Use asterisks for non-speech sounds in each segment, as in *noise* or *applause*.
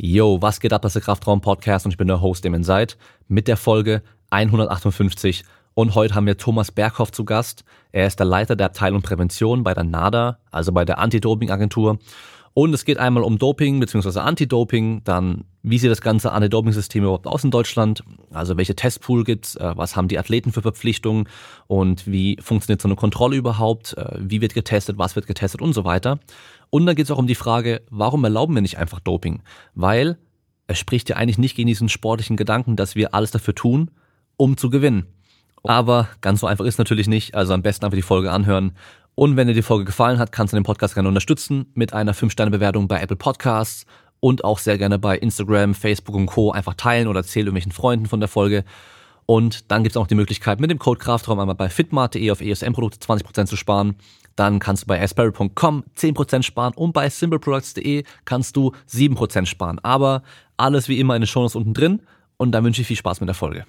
Yo, was geht ab? Das ist der Kraftraum Podcast und ich bin der Host, dem seid, mit der Folge 158. Und heute haben wir Thomas Berghoff zu Gast. Er ist der Leiter der Abteilung Prävention bei der NADA, also bei der Anti-Doping-Agentur. Und es geht einmal um Doping bzw. Anti-Doping, dann wie sieht das ganze Anti-Doping-System überhaupt aus in Deutschland, also welche Testpool gibt's, äh, was haben die Athleten für Verpflichtungen und wie funktioniert so eine Kontrolle überhaupt, äh, wie wird getestet, was wird getestet und so weiter. Und dann geht es auch um die Frage, warum erlauben wir nicht einfach Doping? Weil es spricht ja eigentlich nicht gegen diesen sportlichen Gedanken, dass wir alles dafür tun, um zu gewinnen. Aber ganz so einfach ist natürlich nicht, also am besten einfach die Folge anhören. Und wenn dir die Folge gefallen hat, kannst du den Podcast gerne unterstützen mit einer 5-Sterne-Bewertung bei Apple Podcasts und auch sehr gerne bei Instagram, Facebook und Co. einfach teilen oder erzählen irgendwelchen Freunden von der Folge. Und dann gibt es auch die Möglichkeit, mit dem Code Kraftraum einmal bei fitmart.de auf ESM-Produkte 20% zu sparen dann kannst du bei asperry.com 10% sparen und bei simpleproducts.de kannst du 7% sparen. Aber alles wie immer in den Shownotes unten drin und dann wünsche ich viel Spaß mit der Folge.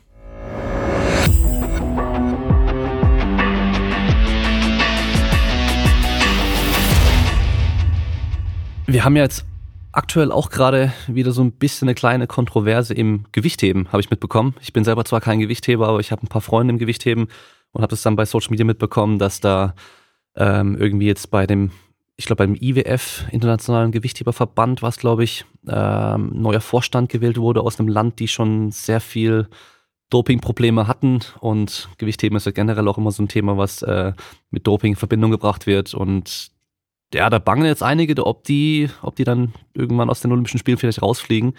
Wir haben ja jetzt aktuell auch gerade wieder so ein bisschen eine kleine Kontroverse im Gewichtheben, habe ich mitbekommen. Ich bin selber zwar kein Gewichtheber, aber ich habe ein paar Freunde im Gewichtheben und habe das dann bei Social Media mitbekommen, dass da ähm, irgendwie jetzt bei dem, ich glaube beim IWF, Internationalen Gewichtheberverband, was glaube ich, ähm, neuer Vorstand gewählt wurde aus einem Land, die schon sehr viel Dopingprobleme hatten und Gewichtheben ist ja generell auch immer so ein Thema, was äh, mit Doping in Verbindung gebracht wird und ja, da bangen jetzt einige, ob die, ob die dann irgendwann aus den Olympischen Spielen vielleicht rausfliegen,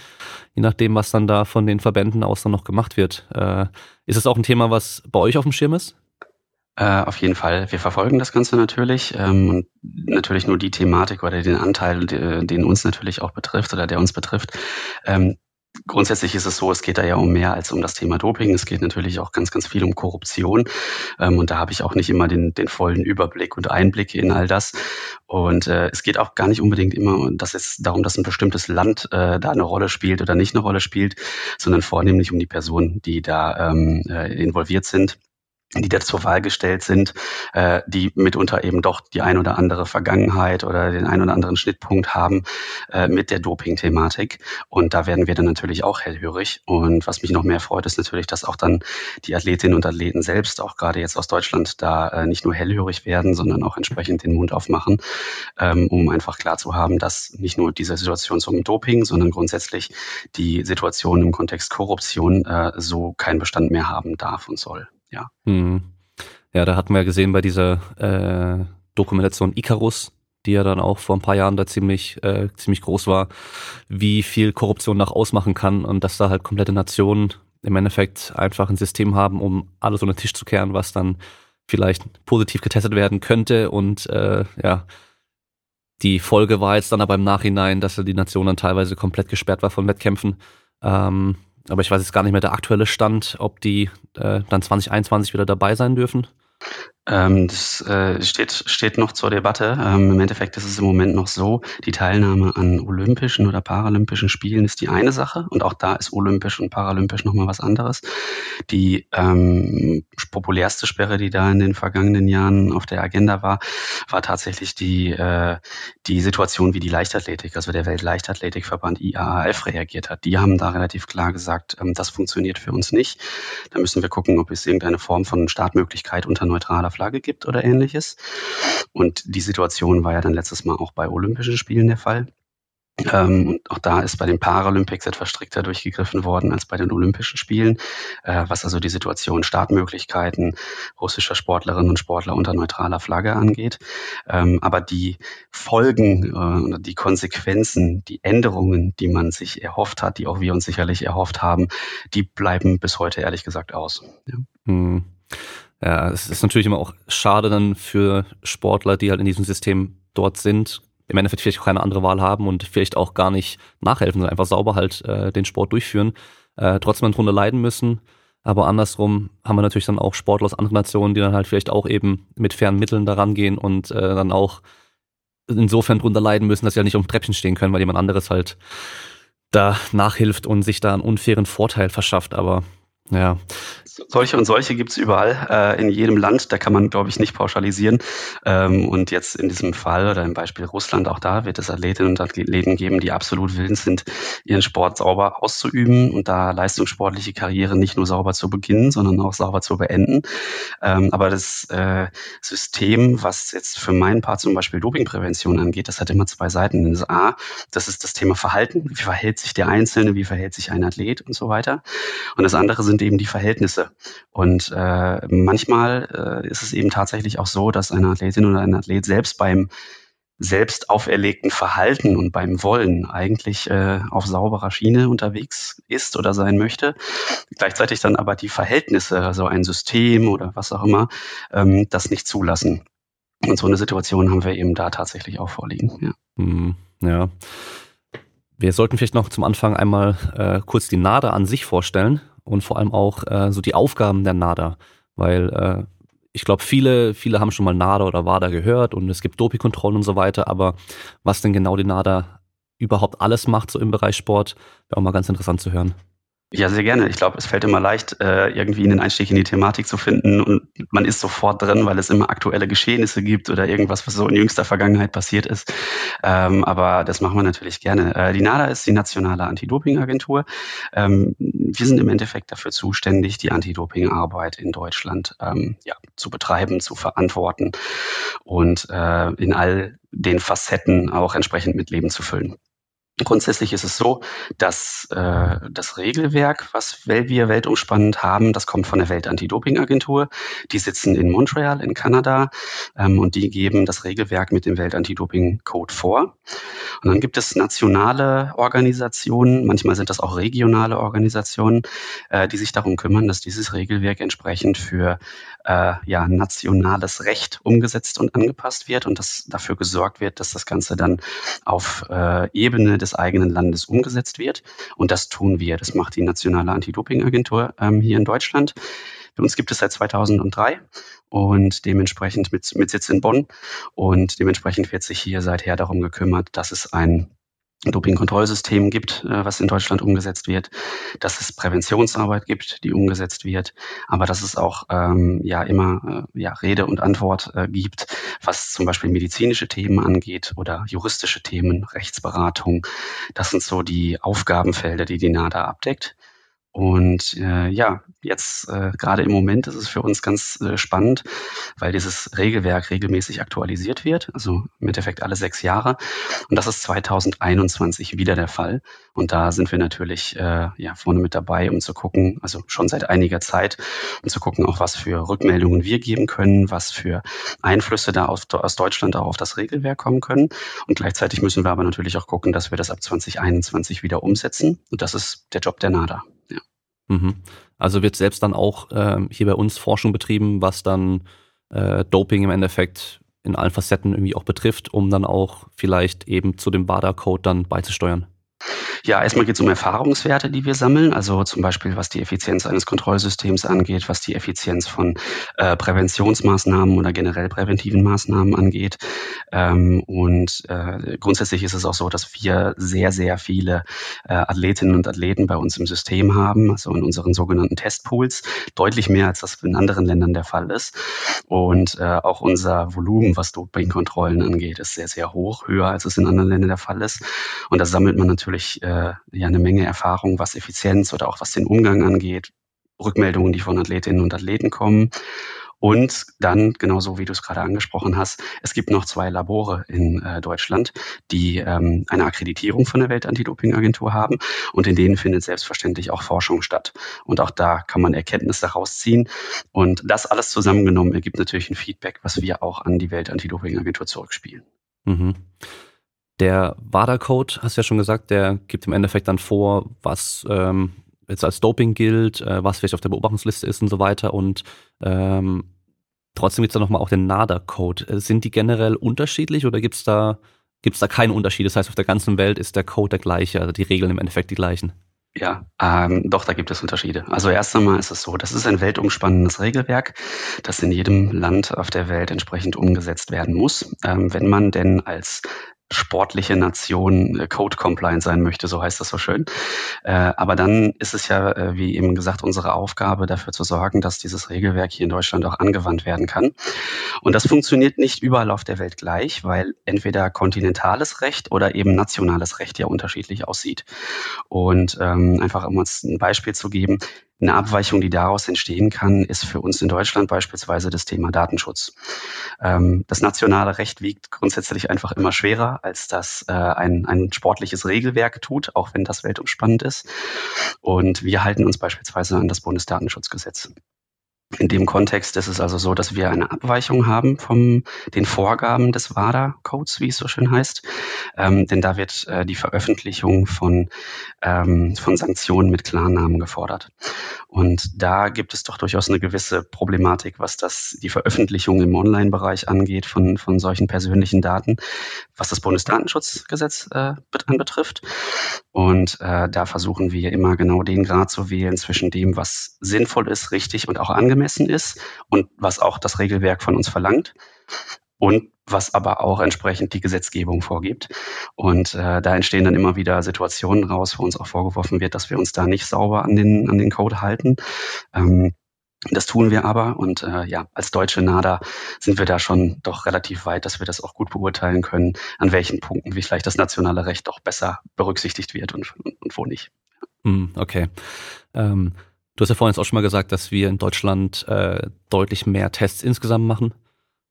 je nachdem, was dann da von den Verbänden aus dann noch gemacht wird. Äh, ist das auch ein Thema, was bei euch auf dem Schirm ist? Äh, auf jeden Fall. Wir verfolgen das Ganze natürlich ähm, und natürlich nur die Thematik oder den Anteil, den uns natürlich auch betrifft oder der uns betrifft. Ähm, Grundsätzlich ist es so, es geht da ja um mehr als um das Thema Doping. Es geht natürlich auch ganz, ganz viel um Korruption. Ähm, und da habe ich auch nicht immer den, den vollen Überblick und Einblick in all das. Und äh, es geht auch gar nicht unbedingt immer dass es darum, dass ein bestimmtes Land äh, da eine Rolle spielt oder nicht eine Rolle spielt, sondern vornehmlich um die Personen, die da ähm, äh, involviert sind die da zur Wahl gestellt sind, äh, die mitunter eben doch die ein oder andere Vergangenheit oder den ein oder anderen Schnittpunkt haben äh, mit der Doping-Thematik. Und da werden wir dann natürlich auch hellhörig. Und was mich noch mehr freut, ist natürlich, dass auch dann die Athletinnen und Athleten selbst, auch gerade jetzt aus Deutschland, da äh, nicht nur hellhörig werden, sondern auch entsprechend den Mund aufmachen, ähm, um einfach klar zu haben, dass nicht nur diese Situation zum Doping, sondern grundsätzlich die Situation im Kontext Korruption äh, so keinen Bestand mehr haben darf und soll ja. Hm. Ja, da hatten wir gesehen bei dieser äh, Dokumentation Icarus, die ja dann auch vor ein paar Jahren da ziemlich, äh, ziemlich groß war, wie viel Korruption nach ausmachen kann und dass da halt komplette Nationen im Endeffekt einfach ein System haben, um alles unter den Tisch zu kehren, was dann vielleicht positiv getestet werden könnte und äh, ja, die Folge war jetzt dann aber im Nachhinein, dass ja die Nation dann teilweise komplett gesperrt war von Wettkämpfen. Ähm, aber ich weiß jetzt gar nicht mehr der aktuelle Stand, ob die äh, dann 2021 wieder dabei sein dürfen. Ähm, das äh, steht, steht noch zur Debatte. Ähm, Im Endeffekt ist es im Moment noch so, die Teilnahme an Olympischen oder Paralympischen Spielen ist die eine Sache und auch da ist Olympisch und Paralympisch nochmal was anderes. Die ähm, populärste Sperre, die da in den vergangenen Jahren auf der Agenda war, war tatsächlich die, äh, die Situation, wie die Leichtathletik, also der Weltleichtathletikverband IAAF reagiert hat. Die haben da relativ klar gesagt, ähm, das funktioniert für uns nicht. Da müssen wir gucken, ob es irgendeine Form von Startmöglichkeit unter neutraler Flagge gibt oder ähnliches. Und die Situation war ja dann letztes Mal auch bei Olympischen Spielen der Fall. Ähm, und auch da ist bei den Paralympics etwas strikter durchgegriffen worden als bei den Olympischen Spielen, äh, was also die Situation Startmöglichkeiten russischer Sportlerinnen und Sportler unter neutraler Flagge angeht. Ähm, aber die Folgen äh, die Konsequenzen, die Änderungen, die man sich erhofft hat, die auch wir uns sicherlich erhofft haben, die bleiben bis heute ehrlich gesagt aus. Ja. Hm. Ja, es ist natürlich immer auch schade dann für Sportler, die halt in diesem System dort sind, im Endeffekt vielleicht auch keine andere Wahl haben und vielleicht auch gar nicht nachhelfen, sondern einfach sauber halt äh, den Sport durchführen, äh, trotzdem drunter leiden müssen. Aber andersrum haben wir natürlich dann auch Sportler aus anderen Nationen, die dann halt vielleicht auch eben mit fairen Mitteln daran gehen und äh, dann auch insofern drunter leiden müssen, dass sie halt nicht auf dem Treppchen stehen können, weil jemand anderes halt da nachhilft und sich da einen unfairen Vorteil verschafft. Aber ja. Solche und solche gibt's überall äh, in jedem Land. Da kann man, glaube ich, nicht pauschalisieren. Ähm, und jetzt in diesem Fall oder im Beispiel Russland, auch da wird es Athletinnen und Athleten geben, die absolut willens sind, ihren Sport sauber auszuüben und da leistungssportliche Karriere nicht nur sauber zu beginnen, sondern auch sauber zu beenden. Ähm, aber das äh, System, was jetzt für meinen Part zum Beispiel Dopingprävention angeht, das hat immer zwei Seiten. Das A, das ist das Thema Verhalten. Wie verhält sich der Einzelne? Wie verhält sich ein Athlet und so weiter? Und das andere sind eben die Verhältnisse. Und äh, manchmal äh, ist es eben tatsächlich auch so, dass eine Athletin oder ein Athlet selbst beim selbst auferlegten Verhalten und beim Wollen eigentlich äh, auf sauberer Schiene unterwegs ist oder sein möchte, gleichzeitig dann aber die Verhältnisse, also ein System oder was auch immer, ähm, das nicht zulassen. Und so eine Situation haben wir eben da tatsächlich auch vorliegen. Ja. Hm, ja. Wir sollten vielleicht noch zum Anfang einmal äh, kurz die NADA an sich vorstellen und vor allem auch äh, so die Aufgaben der NADA, weil äh, ich glaube, viele, viele haben schon mal NADA oder WADA gehört und es gibt Dopingkontrollen und so weiter, aber was denn genau die NADA überhaupt alles macht, so im Bereich Sport, wäre auch mal ganz interessant zu hören. Ja, sehr gerne. Ich glaube, es fällt immer leicht, äh, irgendwie einen Einstieg in die Thematik zu finden und man ist sofort drin, weil es immer aktuelle Geschehnisse gibt oder irgendwas, was so in jüngster Vergangenheit passiert ist. Ähm, aber das machen wir natürlich gerne. Äh, die NADA ist die nationale Anti-Doping-Agentur. Ähm, wir sind im Endeffekt dafür zuständig, die Anti-Doping-Arbeit in Deutschland ähm, ja, zu betreiben, zu verantworten und äh, in all den Facetten auch entsprechend mit Leben zu füllen. Grundsätzlich ist es so, dass äh, das Regelwerk, was wir weltumspannend haben, das kommt von der Welt-Anti-Doping-Agentur. Die sitzen in Montreal in Kanada ähm, und die geben das Regelwerk mit dem Welt-Anti-Doping-Code vor. Und dann gibt es nationale Organisationen, manchmal sind das auch regionale Organisationen, äh, die sich darum kümmern, dass dieses Regelwerk entsprechend für äh, ja, nationales Recht umgesetzt und angepasst wird und dass dafür gesorgt wird, dass das Ganze dann auf äh, Ebene des eigenen Landes umgesetzt wird. Und das tun wir. Das macht die Nationale Anti-Doping-Agentur ähm, hier in Deutschland. Bei uns gibt es seit 2003 und dementsprechend mit, mit Sitz in Bonn. Und dementsprechend wird sich hier seither darum gekümmert, dass es ein Dopingkontrollsystem gibt, äh, was in Deutschland umgesetzt wird, dass es Präventionsarbeit gibt, die umgesetzt wird, aber dass es auch ähm, ja immer äh, ja, Rede und Antwort äh, gibt, was zum Beispiel medizinische Themen angeht oder juristische Themen, Rechtsberatung. Das sind so die Aufgabenfelder, die die NADA abdeckt. Und äh, ja, jetzt äh, gerade im Moment ist es für uns ganz äh, spannend, weil dieses Regelwerk regelmäßig aktualisiert wird, also im Endeffekt alle sechs Jahre. Und das ist 2021 wieder der Fall. Und da sind wir natürlich äh, ja vorne mit dabei, um zu gucken, also schon seit einiger Zeit, um zu gucken, auch was für Rückmeldungen wir geben können, was für Einflüsse da aus, aus Deutschland auch auf das Regelwerk kommen können. Und gleichzeitig müssen wir aber natürlich auch gucken, dass wir das ab 2021 wieder umsetzen. Und das ist der Job der NADA. Mhm. Also wird selbst dann auch ähm, hier bei uns Forschung betrieben, was dann äh, Doping im Endeffekt in allen Facetten irgendwie auch betrifft, um dann auch vielleicht eben zu dem WADA-Code dann beizusteuern. Ja, erstmal geht es um Erfahrungswerte, die wir sammeln, also zum Beispiel was die Effizienz eines Kontrollsystems angeht, was die Effizienz von äh, Präventionsmaßnahmen oder generell präventiven Maßnahmen angeht. Ähm, und äh, grundsätzlich ist es auch so, dass wir sehr, sehr viele äh, Athletinnen und Athleten bei uns im System haben, also in unseren sogenannten Testpools, deutlich mehr als das in anderen Ländern der Fall ist. Und äh, auch unser Volumen, was Dopingkontrollen angeht, ist sehr, sehr hoch, höher als es in anderen Ländern der Fall ist. Und das sammelt man natürlich äh, ja eine Menge Erfahrung, was Effizienz oder auch was den Umgang angeht, Rückmeldungen, die von Athletinnen und Athleten kommen. Und dann, genauso wie du es gerade angesprochen hast, es gibt noch zwei Labore in äh, Deutschland, die ähm, eine Akkreditierung von der Welt-Anti-Doping-Agentur haben. Und in denen findet selbstverständlich auch Forschung statt. Und auch da kann man Erkenntnisse rausziehen. Und das alles zusammengenommen ergibt natürlich ein Feedback, was wir auch an die Welt-Anti-Doping-Agentur zurückspielen. Mhm. Der WADA-Code, hast du ja schon gesagt, der gibt im Endeffekt dann vor, was ähm, jetzt als Doping gilt, äh, was vielleicht auf der Beobachtungsliste ist und so weiter. Und ähm, trotzdem gibt es da nochmal auch den NADA-Code. Äh, sind die generell unterschiedlich oder gibt es da, gibt's da keinen Unterschied? Das heißt, auf der ganzen Welt ist der Code der gleiche, also die Regeln im Endeffekt die gleichen. Ja, ähm, doch, da gibt es Unterschiede. Also erst einmal ist es so, das ist ein weltumspannendes Regelwerk, das in jedem Land auf der Welt entsprechend umgesetzt werden muss. Ähm, wenn man denn als sportliche Nation äh, code-compliant sein möchte, so heißt das so schön. Äh, aber dann ist es ja, äh, wie eben gesagt, unsere Aufgabe, dafür zu sorgen, dass dieses Regelwerk hier in Deutschland auch angewandt werden kann. Und das funktioniert nicht überall auf der Welt gleich, weil entweder kontinentales Recht oder eben nationales Recht ja unterschiedlich aussieht. Und ähm, einfach um uns ein Beispiel zu geben, eine Abweichung, die daraus entstehen kann, ist für uns in Deutschland beispielsweise das Thema Datenschutz. Ähm, das nationale Recht wiegt grundsätzlich einfach immer schwerer, als das äh, ein, ein sportliches Regelwerk tut, auch wenn das weltumspannend ist. Und wir halten uns beispielsweise an das Bundesdatenschutzgesetz. In dem Kontext ist es also so, dass wir eine Abweichung haben von den Vorgaben des WADA-Codes, wie es so schön heißt. Ähm, denn da wird äh, die Veröffentlichung von, ähm, von Sanktionen mit Klarnamen gefordert. Und da gibt es doch durchaus eine gewisse Problematik, was das die Veröffentlichung im Online-Bereich angeht von, von solchen persönlichen Daten, was das Bundesdatenschutzgesetz äh, anbetrifft. Und äh, da versuchen wir immer genau den Grad zu wählen zwischen dem, was sinnvoll ist, richtig und auch angemessen ist und was auch das Regelwerk von uns verlangt und was aber auch entsprechend die Gesetzgebung vorgibt. Und äh, da entstehen dann immer wieder Situationen raus, wo uns auch vorgeworfen wird, dass wir uns da nicht sauber an den, an den Code halten. Ähm, das tun wir aber und äh, ja, als deutsche NADA sind wir da schon doch relativ weit, dass wir das auch gut beurteilen können, an welchen Punkten wie vielleicht das nationale Recht doch besser berücksichtigt wird und, und, und wo nicht. Hm, okay. Ähm, du hast ja vorhin jetzt auch schon mal gesagt, dass wir in Deutschland äh, deutlich mehr Tests insgesamt machen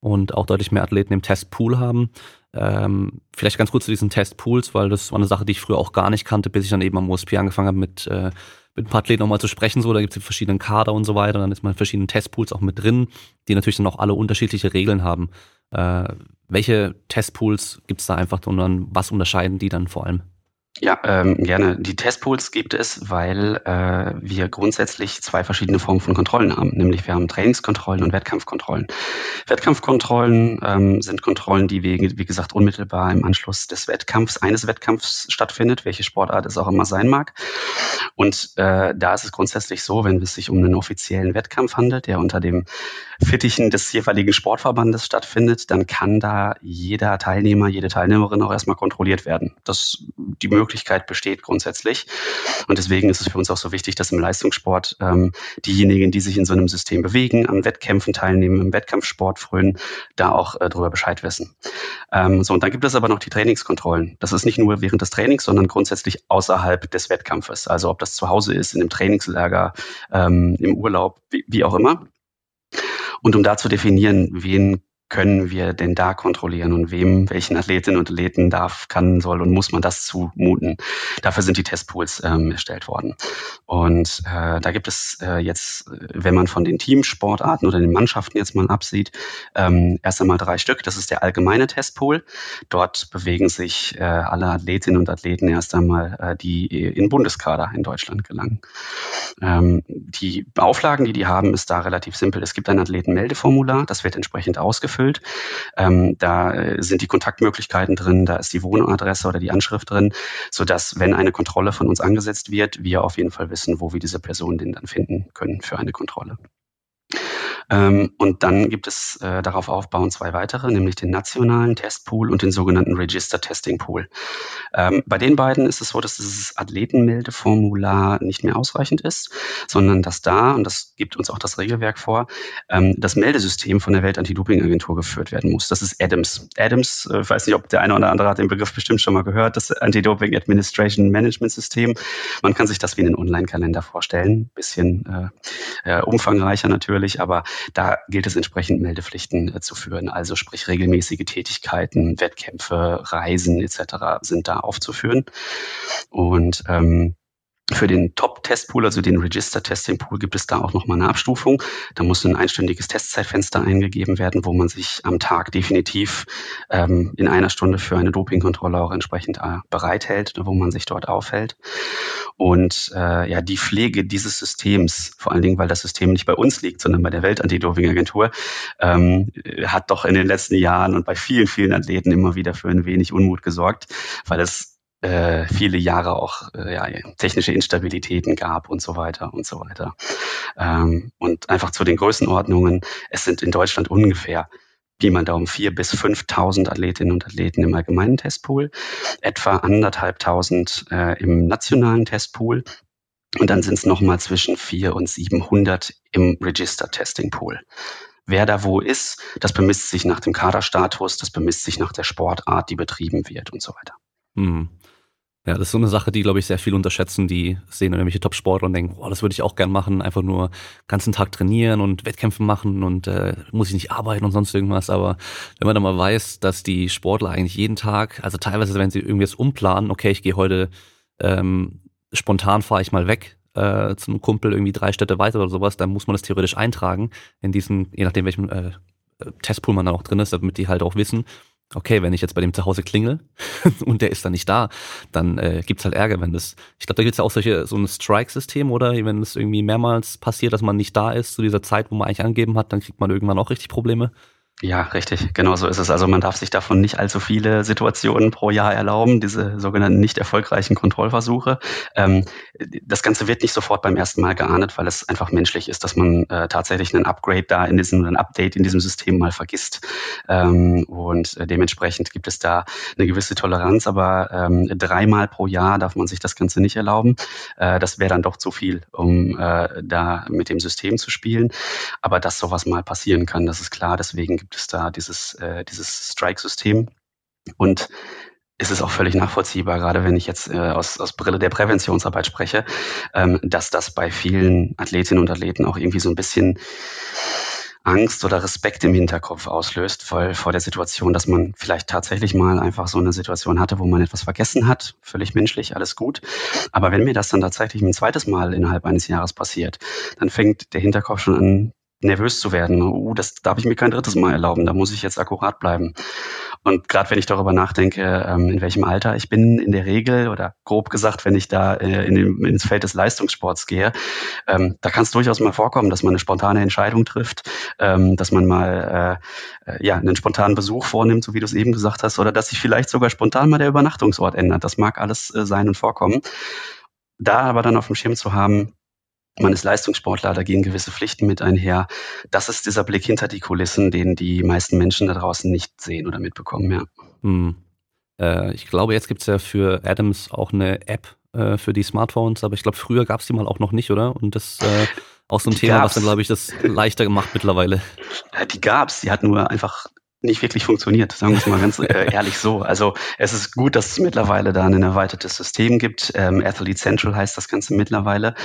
und auch deutlich mehr Athleten im Testpool haben. Ähm, vielleicht ganz kurz zu diesen Testpools, weil das war eine Sache, die ich früher auch gar nicht kannte, bis ich dann eben am USP angefangen habe, mit, äh, mit ein paar Athleten nochmal zu sprechen. So, da gibt es verschiedene Kader und so weiter. Dann ist man in verschiedenen Testpools auch mit drin, die natürlich dann auch alle unterschiedliche Regeln haben. Äh, welche Testpools gibt es da einfach und dann was unterscheiden die dann vor allem? Ja, ähm, gerne. Die Testpools gibt es, weil äh, wir grundsätzlich zwei verschiedene Formen von Kontrollen haben. Nämlich wir haben Trainingskontrollen und Wettkampfkontrollen. Wettkampfkontrollen ähm, sind Kontrollen, die wie, wie gesagt unmittelbar im Anschluss des Wettkampfs, eines Wettkampfs stattfindet, welche Sportart es auch immer sein mag. Und äh, da ist es grundsätzlich so, wenn es sich um einen offiziellen Wettkampf handelt, der unter dem Fittichen des jeweiligen Sportverbandes stattfindet, dann kann da jeder Teilnehmer, jede Teilnehmerin auch erstmal kontrolliert werden. Das die Möglichkeit besteht grundsätzlich. Und deswegen ist es für uns auch so wichtig, dass im Leistungssport ähm, diejenigen, die sich in so einem System bewegen, an Wettkämpfen teilnehmen, im Wettkampfsport frönen, da auch äh, darüber Bescheid wissen. Ähm, so, und dann gibt es aber noch die Trainingskontrollen. Das ist nicht nur während des Trainings, sondern grundsätzlich außerhalb des Wettkampfes. Also ob das zu Hause ist, in einem Trainingslager, ähm, im Urlaub, wie, wie auch immer. Und um da zu definieren, wen können wir denn da kontrollieren und wem, welchen Athletinnen und Athleten darf, kann, soll und muss man das zumuten. Dafür sind die Testpools ähm, erstellt worden. Und äh, da gibt es äh, jetzt, wenn man von den Teamsportarten oder den Mannschaften jetzt mal absieht, ähm, erst einmal drei Stück. Das ist der allgemeine Testpool. Dort bewegen sich äh, alle Athletinnen und Athleten erst einmal, äh, die in Bundeskader in Deutschland gelangen. Ähm, die Auflagen, die die haben, ist da relativ simpel. Es gibt ein Athletenmeldeformular, das wird entsprechend ausgeführt ausgefüllt. Ähm, da äh, sind die Kontaktmöglichkeiten drin, da ist die Wohnadresse oder die Anschrift drin, sodass, wenn eine Kontrolle von uns angesetzt wird, wir auf jeden Fall wissen, wo wir diese Person denn dann finden können für eine Kontrolle. Ähm, und dann gibt es äh, darauf aufbauen zwei weitere, nämlich den nationalen Testpool und den sogenannten Register Testing Pool. Ähm, bei den beiden ist es so, dass dieses Athletenmeldeformular nicht mehr ausreichend ist, sondern dass da, und das gibt uns auch das Regelwerk vor, ähm, das Meldesystem von der Welt-Anti-Doping-Agentur geführt werden muss. Das ist ADAMS. ADAMS, äh, ich weiß nicht, ob der eine oder andere hat den Begriff bestimmt schon mal gehört, das Anti-Doping Administration Management System. Man kann sich das wie einen Online-Kalender vorstellen, bisschen äh, äh, umfangreicher natürlich, aber da gilt es entsprechend Meldepflichten äh, zu führen. Also sprich regelmäßige Tätigkeiten, Wettkämpfe, Reisen etc. sind da aufzuführen. Und ähm, für den Top-Testpool, also den Register-Testing-Pool, gibt es da auch nochmal eine Abstufung. Da muss ein einstündiges Testzeitfenster eingegeben werden, wo man sich am Tag definitiv ähm, in einer Stunde für eine Dopingkontrolle auch entsprechend äh, bereithält, wo man sich dort aufhält. Und äh, ja, die Pflege dieses Systems, vor allen Dingen, weil das System nicht bei uns liegt, sondern bei der Welt-Anti-Doping-Agentur, ähm, hat doch in den letzten Jahren und bei vielen, vielen Athleten immer wieder für ein wenig Unmut gesorgt, weil es äh, viele Jahre auch äh, ja, technische Instabilitäten gab und so weiter und so weiter. Ähm, und einfach zu den Größenordnungen, es sind in Deutschland ungefähr Pi mal Daumen vier bis 5.000 Athletinnen und Athleten im allgemeinen Testpool, etwa anderthalbtausend äh, im nationalen Testpool und dann sind es nochmal zwischen vier und 700 im Register Testing Pool. Wer da wo ist, das bemisst sich nach dem Kaderstatus, das bemisst sich nach der Sportart, die betrieben wird und so weiter. Hm. Ja, das ist so eine Sache, die, glaube ich, sehr viel unterschätzen. Die sehen irgendwelche Top-Sportler und denken, boah, das würde ich auch gern machen. Einfach nur ganzen Tag trainieren und Wettkämpfe machen und äh, muss ich nicht arbeiten und sonst irgendwas. Aber wenn man dann mal weiß, dass die Sportler eigentlich jeden Tag, also teilweise, wenn sie irgendwie jetzt umplanen, okay, ich gehe heute ähm, spontan fahre ich mal weg äh, zum Kumpel irgendwie drei Städte weiter oder sowas, dann muss man das theoretisch eintragen in diesen, je nachdem welchem äh, Testpool man da auch drin ist, damit die halt auch wissen, okay, wenn ich jetzt bei dem zu Hause klingel *laughs* und der ist dann nicht da, dann äh, gibt's halt Ärger, wenn das. Ich glaube, da gibt's ja auch solche so ein Strike-System, oder wenn es irgendwie mehrmals passiert, dass man nicht da ist zu dieser Zeit, wo man eigentlich angegeben hat, dann kriegt man irgendwann auch richtig Probleme. Ja, richtig. Genau so ist es. Also man darf sich davon nicht allzu viele Situationen pro Jahr erlauben, diese sogenannten nicht erfolgreichen Kontrollversuche. Ähm, das Ganze wird nicht sofort beim ersten Mal geahndet, weil es einfach menschlich ist, dass man äh, tatsächlich einen Upgrade da in diesem, ein Update in diesem System mal vergisst. Ähm, und äh, dementsprechend gibt es da eine gewisse Toleranz, aber ähm, dreimal pro Jahr darf man sich das Ganze nicht erlauben. Äh, das wäre dann doch zu viel, um äh, da mit dem System zu spielen. Aber dass sowas mal passieren kann, das ist klar. Deswegen gibt es da dieses, äh, dieses Strike-System. Und es ist auch völlig nachvollziehbar, gerade wenn ich jetzt äh, aus, aus Brille der Präventionsarbeit spreche, ähm, dass das bei vielen Athletinnen und Athleten auch irgendwie so ein bisschen Angst oder Respekt im Hinterkopf auslöst, weil vor der Situation, dass man vielleicht tatsächlich mal einfach so eine Situation hatte, wo man etwas vergessen hat, völlig menschlich, alles gut. Aber wenn mir das dann tatsächlich ein zweites Mal innerhalb eines Jahres passiert, dann fängt der Hinterkopf schon an, nervös zu werden. Uh, das darf ich mir kein drittes Mal erlauben. Da muss ich jetzt akkurat bleiben. Und gerade wenn ich darüber nachdenke, ähm, in welchem Alter ich bin, in der Regel oder grob gesagt, wenn ich da äh, in den, ins Feld des Leistungssports gehe, ähm, da kann es durchaus mal vorkommen, dass man eine spontane Entscheidung trifft, ähm, dass man mal äh, äh, ja einen spontanen Besuch vornimmt, so wie du es eben gesagt hast, oder dass sich vielleicht sogar spontan mal der Übernachtungsort ändert. Das mag alles äh, sein und vorkommen. Da aber dann auf dem Schirm zu haben, man ist Leistungssportler, da gehen gewisse Pflichten mit einher. Das ist dieser Blick hinter die Kulissen, den die meisten Menschen da draußen nicht sehen oder mitbekommen, ja. Hm. Äh, ich glaube, jetzt gibt es ja für Adams auch eine App äh, für die Smartphones, aber ich glaube, früher gab es die mal auch noch nicht, oder? Und das äh, auch so ein die Thema, gab's. was dann, glaube ich, das leichter gemacht mittlerweile. Die gab's, die hat nur einfach nicht wirklich funktioniert, sagen wir es mal ganz äh, *laughs* ehrlich so. Also es ist gut, dass es mittlerweile da ein erweitertes System gibt. Ähm, Athlete Central heißt das Ganze mittlerweile.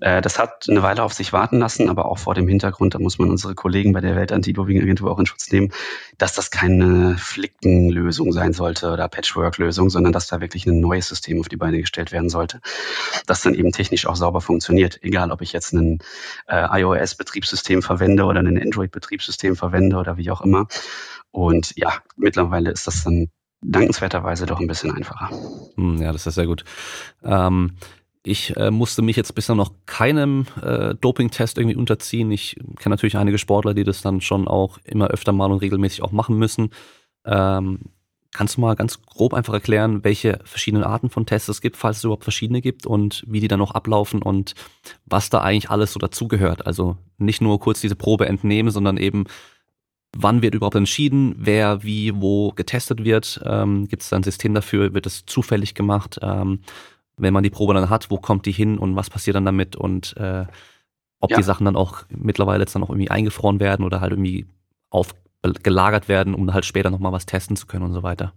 Äh, das hat eine Weile auf sich warten lassen, aber auch vor dem Hintergrund, da muss man unsere Kollegen bei der Welt-Anti-Doping-Agentur auch in Schutz nehmen, dass das keine Flickenlösung sein sollte oder Patchwork-Lösung, sondern dass da wirklich ein neues System auf die Beine gestellt werden sollte, das dann eben technisch auch sauber funktioniert. Egal, ob ich jetzt ein äh, iOS-Betriebssystem verwende oder ein Android-Betriebssystem verwende oder wie auch immer. Und ja, mittlerweile ist das dann dankenswerterweise doch ein bisschen einfacher. Hm, ja, das ist sehr gut. Ähm, ich äh, musste mich jetzt bisher noch keinem äh, Doping-Test irgendwie unterziehen. Ich kenne natürlich einige Sportler, die das dann schon auch immer öfter mal und regelmäßig auch machen müssen. Ähm, kannst du mal ganz grob einfach erklären, welche verschiedenen Arten von Tests es gibt, falls es überhaupt verschiedene gibt und wie die dann noch ablaufen und was da eigentlich alles so dazugehört? Also nicht nur kurz diese Probe entnehmen, sondern eben Wann wird überhaupt entschieden, wer wie wo getestet wird? Ähm, Gibt es da ein System dafür? Wird es zufällig gemacht? Ähm, wenn man die Probe dann hat, wo kommt die hin und was passiert dann damit? Und äh, ob ja. die Sachen dann auch mittlerweile jetzt dann auch irgendwie eingefroren werden oder halt irgendwie aufgelagert werden, um halt später nochmal was testen zu können und so weiter.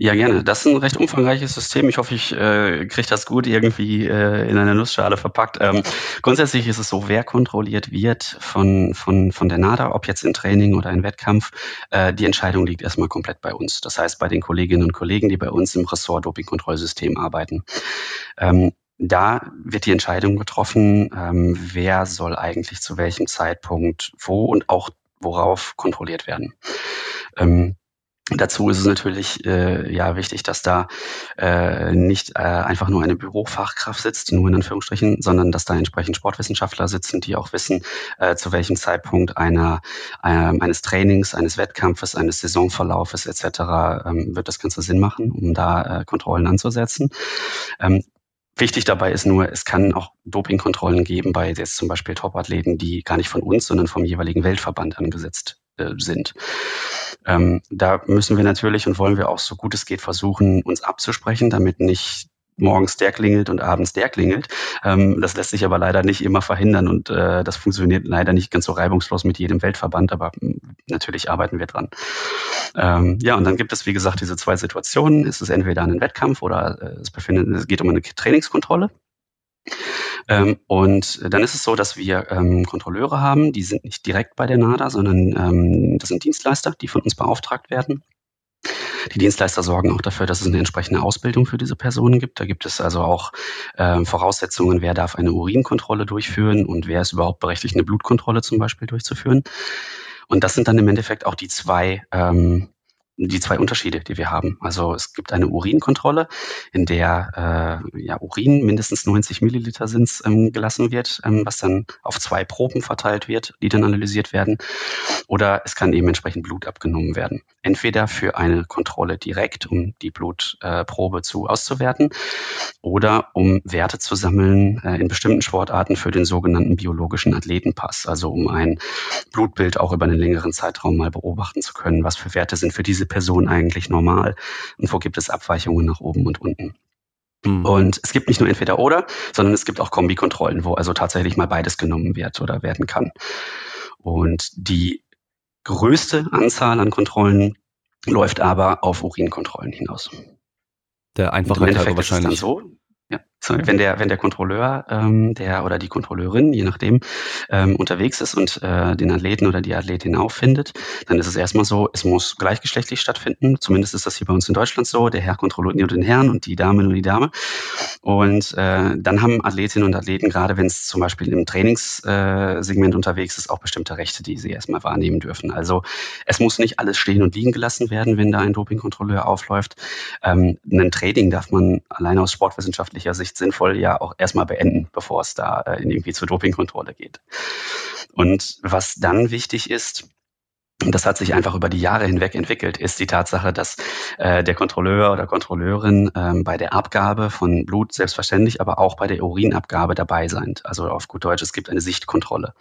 Ja, gerne. Das ist ein recht umfangreiches System. Ich hoffe, ich äh, kriege das gut irgendwie äh, in einer Nussschale verpackt. Ähm, grundsätzlich ist es so, wer kontrolliert wird von, von, von der NADA, ob jetzt in Training oder in Wettkampf, äh, die Entscheidung liegt erstmal komplett bei uns. Das heißt, bei den Kolleginnen und Kollegen, die bei uns im Ressort Dopingkontrollsystem arbeiten. Ähm, da wird die Entscheidung getroffen, ähm, wer soll eigentlich zu welchem Zeitpunkt wo und auch worauf kontrolliert werden. Ähm, Dazu ist es natürlich äh, ja wichtig, dass da äh, nicht äh, einfach nur eine Bürofachkraft sitzt, nur in Anführungsstrichen, sondern dass da entsprechend Sportwissenschaftler sitzen, die auch wissen, äh, zu welchem Zeitpunkt einer äh, eines Trainings, eines Wettkampfes, eines Saisonverlaufes etc. Ähm, wird das Ganze Sinn machen, um da äh, Kontrollen anzusetzen. Ähm, Wichtig dabei ist nur, es kann auch Dopingkontrollen geben bei jetzt zum Beispiel Topathleten, die gar nicht von uns, sondern vom jeweiligen Weltverband angesetzt äh, sind. Ähm, da müssen wir natürlich und wollen wir auch so gut es geht versuchen, uns abzusprechen, damit nicht morgens der klingelt und abends der klingelt. Ähm, das lässt sich aber leider nicht immer verhindern und äh, das funktioniert leider nicht ganz so reibungslos mit jedem Weltverband, aber hm, natürlich arbeiten wir dran. Ähm, ja, und dann gibt es, wie gesagt, diese zwei Situationen. Es ist entweder ein Wettkampf oder äh, es, befindet, es geht um eine Trainingskontrolle. Ähm, und dann ist es so, dass wir ähm, Kontrolleure haben, die sind nicht direkt bei der NADA, sondern ähm, das sind Dienstleister, die von uns beauftragt werden. Die Dienstleister sorgen auch dafür, dass es eine entsprechende Ausbildung für diese Personen gibt. Da gibt es also auch äh, Voraussetzungen, wer darf eine Urinkontrolle durchführen und wer ist überhaupt berechtigt, eine Blutkontrolle zum Beispiel durchzuführen. Und das sind dann im Endeffekt auch die zwei ähm, die zwei Unterschiede, die wir haben. Also es gibt eine Urinkontrolle, in der äh, ja, Urin mindestens 90 Milliliter sind, ähm, gelassen wird, ähm, was dann auf zwei Proben verteilt wird, die dann analysiert werden. Oder es kann eben entsprechend Blut abgenommen werden. Entweder für eine Kontrolle direkt, um die Blutprobe äh, zu auszuwerten, oder um Werte zu sammeln äh, in bestimmten Sportarten für den sogenannten biologischen Athletenpass, also um ein Blutbild auch über einen längeren Zeitraum mal beobachten zu können, was für Werte sind für diese Person eigentlich normal und wo gibt es Abweichungen nach oben und unten. Mhm. Und es gibt nicht nur entweder oder, sondern es gibt auch Kombikontrollen, wo also tatsächlich mal beides genommen wird oder werden kann. Und die größte Anzahl an Kontrollen läuft aber auf Urinkontrollen hinaus. Der Einfachheit halber wahrscheinlich. Ist dann so, ja. So, wenn der, wenn der Kontrolleur, ähm, der oder die Kontrolleurin, je nachdem, ähm, unterwegs ist und äh, den Athleten oder die Athletin auffindet, dann ist es erstmal so, es muss gleichgeschlechtlich stattfinden. Zumindest ist das hier bei uns in Deutschland so. Der Herr kontrolliert nur den Herrn und die Dame nur die Dame. Und äh, dann haben Athletinnen und Athleten, gerade wenn es zum Beispiel im Trainingssegment äh, unterwegs ist, auch bestimmte Rechte, die sie erstmal wahrnehmen dürfen. Also es muss nicht alles stehen und liegen gelassen werden, wenn da ein Dopingkontrolleur aufläuft. Ähm, ein Training darf man allein aus sportwissenschaftlicher Sicht sinnvoll ja auch erstmal beenden, bevor es da äh, irgendwie zur Dopingkontrolle geht. Und was dann wichtig ist, das hat sich einfach über die Jahre hinweg entwickelt, ist die Tatsache, dass äh, der Kontrolleur oder Kontrolleurin ähm, bei der Abgabe von Blut selbstverständlich, aber auch bei der Urinabgabe dabei sind. Also auf gut Deutsch, es gibt eine Sichtkontrolle.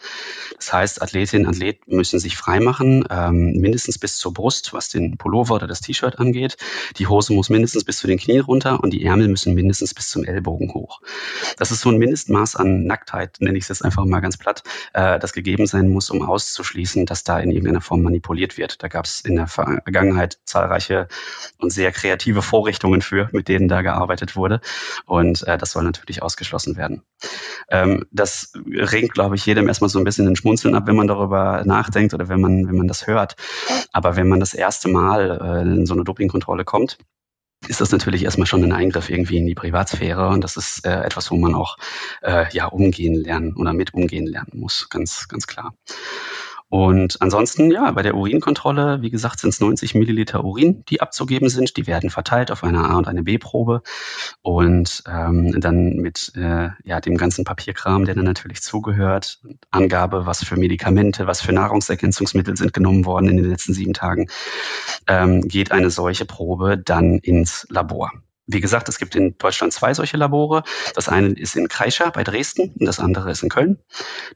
Das heißt, Athletinnen und Athleten müssen sich freimachen, ähm, mindestens bis zur Brust, was den Pullover oder das T-Shirt angeht. Die Hose muss mindestens bis zu den Knien runter und die Ärmel müssen mindestens bis zum Ellbogen hoch. Das ist so ein Mindestmaß an Nacktheit, nenne ich es jetzt einfach mal ganz platt, äh, das gegeben sein muss, um auszuschließen, dass da in irgendeiner Form manipuliert wird. Da gab es in der Vergangenheit zahlreiche und sehr kreative Vorrichtungen für, mit denen da gearbeitet wurde. Und äh, das soll natürlich ausgeschlossen werden. Ähm, das regt, glaube ich, jedem erstmal so ein bisschen den Schmunzeln ab, wenn man darüber nachdenkt oder wenn man, wenn man das hört. Aber wenn man das erste Mal äh, in so eine Dopingkontrolle kommt, ist das natürlich erstmal schon ein Eingriff irgendwie in die Privatsphäre und das ist äh, etwas, wo man auch äh, ja umgehen lernen oder mit umgehen lernen muss, ganz ganz klar. Und ansonsten, ja, bei der Urinkontrolle, wie gesagt, sind es 90 Milliliter Urin, die abzugeben sind. Die werden verteilt auf eine A- und eine B-Probe. Und ähm, dann mit äh, ja, dem ganzen Papierkram, der dann natürlich zugehört, Angabe, was für Medikamente, was für Nahrungsergänzungsmittel sind genommen worden in den letzten sieben Tagen, ähm, geht eine solche Probe dann ins Labor. Wie gesagt, es gibt in Deutschland zwei solche Labore. Das eine ist in Kreischer bei Dresden und das andere ist in Köln.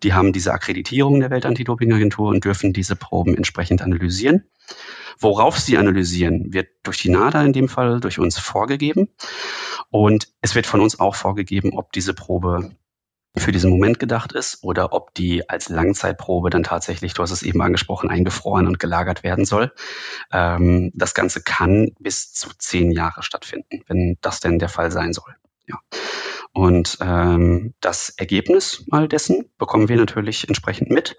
Die haben diese Akkreditierung der Weltantidopingagentur und dürfen diese Proben entsprechend analysieren. Worauf sie analysieren, wird durch die NADA in dem Fall durch uns vorgegeben. Und es wird von uns auch vorgegeben, ob diese Probe für diesen Moment gedacht ist oder ob die als Langzeitprobe dann tatsächlich, du hast es eben angesprochen, eingefroren und gelagert werden soll. Ähm, das Ganze kann bis zu zehn Jahre stattfinden, wenn das denn der Fall sein soll. Ja. Und ähm, das Ergebnis mal dessen bekommen wir natürlich entsprechend mit.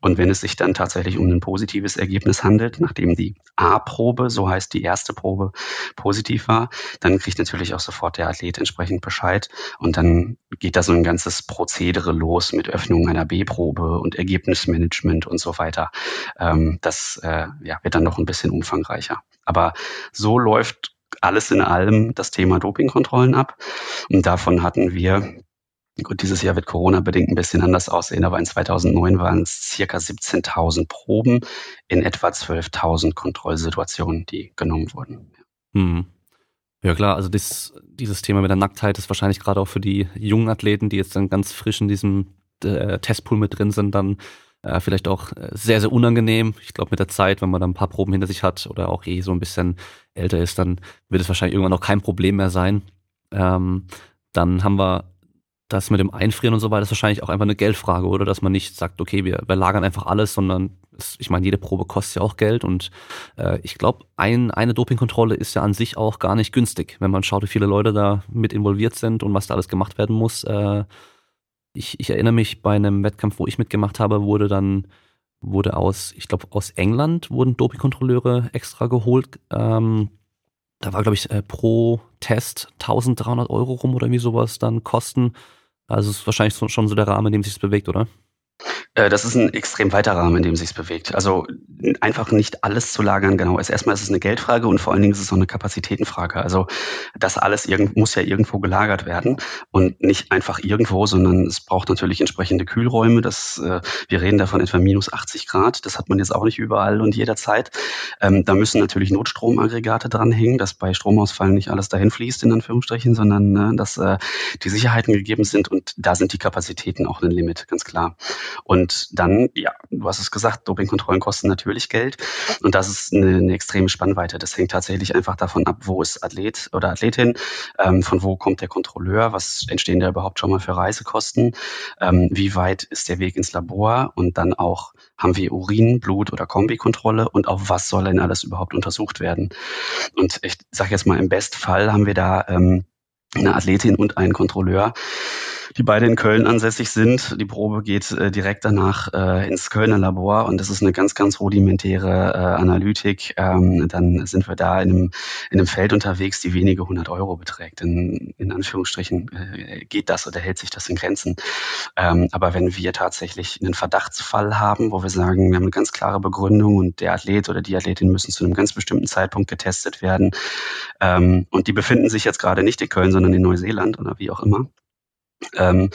Und wenn es sich dann tatsächlich um ein positives Ergebnis handelt, nachdem die A-Probe, so heißt die erste Probe, positiv war, dann kriegt natürlich auch sofort der Athlet entsprechend Bescheid. Und dann geht da so ein ganzes Prozedere los mit Öffnung einer B-Probe und Ergebnismanagement und so weiter. Ähm, das äh, ja, wird dann noch ein bisschen umfangreicher. Aber so läuft alles in allem das Thema Dopingkontrollen ab. Und davon hatten wir Gut, dieses Jahr wird Corona bedingt ein bisschen anders aussehen, aber in 2009 waren es circa 17.000 Proben in etwa 12.000 Kontrollsituationen, die genommen wurden. Hm. Ja klar, also das, dieses Thema mit der Nacktheit ist wahrscheinlich gerade auch für die jungen Athleten, die jetzt dann ganz frisch in diesem äh, Testpool mit drin sind, dann äh, vielleicht auch äh, sehr, sehr unangenehm. Ich glaube, mit der Zeit, wenn man dann ein paar Proben hinter sich hat oder auch eh so ein bisschen älter ist, dann wird es wahrscheinlich irgendwann auch kein Problem mehr sein. Ähm, dann haben wir das mit dem Einfrieren und so weiter, ist wahrscheinlich auch einfach eine Geldfrage, oder? Dass man nicht sagt, okay, wir, wir lagern einfach alles, sondern es, ich meine, jede Probe kostet ja auch Geld und äh, ich glaube, ein, eine Dopingkontrolle ist ja an sich auch gar nicht günstig, wenn man schaut, wie viele Leute da mit involviert sind und was da alles gemacht werden muss. Äh, ich, ich erinnere mich, bei einem Wettkampf, wo ich mitgemacht habe, wurde dann wurde aus, ich glaube, aus England wurden Dopingkontrolleure extra geholt. Ähm, da war, glaube ich, äh, pro Test 1300 Euro rum oder irgendwie sowas dann kosten. Also es ist wahrscheinlich schon so der Rahmen, in dem sich das bewegt, oder? Äh, das ist ein extrem weiter Rahmen, in dem sich bewegt. Also einfach nicht alles zu lagern, genau. Erstmal ist es eine Geldfrage und vor allen Dingen ist es auch eine Kapazitätenfrage. Also das alles muss ja irgendwo gelagert werden und nicht einfach irgendwo, sondern es braucht natürlich entsprechende Kühlräume. Das, äh, wir reden davon etwa minus 80 Grad. Das hat man jetzt auch nicht überall und jederzeit. Ähm, da müssen natürlich Notstromaggregate dranhängen, dass bei Stromausfall nicht alles dahin fließt, in Anführungsstrichen, sondern äh, dass äh, die Sicherheiten gegeben sind und da sind die Kapazitäten auch ein Limit, ganz klar. Und dann, ja, du hast es gesagt, Dopingkontrollen kosten natürlich Geld. Und das ist eine, eine extreme Spannweite. Das hängt tatsächlich einfach davon ab, wo ist Athlet oder Athletin, ähm, von wo kommt der Kontrolleur, was entstehen da überhaupt schon mal für Reisekosten, ähm, wie weit ist der Weg ins Labor und dann auch, haben wir Urin, Blut oder Kombikontrolle und auf was soll denn alles überhaupt untersucht werden. Und ich sage jetzt mal, im Bestfall haben wir da ähm, eine Athletin und einen Kontrolleur, die beide in Köln ansässig sind. Die Probe geht äh, direkt danach äh, ins Kölner Labor und das ist eine ganz, ganz rudimentäre äh, Analytik. Ähm, dann sind wir da in einem, in einem Feld unterwegs, die wenige hundert Euro beträgt. In, in Anführungsstrichen äh, geht das oder hält sich das in Grenzen. Ähm, aber wenn wir tatsächlich einen Verdachtsfall haben, wo wir sagen, wir haben eine ganz klare Begründung und der Athlet oder die Athletin müssen zu einem ganz bestimmten Zeitpunkt getestet werden ähm, und die befinden sich jetzt gerade nicht in Köln, sondern in Neuseeland oder wie auch immer. Ähm,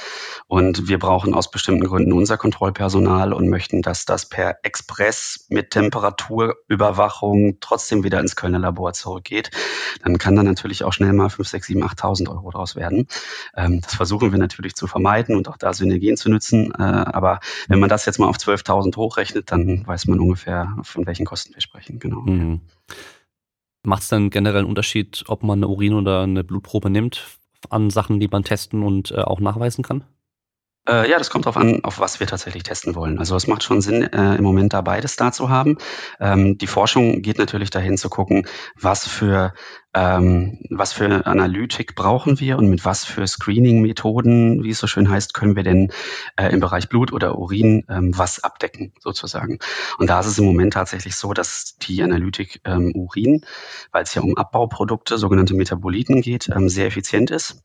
und wir brauchen aus bestimmten Gründen unser Kontrollpersonal und möchten, dass das per Express mit Temperaturüberwachung trotzdem wieder ins Kölner Labor zurückgeht. Dann kann da natürlich auch schnell mal 5, 6, 7, 8.000 Euro draus werden. Ähm, das versuchen wir natürlich zu vermeiden und auch da Synergien zu nutzen. Äh, aber wenn man das jetzt mal auf 12.000 hochrechnet, dann weiß man ungefähr, von welchen Kosten wir sprechen. Genau. Mhm. Macht es dann generell einen Unterschied, ob man eine Urin- oder eine Blutprobe nimmt an Sachen, die man testen und äh, auch nachweisen kann? Äh, ja, das kommt darauf an, auf was wir tatsächlich testen wollen. Also es macht schon Sinn, äh, im Moment da beides da zu haben. Ähm, die Forschung geht natürlich dahin zu gucken, was für ähm, was für Analytik brauchen wir und mit was für Screening-Methoden, wie es so schön heißt, können wir denn äh, im Bereich Blut oder Urin ähm, was abdecken, sozusagen. Und da ist es im Moment tatsächlich so, dass die Analytik ähm, Urin, weil es ja um Abbauprodukte, sogenannte Metaboliten geht, ähm, sehr effizient ist.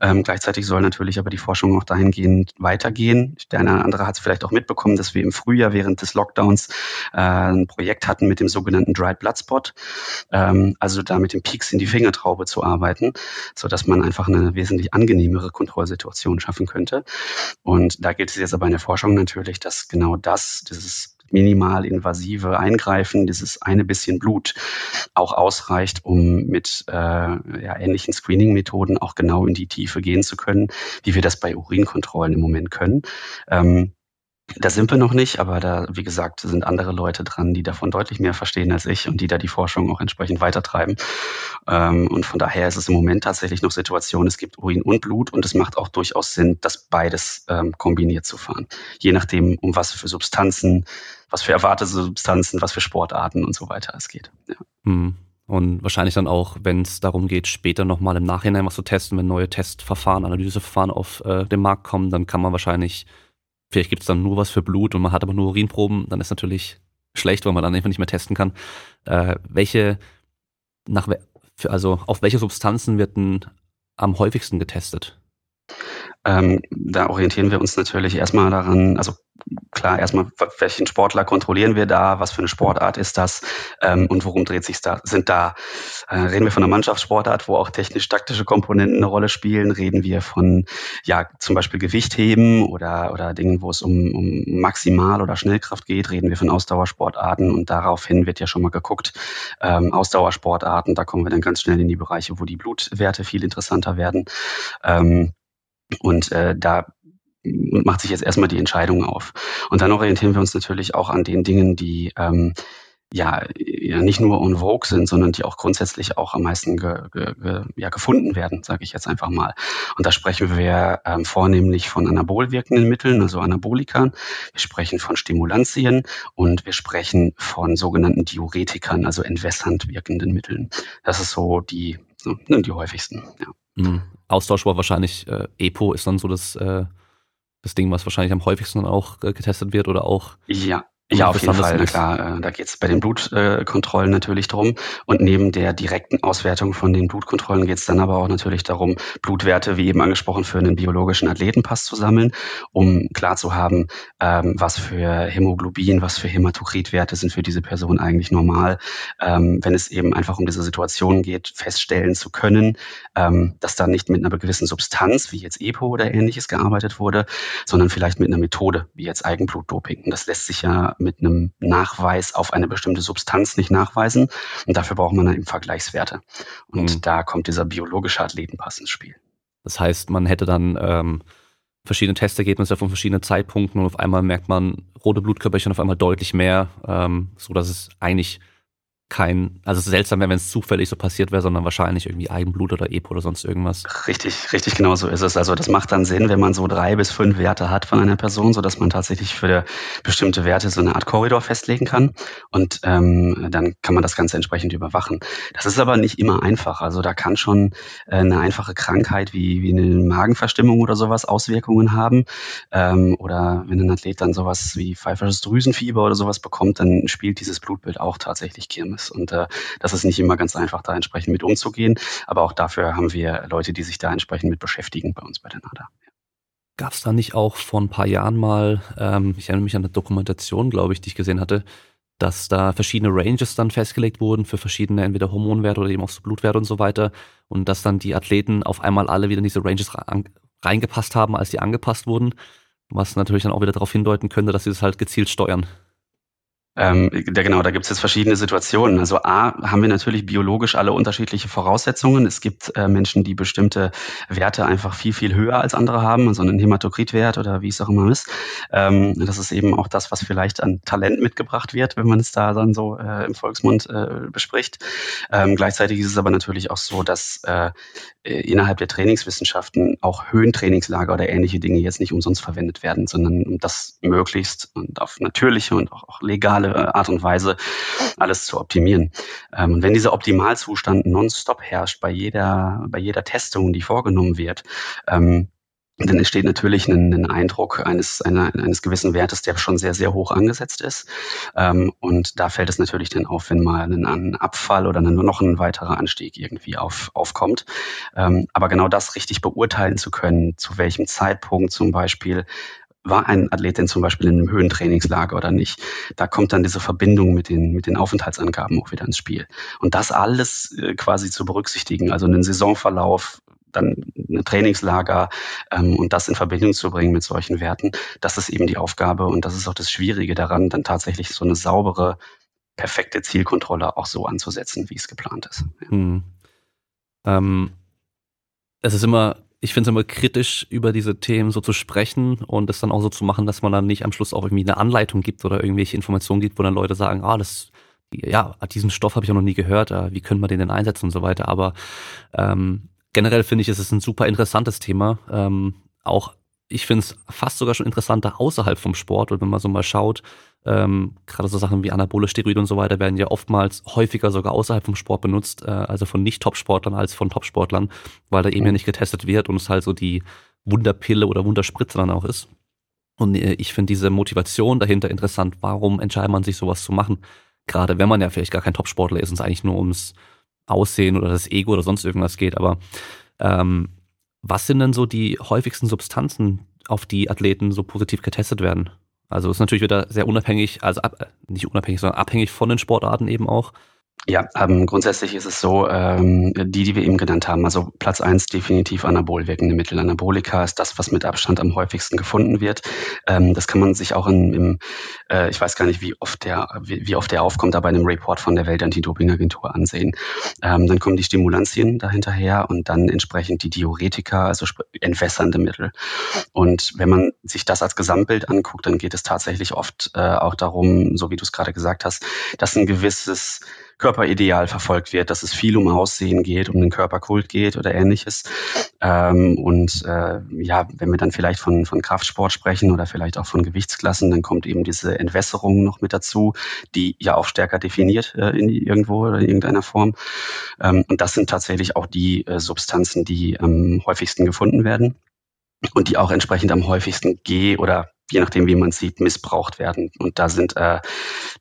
Ähm, gleichzeitig soll natürlich aber die Forschung auch dahingehend weitergehen. Der eine oder andere hat es vielleicht auch mitbekommen, dass wir im Frühjahr während des Lockdowns äh, ein Projekt hatten mit dem sogenannten Dried Blood Spot, ähm, also da mit dem Peaks in die Fingertraube zu arbeiten, so dass man einfach eine wesentlich angenehmere Kontrollsituation schaffen könnte. Und da geht es jetzt aber in der Forschung natürlich, dass genau das, dieses minimal invasive Eingreifen, dieses eine bisschen Blut auch ausreicht, um mit äh, ja, ähnlichen Screening-Methoden auch genau in die Tiefe gehen zu können, wie wir das bei Urinkontrollen im Moment können. Ähm, da sind wir noch nicht, aber da, wie gesagt, sind andere Leute dran, die davon deutlich mehr verstehen als ich und die da die Forschung auch entsprechend weitertreiben. Ähm, und von daher ist es im Moment tatsächlich noch Situation, es gibt Urin und Blut und es macht auch durchaus Sinn, das beides ähm, kombiniert zu fahren. Je nachdem, um was für Substanzen, was für erwartete Substanzen, was für Sportarten und so weiter es geht. Ja. Hm. Und wahrscheinlich dann auch, wenn es darum geht, später nochmal im Nachhinein was zu testen, wenn neue Testverfahren, Analyseverfahren auf äh, den Markt kommen, dann kann man wahrscheinlich Vielleicht gibt es dann nur was für Blut und man hat aber nur Urinproben, dann ist natürlich schlecht, weil man dann einfach nicht mehr testen kann. Äh, welche, nach, also auf welche Substanzen wird denn am häufigsten getestet? Ähm, da orientieren wir uns natürlich erstmal daran, also klar, erstmal, welchen Sportler kontrollieren wir da, was für eine Sportart ist das ähm, und worum dreht sich da? Sind da, äh, reden wir von einer Mannschaftssportart, wo auch technisch-taktische Komponenten eine Rolle spielen? Reden wir von, ja, zum Beispiel Gewichtheben oder, oder Dingen, wo es um, um Maximal- oder Schnellkraft geht? Reden wir von Ausdauersportarten und daraufhin wird ja schon mal geguckt, ähm, Ausdauersportarten, da kommen wir dann ganz schnell in die Bereiche, wo die Blutwerte viel interessanter werden. Ähm, und äh, da macht sich jetzt erstmal die Entscheidung auf. Und dann orientieren wir uns natürlich auch an den Dingen, die ähm, ja, ja nicht nur on vogue sind, sondern die auch grundsätzlich auch am meisten ge, ge, ge, ja, gefunden werden, sage ich jetzt einfach mal. Und da sprechen wir ähm, vornehmlich von anabol wirkenden Mitteln, also Anabolikern. Wir sprechen von Stimulantien und wir sprechen von sogenannten Diuretikern, also entwässernd wirkenden Mitteln. Das ist so die, so, ne, die häufigsten. Ja. Mhm. Austausch war wahrscheinlich äh, EPO ist dann so das äh, das Ding, was wahrscheinlich am häufigsten auch äh, getestet wird oder auch ja, ja, auf jeden Fall, na klar. Äh, da geht es bei den Blutkontrollen natürlich drum. Und neben der direkten Auswertung von den Blutkontrollen geht es dann aber auch natürlich darum, Blutwerte, wie eben angesprochen, für einen biologischen Athletenpass zu sammeln, um klar zu haben, ähm, was für Hämoglobin, was für Hämatokritwerte sind für diese Person eigentlich normal. Ähm, wenn es eben einfach um diese Situation geht, feststellen zu können, ähm, dass da nicht mit einer gewissen Substanz, wie jetzt EPO oder ähnliches, gearbeitet wurde, sondern vielleicht mit einer Methode, wie jetzt Eigenblutdoping. Und das lässt sich ja mit einem Nachweis auf eine bestimmte Substanz nicht nachweisen. Und dafür braucht man dann eben Vergleichswerte. Und mhm. da kommt dieser biologische Athletenpass ins Spiel. Das heißt, man hätte dann ähm, verschiedene Testergebnisse von verschiedenen Zeitpunkten und auf einmal merkt man rote Blutkörperchen auf einmal deutlich mehr, ähm, so dass es eigentlich kein, also es ist seltsam wenn es zufällig so passiert wäre, sondern wahrscheinlich irgendwie Eigenblut oder Epo oder sonst irgendwas. Richtig, richtig genau so ist es. Also das macht dann Sinn, wenn man so drei bis fünf Werte hat von einer Person, so dass man tatsächlich für bestimmte Werte so eine Art Korridor festlegen kann und ähm, dann kann man das Ganze entsprechend überwachen. Das ist aber nicht immer einfach. Also da kann schon äh, eine einfache Krankheit wie, wie eine Magenverstimmung oder sowas Auswirkungen haben ähm, oder wenn ein Athlet dann sowas wie pfeifersches Drüsenfieber oder sowas bekommt, dann spielt dieses Blutbild auch tatsächlich Kirmes ist. Und äh, das ist nicht immer ganz einfach, da entsprechend mit umzugehen. Aber auch dafür haben wir Leute, die sich da entsprechend mit beschäftigen bei uns bei der NADA. Gab es da nicht auch vor ein paar Jahren mal, ähm, ich erinnere mich an eine Dokumentation, glaube ich, die ich gesehen hatte, dass da verschiedene Ranges dann festgelegt wurden für verschiedene entweder Hormonwerte oder eben auch so Blutwerte und so weiter und dass dann die Athleten auf einmal alle wieder in diese Ranges reingepasst haben, als die angepasst wurden, was natürlich dann auch wieder darauf hindeuten könnte, dass sie das halt gezielt steuern. Ähm, da, genau, da gibt es jetzt verschiedene Situationen. Also A, haben wir natürlich biologisch alle unterschiedliche Voraussetzungen. Es gibt äh, Menschen, die bestimmte Werte einfach viel, viel höher als andere haben, also einen Hämatokritwert oder wie es auch immer ist. Ähm, das ist eben auch das, was vielleicht an Talent mitgebracht wird, wenn man es da dann so äh, im Volksmund äh, bespricht. Ähm, gleichzeitig ist es aber natürlich auch so, dass äh, innerhalb der Trainingswissenschaften auch Höhentrainingslager oder ähnliche Dinge jetzt nicht umsonst verwendet werden, sondern um das möglichst und auf natürliche und auch, auch legale optimale Art und Weise alles zu optimieren. Ähm, und wenn dieser Optimalzustand nonstop herrscht bei jeder, bei jeder Testung, die vorgenommen wird, ähm, dann entsteht natürlich ein, ein Eindruck eines, einer, eines gewissen Wertes, der schon sehr, sehr hoch angesetzt ist. Ähm, und da fällt es natürlich dann auf, wenn mal ein, ein Abfall oder ein, noch ein weiterer Anstieg irgendwie auf, aufkommt. Ähm, aber genau das richtig beurteilen zu können, zu welchem Zeitpunkt zum Beispiel war ein Athlet denn zum Beispiel in einem Höhentrainingslager oder nicht? Da kommt dann diese Verbindung mit den, mit den Aufenthaltsangaben auch wieder ins Spiel. Und das alles äh, quasi zu berücksichtigen, also einen Saisonverlauf, dann ein Trainingslager ähm, und das in Verbindung zu bringen mit solchen Werten, das ist eben die Aufgabe und das ist auch das Schwierige daran, dann tatsächlich so eine saubere, perfekte Zielkontrolle auch so anzusetzen, wie es geplant ist. Ja. Hm. Ähm, es ist immer ich finde es immer kritisch, über diese Themen so zu sprechen und es dann auch so zu machen, dass man dann nicht am Schluss auch irgendwie eine Anleitung gibt oder irgendwelche Informationen gibt, wo dann Leute sagen, ah, das, ja, diesen Stoff habe ich auch noch nie gehört, äh, wie können wir den denn einsetzen und so weiter. Aber ähm, generell finde ich, es ist ein super interessantes Thema. Ähm, auch ich finde es fast sogar schon interessanter außerhalb vom Sport, weil wenn man so mal schaut, ähm, gerade so Sachen wie anabole Steroide und so weiter werden ja oftmals häufiger sogar außerhalb vom Sport benutzt, äh, also von Nicht-Top-Sportlern als von Top-Sportlern, weil da eben ja nicht getestet wird und es halt so die Wunderpille oder Wunderspritze dann auch ist. Und äh, ich finde diese Motivation dahinter interessant. Warum entscheidet man sich sowas zu machen? Gerade wenn man ja vielleicht gar kein Top-Sportler ist und es eigentlich nur ums Aussehen oder das Ego oder sonst irgendwas geht. Aber ähm, was sind denn so die häufigsten Substanzen, auf die Athleten so positiv getestet werden? Also ist natürlich wieder sehr unabhängig, also ab, nicht unabhängig, sondern abhängig von den Sportarten eben auch. Ja, ähm, grundsätzlich ist es so, ähm, die, die wir eben genannt haben, also Platz eins definitiv anabol wirkende Mittel. Anabolika ist das, was mit Abstand am häufigsten gefunden wird. Ähm, das kann man sich auch in, im, äh, ich weiß gar nicht, wie oft der, wie, wie oft der aufkommt, aber in einem Report von der Welt-Anti-Doping-Agentur ansehen. Ähm, dann kommen die Stimulantien dahinterher und dann entsprechend die Diuretika, also entwässernde Mittel. Und wenn man sich das als Gesamtbild anguckt, dann geht es tatsächlich oft äh, auch darum, so wie du es gerade gesagt hast, dass ein gewisses Körperideal verfolgt wird, dass es viel um Aussehen geht, um den Körperkult geht oder ähnliches. Ähm, und äh, ja, wenn wir dann vielleicht von, von Kraftsport sprechen oder vielleicht auch von Gewichtsklassen, dann kommt eben diese Entwässerung noch mit dazu, die ja auch stärker definiert äh, in irgendwo oder in irgendeiner Form. Ähm, und das sind tatsächlich auch die äh, Substanzen, die am häufigsten gefunden werden und die auch entsprechend am häufigsten G- oder je nachdem, wie man sieht, missbraucht werden. Und da sind äh,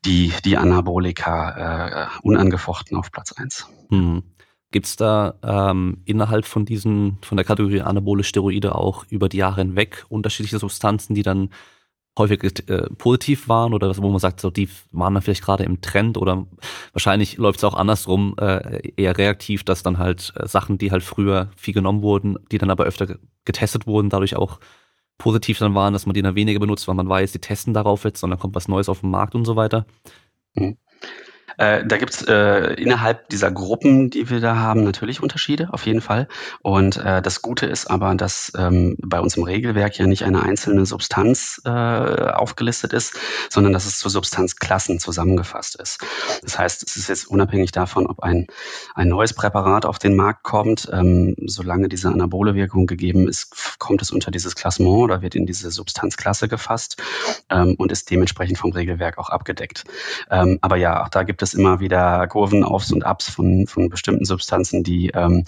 die, die Anabolika äh, unangefochten auf Platz eins. Hm. Gibt es da ähm, innerhalb von diesen, von der Kategorie anabole Steroide auch über die Jahre hinweg unterschiedliche Substanzen, die dann häufig äh, positiv waren oder wo man sagt, so die waren dann vielleicht gerade im Trend oder wahrscheinlich läuft es auch andersrum, äh, eher reaktiv, dass dann halt äh, Sachen, die halt früher viel genommen wurden, die dann aber öfter getestet wurden, dadurch auch positiv dann waren, dass man die dann weniger benutzt, weil man weiß, die testen darauf jetzt, sondern kommt was Neues auf den Markt und so weiter. Mhm. Äh, da gibt's äh, innerhalb dieser Gruppen, die wir da haben, natürlich Unterschiede, auf jeden Fall. Und äh, das Gute ist aber, dass ähm, bei uns im Regelwerk ja nicht eine einzelne Substanz äh, aufgelistet ist, sondern dass es zu Substanzklassen zusammengefasst ist. Das heißt, es ist jetzt unabhängig davon, ob ein, ein neues Präparat auf den Markt kommt, ähm, solange diese anabole Wirkung gegeben ist, kommt es unter dieses Klassement oder wird in diese Substanzklasse gefasst ähm, und ist dementsprechend vom Regelwerk auch abgedeckt. Ähm, aber ja, auch da gibt es immer wieder Kurven, Aufs und Abs von, von bestimmten Substanzen, die ähm,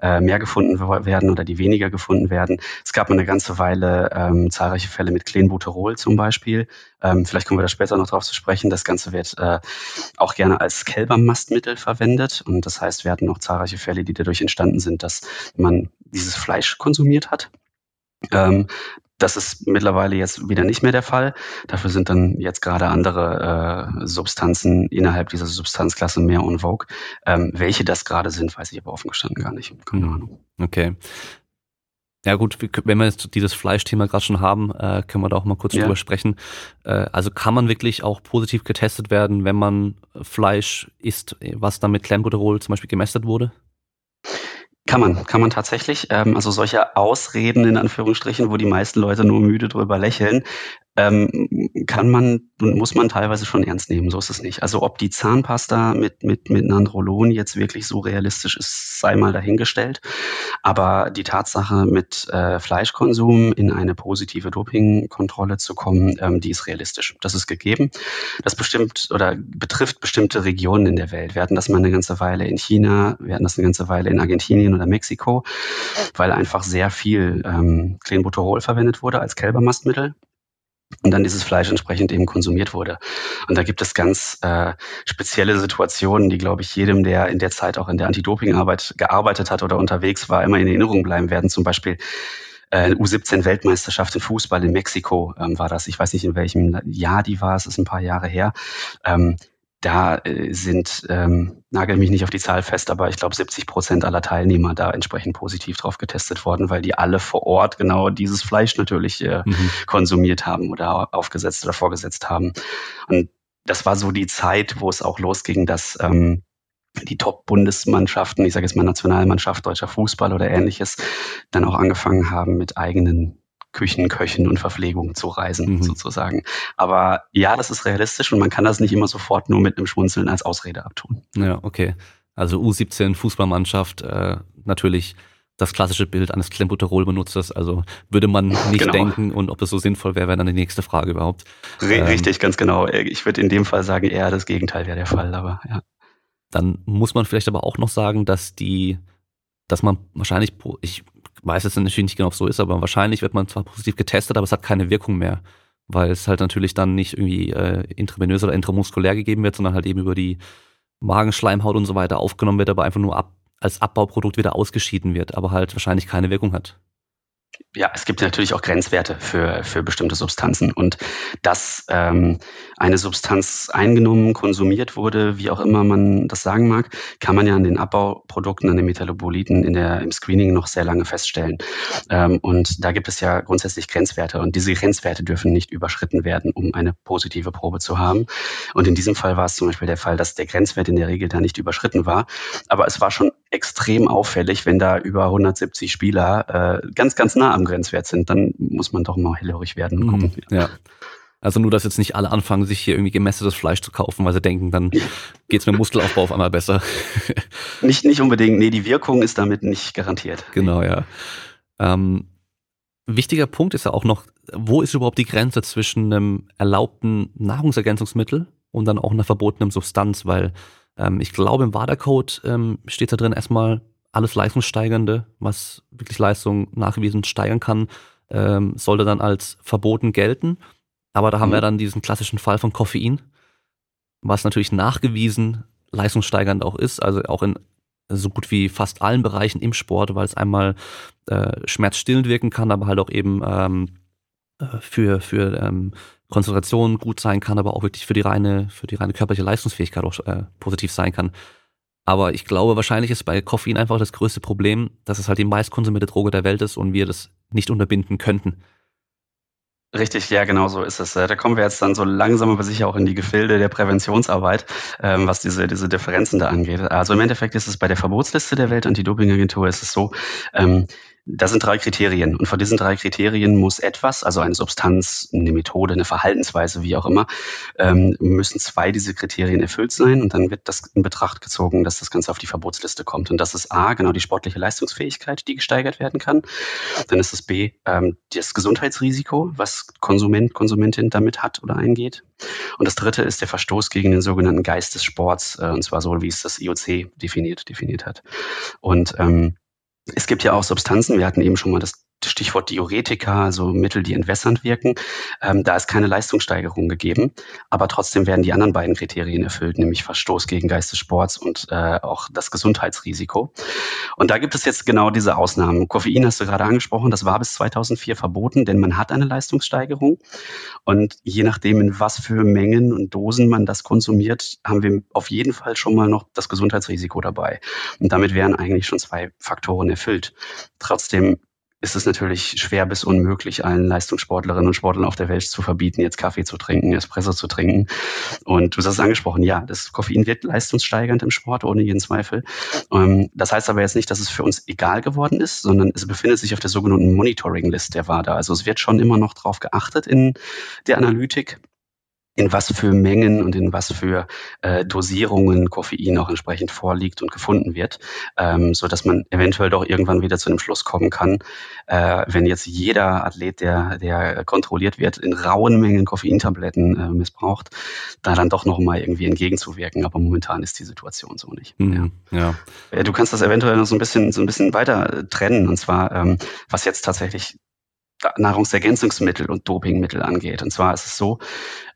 äh, mehr gefunden werden oder die weniger gefunden werden. Es gab eine ganze Weile ähm, zahlreiche Fälle mit Clenbuterol zum Beispiel. Ähm, vielleicht kommen wir da später noch drauf zu sprechen. Das Ganze wird äh, auch gerne als Kälbermastmittel verwendet. Und das heißt, wir hatten noch zahlreiche Fälle, die dadurch entstanden sind, dass man dieses Fleisch konsumiert hat. Ähm, das ist mittlerweile jetzt wieder nicht mehr der Fall. Dafür sind dann jetzt gerade andere äh, Substanzen innerhalb dieser Substanzklasse mehr en vogue. Ähm, welche das gerade sind, weiß ich aber offen gestanden gar nicht. Keine. Ahnung. Okay. Ja gut, wenn wir jetzt dieses Fleischthema gerade schon haben, äh, können wir da auch mal kurz ja. drüber sprechen. Äh, also kann man wirklich auch positiv getestet werden, wenn man Fleisch isst, was dann mit Clenbuterol zum Beispiel gemästet wurde? Kann man, kann man tatsächlich. Ähm, also solche Ausreden in Anführungsstrichen, wo die meisten Leute nur müde drüber lächeln, ähm, kann man und muss man teilweise schon ernst nehmen. So ist es nicht. Also ob die Zahnpasta mit, mit, mit Nandrolon jetzt wirklich so realistisch ist, sei mal dahingestellt. Aber die Tatsache, mit äh, Fleischkonsum in eine positive Dopingkontrolle zu kommen, ähm, die ist realistisch. Das ist gegeben. Das bestimmt oder betrifft bestimmte Regionen in der Welt. Wir hatten das mal eine ganze Weile in China, wir hatten das eine ganze Weile in Argentinien oder Mexiko, weil einfach sehr viel ähm, Clenbuterol verwendet wurde als Kälbermastmittel und dann dieses Fleisch entsprechend eben konsumiert wurde. Und da gibt es ganz äh, spezielle Situationen, die, glaube ich, jedem, der in der Zeit auch in der Anti-Doping-Arbeit gearbeitet hat oder unterwegs war, immer in Erinnerung bleiben werden. Zum Beispiel äh, U17-Weltmeisterschaft im Fußball in Mexiko ähm, war das. Ich weiß nicht, in welchem Jahr die war, es ist ein paar Jahre her. Ähm, da äh, sind, ähm, nagel mich nicht auf die Zahl fest, aber ich glaube 70 Prozent aller Teilnehmer da entsprechend positiv drauf getestet worden, weil die alle vor Ort genau dieses Fleisch natürlich äh, mhm. konsumiert haben oder aufgesetzt oder vorgesetzt haben. Und das war so die Zeit, wo es auch losging, dass ähm, die Top-Bundesmannschaften, ich sage jetzt mal Nationalmannschaft, deutscher Fußball oder ähnliches, dann auch angefangen haben mit eigenen Küchen, Köchen und Verpflegung zu reisen, mhm. sozusagen. Aber ja, das ist realistisch und man kann das nicht immer sofort nur mit einem Schmunzeln als Ausrede abtun. Ja, okay. Also U17 Fußballmannschaft, äh, natürlich das klassische Bild eines Klembuterol-Benutzers. Also würde man *laughs* nicht genau. denken und ob es so sinnvoll wäre, wäre dann die nächste Frage überhaupt. Ähm, richtig, ähm, ganz genau. Ich würde in dem Fall sagen, eher das Gegenteil wäre der Fall, aber ja. Dann muss man vielleicht aber auch noch sagen, dass die, dass man wahrscheinlich, ich weiß jetzt natürlich nicht genau, ob es so ist, aber wahrscheinlich wird man zwar positiv getestet, aber es hat keine Wirkung mehr, weil es halt natürlich dann nicht irgendwie äh, intravenös oder intramuskulär gegeben wird, sondern halt eben über die Magenschleimhaut und so weiter aufgenommen wird, aber einfach nur ab, als Abbauprodukt wieder ausgeschieden wird, aber halt wahrscheinlich keine Wirkung hat. Ja, es gibt natürlich auch Grenzwerte für, für bestimmte Substanzen. Und dass ähm, eine Substanz eingenommen, konsumiert wurde, wie auch immer man das sagen mag, kann man ja an den Abbauprodukten, an den Metalloboliten in der, im Screening noch sehr lange feststellen. Ähm, und da gibt es ja grundsätzlich Grenzwerte. Und diese Grenzwerte dürfen nicht überschritten werden, um eine positive Probe zu haben. Und in diesem Fall war es zum Beispiel der Fall, dass der Grenzwert in der Regel da nicht überschritten war. Aber es war schon extrem auffällig, wenn da über 170 Spieler äh, ganz, ganz nah am Grenzwert sind, dann muss man doch mal hellhörig werden und gucken. Mhm, ja. Also nur, dass jetzt nicht alle anfangen, sich hier irgendwie gemästetes Fleisch zu kaufen, weil sie denken, dann geht's mit dem Muskelaufbau auf einmal besser. *laughs* nicht, nicht unbedingt. Nee, die Wirkung ist damit nicht garantiert. Genau, ja. Ähm, wichtiger Punkt ist ja auch noch, wo ist überhaupt die Grenze zwischen einem erlaubten Nahrungsergänzungsmittel und dann auch einer verbotenen Substanz? Weil ähm, ich glaube, im WADA-Code ähm, steht da drin erstmal alles Leistungssteigernde, was wirklich Leistung nachgewiesen steigern kann, ähm, sollte dann als verboten gelten. Aber da haben mhm. wir dann diesen klassischen Fall von Koffein, was natürlich nachgewiesen leistungssteigernd auch ist, also auch in so gut wie fast allen Bereichen im Sport, weil es einmal äh, schmerzstillend wirken kann, aber halt auch eben ähm, äh, für, für ähm, Konzentration gut sein kann, aber auch wirklich für die reine, für die reine körperliche Leistungsfähigkeit auch äh, positiv sein kann. Aber ich glaube, wahrscheinlich ist bei Koffein einfach das größte Problem, dass es halt die meistkonsumierte Droge der Welt ist und wir das nicht unterbinden könnten. Richtig, ja, genau so ist es. Da kommen wir jetzt dann so langsam aber sicher auch in die Gefilde der Präventionsarbeit, ähm, was diese, diese Differenzen da angeht. Also im Endeffekt ist es bei der Verbotsliste der Welt-Anti-Doping-Agentur ist es so, ähm, das sind drei Kriterien. Und von diesen drei Kriterien muss etwas, also eine Substanz, eine Methode, eine Verhaltensweise, wie auch immer, ähm, müssen zwei dieser Kriterien erfüllt sein. Und dann wird das in Betracht gezogen, dass das Ganze auf die Verbotsliste kommt. Und das ist A, genau die sportliche Leistungsfähigkeit, die gesteigert werden kann. Dann ist es B, ähm, das Gesundheitsrisiko, was Konsument, Konsumentin damit hat oder eingeht. Und das dritte ist der Verstoß gegen den sogenannten Geist des Sports, äh, und zwar so, wie es das IOC definiert, definiert hat. Und ähm, es gibt ja auch Substanzen, wir hatten eben schon mal das Stichwort Diuretika, also Mittel, die entwässernd wirken. Ähm, da ist keine Leistungssteigerung gegeben, aber trotzdem werden die anderen beiden Kriterien erfüllt, nämlich Verstoß gegen Geist des Sports und äh, auch das Gesundheitsrisiko. Und da gibt es jetzt genau diese Ausnahmen. Koffein hast du gerade angesprochen, das war bis 2004 verboten, denn man hat eine Leistungssteigerung. Und je nachdem, in was für Mengen und Dosen man das konsumiert, haben wir auf jeden Fall schon mal noch das Gesundheitsrisiko dabei. Und damit wären eigentlich schon zwei Faktoren erfüllt. Trotzdem ist es natürlich schwer bis unmöglich, allen Leistungssportlerinnen und Sportlern auf der Welt zu verbieten, jetzt Kaffee zu trinken, Espresso zu trinken. Und du hast es angesprochen, ja, das Koffein wird leistungssteigernd im Sport, ohne jeden Zweifel. Ähm, das heißt aber jetzt nicht, dass es für uns egal geworden ist, sondern es befindet sich auf der sogenannten Monitoring-List der WADA. Also es wird schon immer noch darauf geachtet in der Analytik in was für Mengen und in was für äh, Dosierungen Koffein auch entsprechend vorliegt und gefunden wird, ähm, so dass man eventuell doch irgendwann wieder zu dem Schluss kommen kann, äh, wenn jetzt jeder Athlet, der, der kontrolliert wird, in rauen Mengen Koffeintabletten äh, missbraucht, da dann doch noch mal irgendwie entgegenzuwirken. Aber momentan ist die Situation so nicht. Mhm, ja. ja. Du kannst das eventuell noch so ein bisschen, so ein bisschen weiter trennen. Und zwar, ähm, was jetzt tatsächlich Nahrungsergänzungsmittel und Dopingmittel angeht. Und zwar ist es so,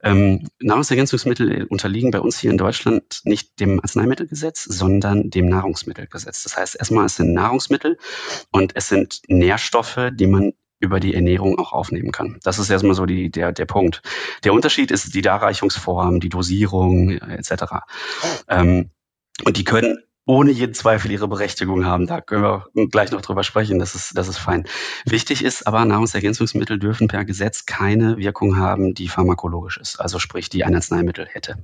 ähm, Nahrungsergänzungsmittel unterliegen bei uns hier in Deutschland nicht dem Arzneimittelgesetz, sondern dem Nahrungsmittelgesetz. Das heißt, erstmal es sind Nahrungsmittel und es sind Nährstoffe, die man über die Ernährung auch aufnehmen kann. Das ist erstmal so die, der, der Punkt. Der Unterschied ist die Darreichungsform, die Dosierung etc. Ähm, und die können ohne jeden Zweifel ihre Berechtigung haben. Da können wir gleich noch drüber sprechen. Das ist, das ist fein. Wichtig ist aber, Nahrungsergänzungsmittel dürfen per Gesetz keine Wirkung haben, die pharmakologisch ist. Also sprich, die ein Arzneimittel hätte.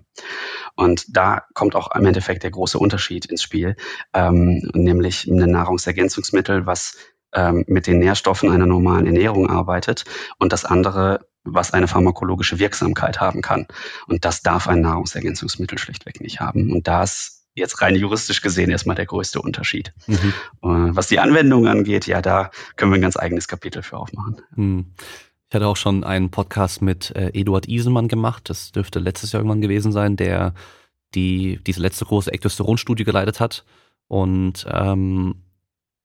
Und da kommt auch im Endeffekt der große Unterschied ins Spiel, ähm, nämlich ein Nahrungsergänzungsmittel, was ähm, mit den Nährstoffen einer normalen Ernährung arbeitet und das andere was eine pharmakologische Wirksamkeit haben kann. Und das darf ein Nahrungsergänzungsmittel schlichtweg nicht haben. Und das jetzt rein juristisch gesehen erstmal der größte Unterschied. Mhm. Äh, was die Anwendung angeht, ja, da können wir ein ganz eigenes Kapitel für aufmachen. Mhm. Ich hatte auch schon einen Podcast mit äh, Eduard Isenmann gemacht, das dürfte letztes Jahr irgendwann gewesen sein, der die diese letzte große Ektosteron-Studie geleitet hat. Und ähm,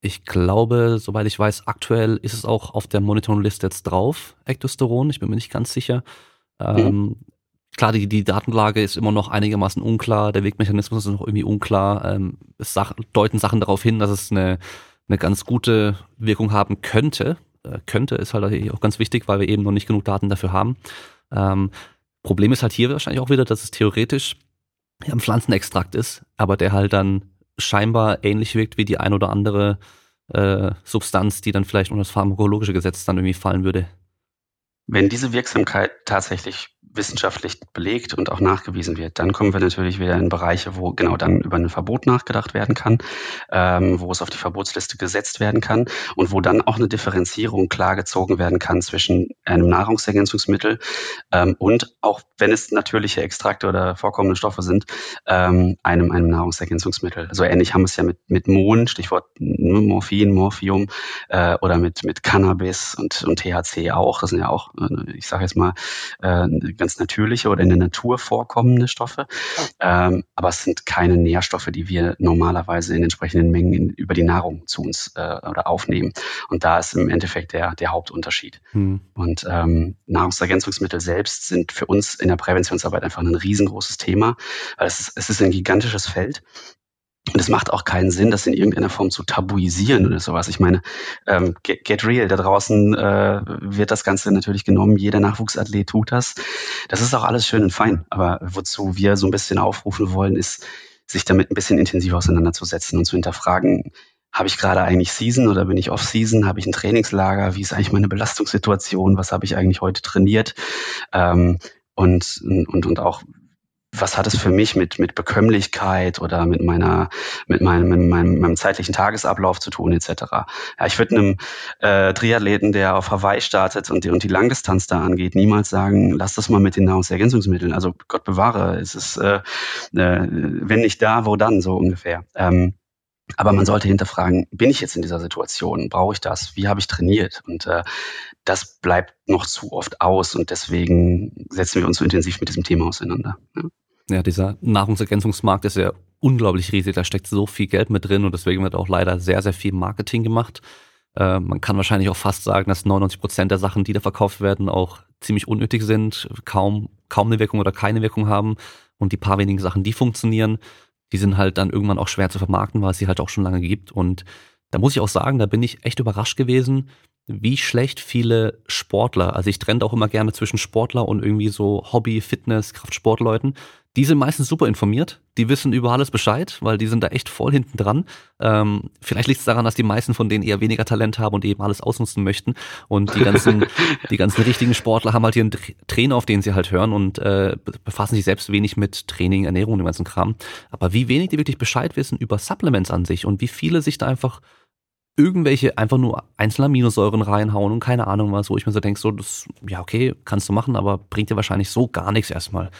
ich glaube, soweit ich weiß, aktuell ist es auch auf der Monitoring-Liste jetzt drauf, Ektosteron. Ich bin mir nicht ganz sicher. Mhm. Klar, die, die Datenlage ist immer noch einigermaßen unklar, der Wegmechanismus ist noch irgendwie unklar. Ähm, es sach, deuten Sachen darauf hin, dass es eine, eine ganz gute Wirkung haben könnte. äh, könnte, ist halt auch ganz wichtig, weil wir eben noch nicht genug Daten dafür haben. Ähm, Problem ist halt hier wahrscheinlich auch wieder, dass es theoretisch ein Pflanzenextrakt ist, aber der halt dann scheinbar ähnlich wirkt wie die ein oder andere äh, Substanz, die dann vielleicht unter das pharmakologische Gesetz dann irgendwie fallen würde. Wenn diese Wirksamkeit tatsächlich wissenschaftlich belegt und auch nachgewiesen wird, dann kommen wir natürlich wieder in Bereiche, wo genau dann über ein Verbot nachgedacht werden kann, ähm, wo es auf die Verbotsliste gesetzt werden kann und wo dann auch eine Differenzierung klar gezogen werden kann zwischen einem Nahrungsergänzungsmittel ähm, und auch wenn es natürliche Extrakte oder vorkommende Stoffe sind, ähm, einem, einem Nahrungsergänzungsmittel. So ähnlich haben wir es ja mit, mit Mohn, Stichwort Morphin, Morphium äh, oder mit, mit Cannabis und, und THC auch. Das sind ja auch, äh, ich sage jetzt mal, äh, ganz natürliche oder in der Natur vorkommende Stoffe. Ähm, aber es sind keine Nährstoffe, die wir normalerweise in entsprechenden Mengen über die Nahrung zu uns äh, oder aufnehmen. Und da ist im Endeffekt der, der Hauptunterschied. Hm. Und ähm, Nahrungsergänzungsmittel selbst sind für uns in der Präventionsarbeit einfach ein riesengroßes Thema, weil es ist, es ist ein gigantisches Feld. Und es macht auch keinen Sinn, das in irgendeiner Form zu tabuisieren oder sowas. Ich meine, ähm, get, get, real, da draußen äh, wird das Ganze natürlich genommen, jeder Nachwuchsathlet tut das. Das ist auch alles schön und fein. Aber wozu wir so ein bisschen aufrufen wollen, ist, sich damit ein bisschen intensiver auseinanderzusetzen und zu hinterfragen, habe ich gerade eigentlich Season oder bin ich Off-Season? Habe ich ein Trainingslager? Wie ist eigentlich meine Belastungssituation? Was habe ich eigentlich heute trainiert? Ähm, und, und, und auch, was hat es für mich mit, mit Bekömmlichkeit oder mit meiner, mit meinem, mit meinem, meinem zeitlichen Tagesablauf zu tun, etc. Ja, ich würde einem äh, Triathleten, der auf Hawaii startet und die, und die Langdistanz da angeht, niemals sagen, lass das mal mit den Nahrungsergänzungsmitteln. Also Gott bewahre, es ist, äh, äh, wenn nicht da, wo dann, so ungefähr. Ähm, aber man sollte hinterfragen, bin ich jetzt in dieser Situation? Brauche ich das? Wie habe ich trainiert? Und äh, das bleibt noch zu oft aus und deswegen setzen wir uns so intensiv mit diesem Thema auseinander. Ja. Ja, dieser Nahrungsergänzungsmarkt ist ja unglaublich riesig, da steckt so viel Geld mit drin und deswegen wird auch leider sehr, sehr viel Marketing gemacht. Äh, man kann wahrscheinlich auch fast sagen, dass 99 Prozent der Sachen, die da verkauft werden, auch ziemlich unnötig sind, kaum, kaum eine Wirkung oder keine Wirkung haben. Und die paar wenigen Sachen, die funktionieren, die sind halt dann irgendwann auch schwer zu vermarkten, weil es sie halt auch schon lange gibt. Und da muss ich auch sagen, da bin ich echt überrascht gewesen, wie schlecht viele Sportler, also ich trenne auch immer gerne zwischen Sportler und irgendwie so Hobby, Fitness, Kraftsportleuten, die sind meistens super informiert, die wissen über alles Bescheid, weil die sind da echt voll hinten dran. Ähm, vielleicht liegt es daran, dass die meisten von denen eher weniger Talent haben und eben alles ausnutzen möchten. Und die ganzen, *laughs* die ganzen richtigen Sportler haben halt ihren Trainer, auf den sie halt hören und äh, befassen sich selbst wenig mit Training, Ernährung und dem ganzen Kram. Aber wie wenig die wirklich Bescheid wissen über Supplements an sich und wie viele sich da einfach irgendwelche einfach nur einzelne Aminosäuren reinhauen und keine Ahnung was, wo ich mir so denke, so, das, ja, okay, kannst du machen, aber bringt dir wahrscheinlich so gar nichts erstmal.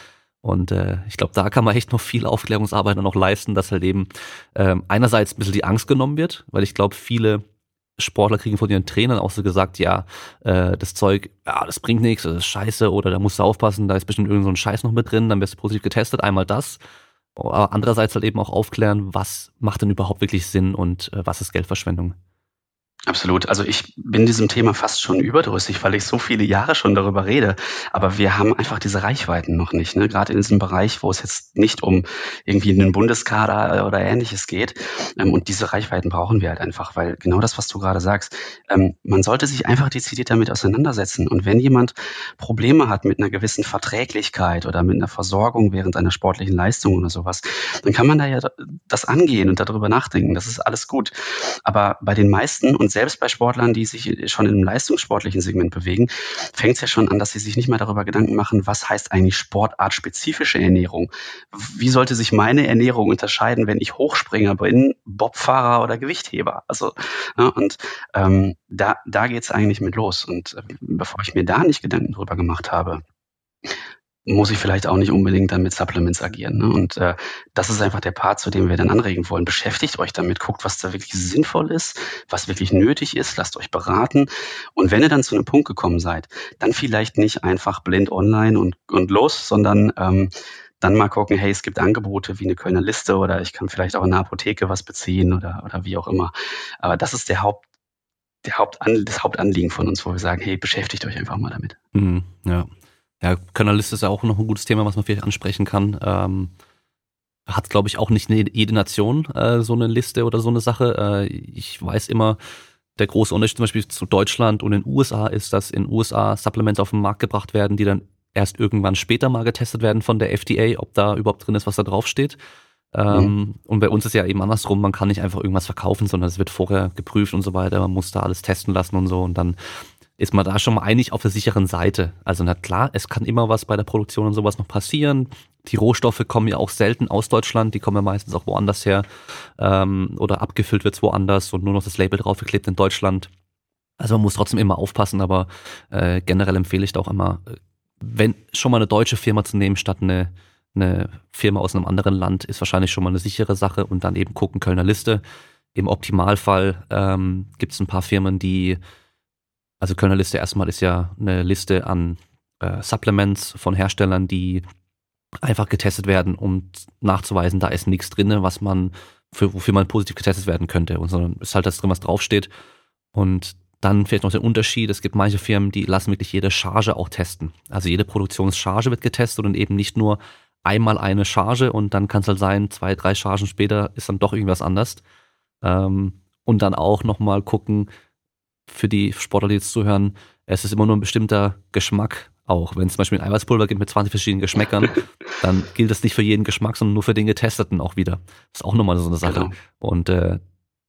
Und äh, ich glaube, da kann man echt noch viel Aufklärungsarbeit noch leisten, dass halt eben äh, einerseits ein bisschen die Angst genommen wird, weil ich glaube, viele Sportler kriegen von ihren Trainern auch so gesagt, ja, äh, das Zeug, ja, das bringt nichts, das ist scheiße oder da musst du aufpassen, da ist bestimmt irgend so ein Scheiß noch mit drin, dann wirst du positiv getestet, einmal das. Aber andererseits halt eben auch aufklären, was macht denn überhaupt wirklich Sinn und äh, was ist Geldverschwendung. Absolut. Also ich bin diesem Thema fast schon überdrüssig, weil ich so viele Jahre schon darüber rede. Aber wir haben einfach diese Reichweiten noch nicht. Ne? Gerade in diesem Bereich, wo es jetzt nicht um irgendwie einen Bundeskader oder ähnliches geht. Ähm, und diese Reichweiten brauchen wir halt einfach, weil genau das, was du gerade sagst, ähm, man sollte sich einfach dezidiert damit auseinandersetzen. Und wenn jemand Probleme hat mit einer gewissen Verträglichkeit oder mit einer Versorgung während einer sportlichen Leistung oder sowas, dann kann man da ja das angehen und darüber nachdenken. Das ist alles gut. Aber bei den meisten und selbst bei Sportlern, die sich schon im leistungssportlichen Segment bewegen, fängt es ja schon an, dass sie sich nicht mehr darüber Gedanken machen, was heißt eigentlich sportartspezifische Ernährung? Wie sollte sich meine Ernährung unterscheiden, wenn ich Hochspringer bin, Bobfahrer oder Gewichtheber? Also, ja, und ähm, da, da geht es eigentlich mit los. Und äh, bevor ich mir da nicht Gedanken drüber gemacht habe, muss ich vielleicht auch nicht unbedingt dann mit Supplements agieren. Ne? Und äh, das ist einfach der Part, zu dem wir dann anregen wollen. Beschäftigt euch damit, guckt, was da wirklich sinnvoll ist, was wirklich nötig ist, lasst euch beraten. Und wenn ihr dann zu einem Punkt gekommen seid, dann vielleicht nicht einfach blind online und, und los, sondern ähm, dann mal gucken, hey, es gibt Angebote wie eine Kölner Liste oder ich kann vielleicht auch in der Apotheke was beziehen oder, oder wie auch immer. Aber das ist der Haupt, der Hauptan das Hauptanliegen von uns, wo wir sagen, hey, beschäftigt euch einfach mal damit. Mhm, ja, ja, Könnerliste ist ja auch noch ein gutes Thema, was man vielleicht ansprechen kann. Ähm, hat, glaube ich, auch nicht jede Nation äh, so eine Liste oder so eine Sache. Äh, ich weiß immer, der große Unterschied zum Beispiel zu Deutschland und den USA ist, dass in USA Supplements auf den Markt gebracht werden, die dann erst irgendwann später mal getestet werden von der FDA, ob da überhaupt drin ist, was da draufsteht. Ähm, mhm. Und bei uns ist ja eben andersrum, man kann nicht einfach irgendwas verkaufen, sondern es wird vorher geprüft und so weiter. Man muss da alles testen lassen und so. Und dann ist man da schon mal eigentlich auf der sicheren Seite. Also na klar, es kann immer was bei der Produktion und sowas noch passieren. Die Rohstoffe kommen ja auch selten aus Deutschland, die kommen ja meistens auch woanders her ähm, oder abgefüllt wird's woanders und nur noch das Label draufgeklebt in Deutschland. Also man muss trotzdem immer aufpassen, aber äh, generell empfehle ich da auch immer, wenn schon mal eine deutsche Firma zu nehmen statt eine, eine Firma aus einem anderen Land, ist wahrscheinlich schon mal eine sichere Sache und dann eben gucken Kölner Liste. Im Optimalfall ähm, gibt es ein paar Firmen, die also Kölner Liste erstmal ist ja eine Liste an äh, Supplements von Herstellern, die einfach getestet werden, um nachzuweisen, da ist nichts drin, was man, für, wofür man positiv getestet werden könnte. Und sondern ist halt das drin, was draufsteht. Und dann vielleicht noch der Unterschied, es gibt manche Firmen, die lassen wirklich jede Charge auch testen. Also jede Produktionscharge wird getestet und eben nicht nur einmal eine Charge und dann kann es halt sein, zwei, drei Chargen später ist dann doch irgendwas anders. Ähm, und dann auch nochmal gucken, für die Sportler, die jetzt zuhören, es ist immer nur ein bestimmter Geschmack auch. Wenn es zum Beispiel ein Eiweißpulver gibt mit 20 verschiedenen Geschmäckern, *laughs* dann gilt das nicht für jeden Geschmack, sondern nur für den getesteten auch wieder. Das ist auch nochmal so eine Sache. Genau. Und äh,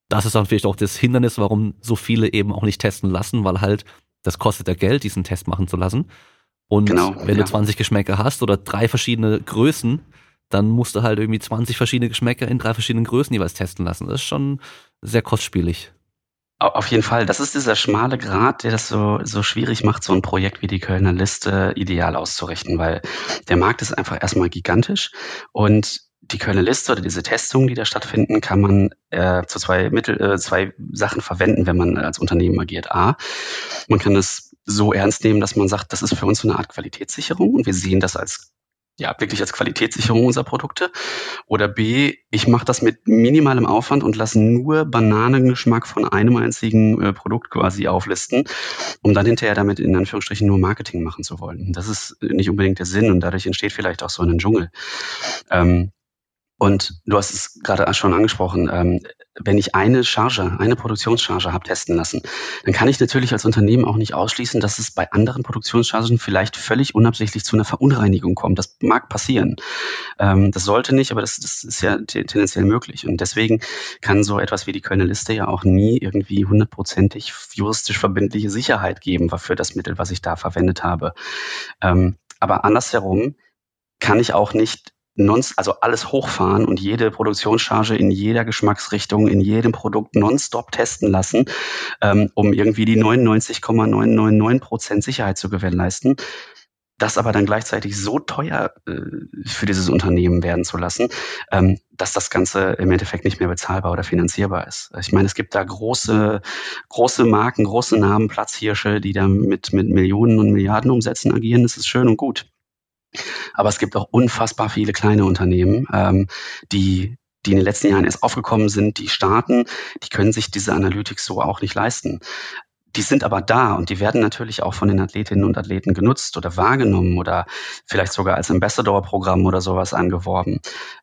das ist dann vielleicht auch das Hindernis, warum so viele eben auch nicht testen lassen, weil halt das kostet ja Geld, diesen Test machen zu lassen. Und genau, wenn ja. du 20 Geschmäcker hast oder drei verschiedene Größen, dann musst du halt irgendwie 20 verschiedene Geschmäcker in drei verschiedenen Größen jeweils testen lassen. Das ist schon sehr kostspielig. Auf jeden Fall. Das ist dieser schmale Grat, der das so, so schwierig macht, so ein Projekt wie die Kölner Liste ideal auszurichten, weil der Markt ist einfach erstmal gigantisch und die Kölner Liste oder diese Testungen, die da stattfinden, kann man äh, zu zwei Mittel, äh, zwei Sachen verwenden, wenn man als Unternehmen agiert. A, man kann es so ernst nehmen, dass man sagt, das ist für uns so eine Art Qualitätssicherung und wir sehen das als ja, wirklich als Qualitätssicherung unserer Produkte. Oder B, ich mache das mit minimalem Aufwand und lasse nur Bananengeschmack von einem einzigen äh, Produkt quasi auflisten, um dann hinterher damit in Anführungsstrichen nur Marketing machen zu wollen. Das ist nicht unbedingt der Sinn und dadurch entsteht vielleicht auch so ein Dschungel. Ähm, und du hast es gerade schon angesprochen, ähm, wenn ich eine Charge, eine Produktionscharge habe testen lassen, dann kann ich natürlich als Unternehmen auch nicht ausschließen, dass es bei anderen Produktionschargen vielleicht völlig unabsichtlich zu einer Verunreinigung kommt. Das mag passieren. Ähm, das sollte nicht, aber das, das ist ja tendenziell möglich. Und deswegen kann so etwas wie die Kölner Liste ja auch nie irgendwie hundertprozentig juristisch verbindliche Sicherheit geben für das Mittel, was ich da verwendet habe. Ähm, aber andersherum kann ich auch nicht nonst, also alles hochfahren und jede Produktionscharge in jeder Geschmacksrichtung, in jedem Produkt nonstop testen lassen, ähm, um irgendwie die 99,999 Prozent Sicherheit zu gewährleisten. Das aber dann gleichzeitig so teuer äh, für dieses Unternehmen werden zu lassen, ähm, dass das Ganze im Endeffekt nicht mehr bezahlbar oder finanzierbar ist. Ich meine, es gibt da große, große Marken, große Namen, Platzhirsche, die da mit, mit Millionen und Milliarden Umsätzen agieren. Das ist schön und gut. Aber es gibt auch unfassbar viele kleine Unternehmen, ähm, die die in den letzten Jahren erst aufgekommen sind, die starten, die können sich diese Analytics so auch nicht leisten. Die sind aber da und die werden natürlich auch von den Athletinnen und Athleten genutzt oder wahrgenommen oder vielleicht sogar als Ambassador-Programm oder sowas angeworben.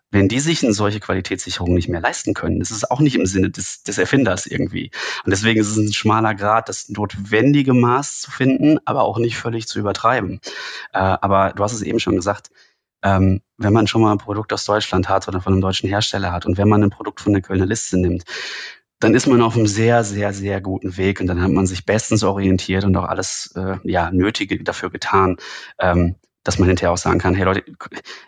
Wenn die sich eine solche Qualitätssicherung nicht mehr leisten können, das ist auch nicht im Sinne des, des Erfinders irgendwie. Und deswegen ist es ein schmaler Grad, das notwendige Maß zu finden, aber auch nicht völlig zu übertreiben. Äh, aber du hast es eben schon gesagt, ähm, wenn man schon mal ein Produkt aus Deutschland hat oder von einem deutschen Hersteller hat und wenn man ein Produkt von der Kölner Liste nimmt, dann ist man auf einem sehr, sehr, sehr guten Weg und dann hat man sich bestens orientiert und auch alles äh, ja, Nötige dafür getan, ähm, dass man hinterher auch sagen kann, hey Leute,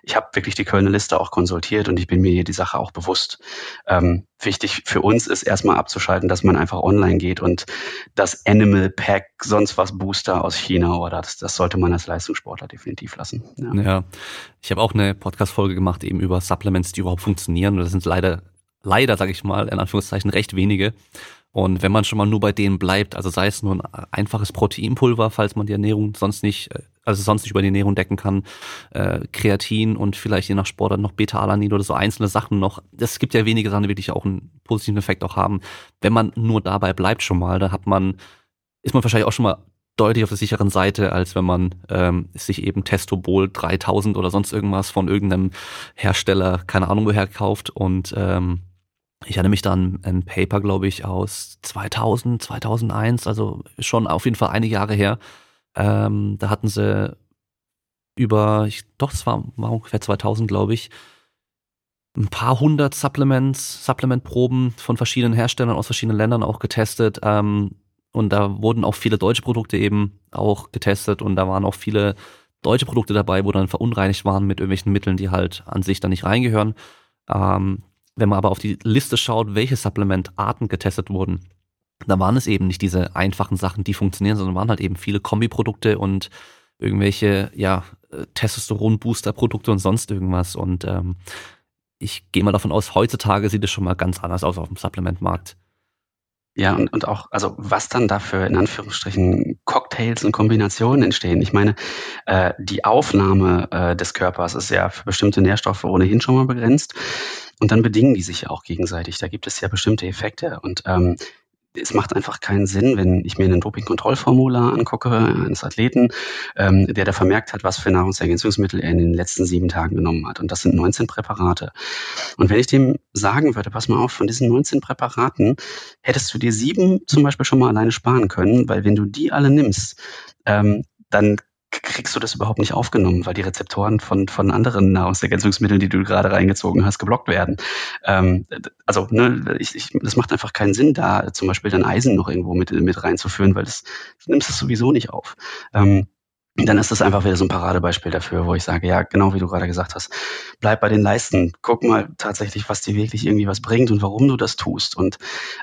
ich habe wirklich die Kölner Liste auch konsultiert und ich bin mir hier die Sache auch bewusst. Ähm, wichtig für uns ist erstmal abzuschalten, dass man einfach online geht und das Animal Pack, sonst was Booster aus China oder das, das sollte man als Leistungssportler definitiv lassen. Ja, ja. ich habe auch eine Podcast-Folge gemacht eben über Supplements, die überhaupt funktionieren. Und das sind leider, leider, sage ich mal, in Anführungszeichen recht wenige. Und wenn man schon mal nur bei denen bleibt, also sei es nur ein einfaches Proteinpulver, falls man die Ernährung sonst nicht, äh, also sonst nicht über die Ernährung decken kann, äh, Kreatin und vielleicht je nach Sportart noch Beta-Alanin oder so einzelne Sachen noch. Es gibt ja wenige Sachen, die wirklich auch einen positiven Effekt auch haben. Wenn man nur dabei bleibt schon mal, da hat man, ist man wahrscheinlich auch schon mal deutlich auf der sicheren Seite, als wenn man ähm, sich eben Testobol 3000 oder sonst irgendwas von irgendeinem Hersteller, keine Ahnung woher kauft und ähm, Ich erinnere mich dann an ein Paper, glaube ich, aus 2000, 2001, also schon auf jeden Fall einige Jahre her. Ähm, da hatten sie über, ich, doch, es war, war ungefähr 2000, glaube ich, ein paar hundert Supplements, Supplementproben von verschiedenen Herstellern aus verschiedenen Ländern auch getestet. Ähm, und da wurden auch viele deutsche Produkte eben auch getestet und da waren auch viele deutsche Produkte dabei, wo dann verunreinigt waren mit irgendwelchen Mitteln, die halt an sich da nicht reingehören. Ähm, wenn man aber auf die Liste schaut, welche Supplementarten getestet wurden, da waren es eben nicht diese einfachen Sachen, die funktionieren, sondern waren halt eben viele Kombiprodukte und irgendwelche, ja, Testosteron-Booster-Produkte und sonst irgendwas. Und ähm, ich gehe mal davon aus, heutzutage sieht es schon mal ganz anders aus auf dem Supplementmarkt. Ja, und, und auch, also was dann dafür in Anführungsstrichen Cocktails und Kombinationen entstehen. Ich meine, äh, die Aufnahme äh, des Körpers ist ja für bestimmte Nährstoffe ohnehin schon mal begrenzt. Und dann bedingen die sich ja auch gegenseitig. Da gibt es ja bestimmte Effekte. Und ähm, es macht einfach keinen Sinn, wenn ich mir einen Doping-Kontrollformular angucke eines Athleten, ähm, der da vermerkt hat, was für Nahrungsergänzungsmittel er in den letzten sieben Tagen genommen hat. Und das sind 19 Präparate. Und wenn ich dem sagen würde, pass mal auf, von diesen 19 Präparaten hättest du dir sieben zum Beispiel schon mal alleine sparen können, weil wenn du die alle nimmst, ähm, dann kriegst du das überhaupt nicht aufgenommen, weil die Rezeptoren von, von anderen Nahrungsergänzungsmitteln, die du gerade reingezogen hast, geblockt werden. Ähm, also, ne, ich, ich, das macht einfach keinen Sinn, da zum Beispiel dann Eisen noch irgendwo mit, mit reinzuführen, weil das, du nimmst es sowieso nicht auf. Ähm, dann ist das einfach wieder so ein Paradebeispiel dafür, wo ich sage, ja, genau wie du gerade gesagt hast, bleib bei den Leisten, guck mal tatsächlich, was dir wirklich irgendwie was bringt und warum du das tust. Und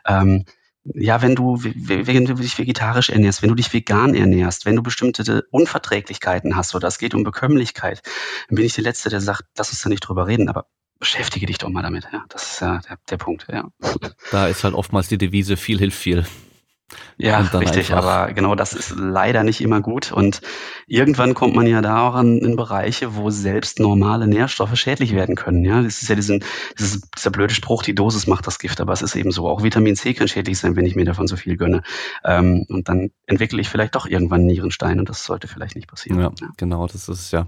ähm, ja, wenn du, wenn du dich vegetarisch ernährst, wenn du dich vegan ernährst, wenn du bestimmte Unverträglichkeiten hast oder es geht um Bekömmlichkeit, dann bin ich der Letzte, der sagt, lass uns da nicht drüber reden, aber beschäftige dich doch mal damit. Ja, das ist ja der, der Punkt. Ja. Da ist halt oftmals die Devise, viel hilft viel. Ja, richtig, aber genau das ist leider nicht immer gut. Und irgendwann kommt man ja da auch an, in Bereiche, wo selbst normale Nährstoffe schädlich werden können. Ja, das ist ja diesen, dieses, dieser blöde Spruch, die Dosis macht das Gift, aber es ist eben so. Auch Vitamin C kann schädlich sein, wenn ich mir davon so viel gönne. Ähm, und dann entwickle ich vielleicht doch irgendwann Nierenstein und das sollte vielleicht nicht passieren. Ja, ja. genau, das ist ja.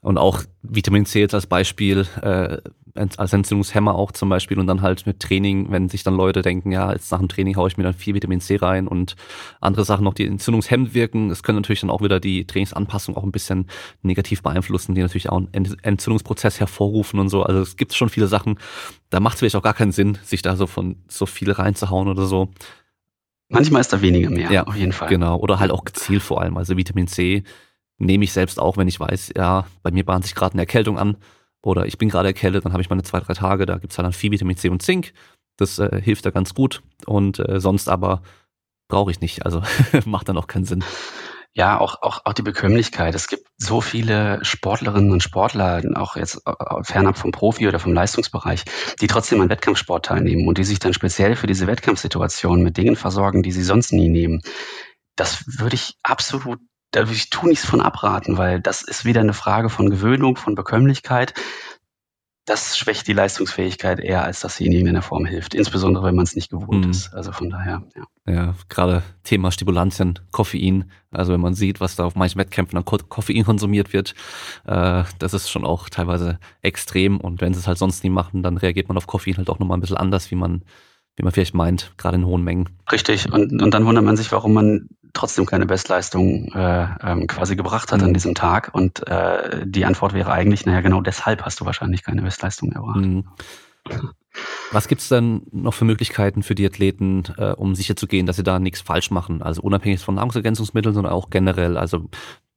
Und auch Vitamin C jetzt als Beispiel, äh, als Entzündungshemmer auch zum Beispiel und dann halt mit Training, wenn sich dann Leute denken, ja, jetzt nach dem Training haue ich mir dann viel Vitamin C rein und andere Sachen noch, die entzündungshemmend wirken. Das können natürlich dann auch wieder die Trainingsanpassung auch ein bisschen negativ beeinflussen, die natürlich auch einen Entzündungsprozess hervorrufen und so. Also es gibt schon viele Sachen, da macht es vielleicht auch gar keinen Sinn, sich da so von so viel reinzuhauen oder so. Manchmal ist da weniger mehr, ja, auf jeden Fall. Genau, oder halt auch gezielt vor allem. Also Vitamin C nehme ich selbst auch, wenn ich weiß, ja, bei mir bahnt sich gerade eine Erkältung an oder ich bin gerade erkältet, dann habe ich meine zwei, drei Tage, da gibt's halt dann viel Vitamin C und Zink. Das äh, hilft da ganz gut. Und äh, sonst aber brauche ich nicht. Also *laughs* macht dann auch keinen Sinn. Ja, auch, auch, auch die Bekömmlichkeit. Es gibt so viele Sportlerinnen und Sportler, auch jetzt äh, fernab vom Profi oder vom Leistungsbereich, die trotzdem an Wettkampfsport teilnehmen und die sich dann speziell für diese Wettkampfsituation mit Dingen versorgen, die sie sonst nie nehmen. Das würde ich absolut da würde ich tu nichts von abraten, weil das ist wieder eine Frage von Gewöhnung, von Bekömmlichkeit. Das schwächt die Leistungsfähigkeit eher, als dass sie in irgendeiner Form hilft. Insbesondere, wenn man es nicht gewohnt mhm. ist. Also von daher, ja. Ja, gerade Thema Stimulantien, Koffein. Also wenn man sieht, was da auf manchen Wettkämpfen an Koffein *laughs* konsumiert wird, äh, das ist schon auch teilweise extrem. Und wenn sie es halt sonst nie machen, dann reagiert man auf Koffein halt auch nochmal ein bisschen anders, wie man wie man vielleicht meint, gerade in hohen Mengen. Richtig. Und, und dann wundert man sich, warum man trotzdem keine Bestleistung äh, ähm, quasi gebracht hat mhm. an diesem Tag. Und äh, die Antwort wäre eigentlich, naja, genau deshalb hast du wahrscheinlich keine Bestleistung erbracht. Mhm. Was gibt's dann noch für Möglichkeiten für die Athleten, äh, um sicherzugehen, dass sie da nichts falsch machen? Also unabhängig von Nahrungsergänzungsmitteln, sondern auch generell. Also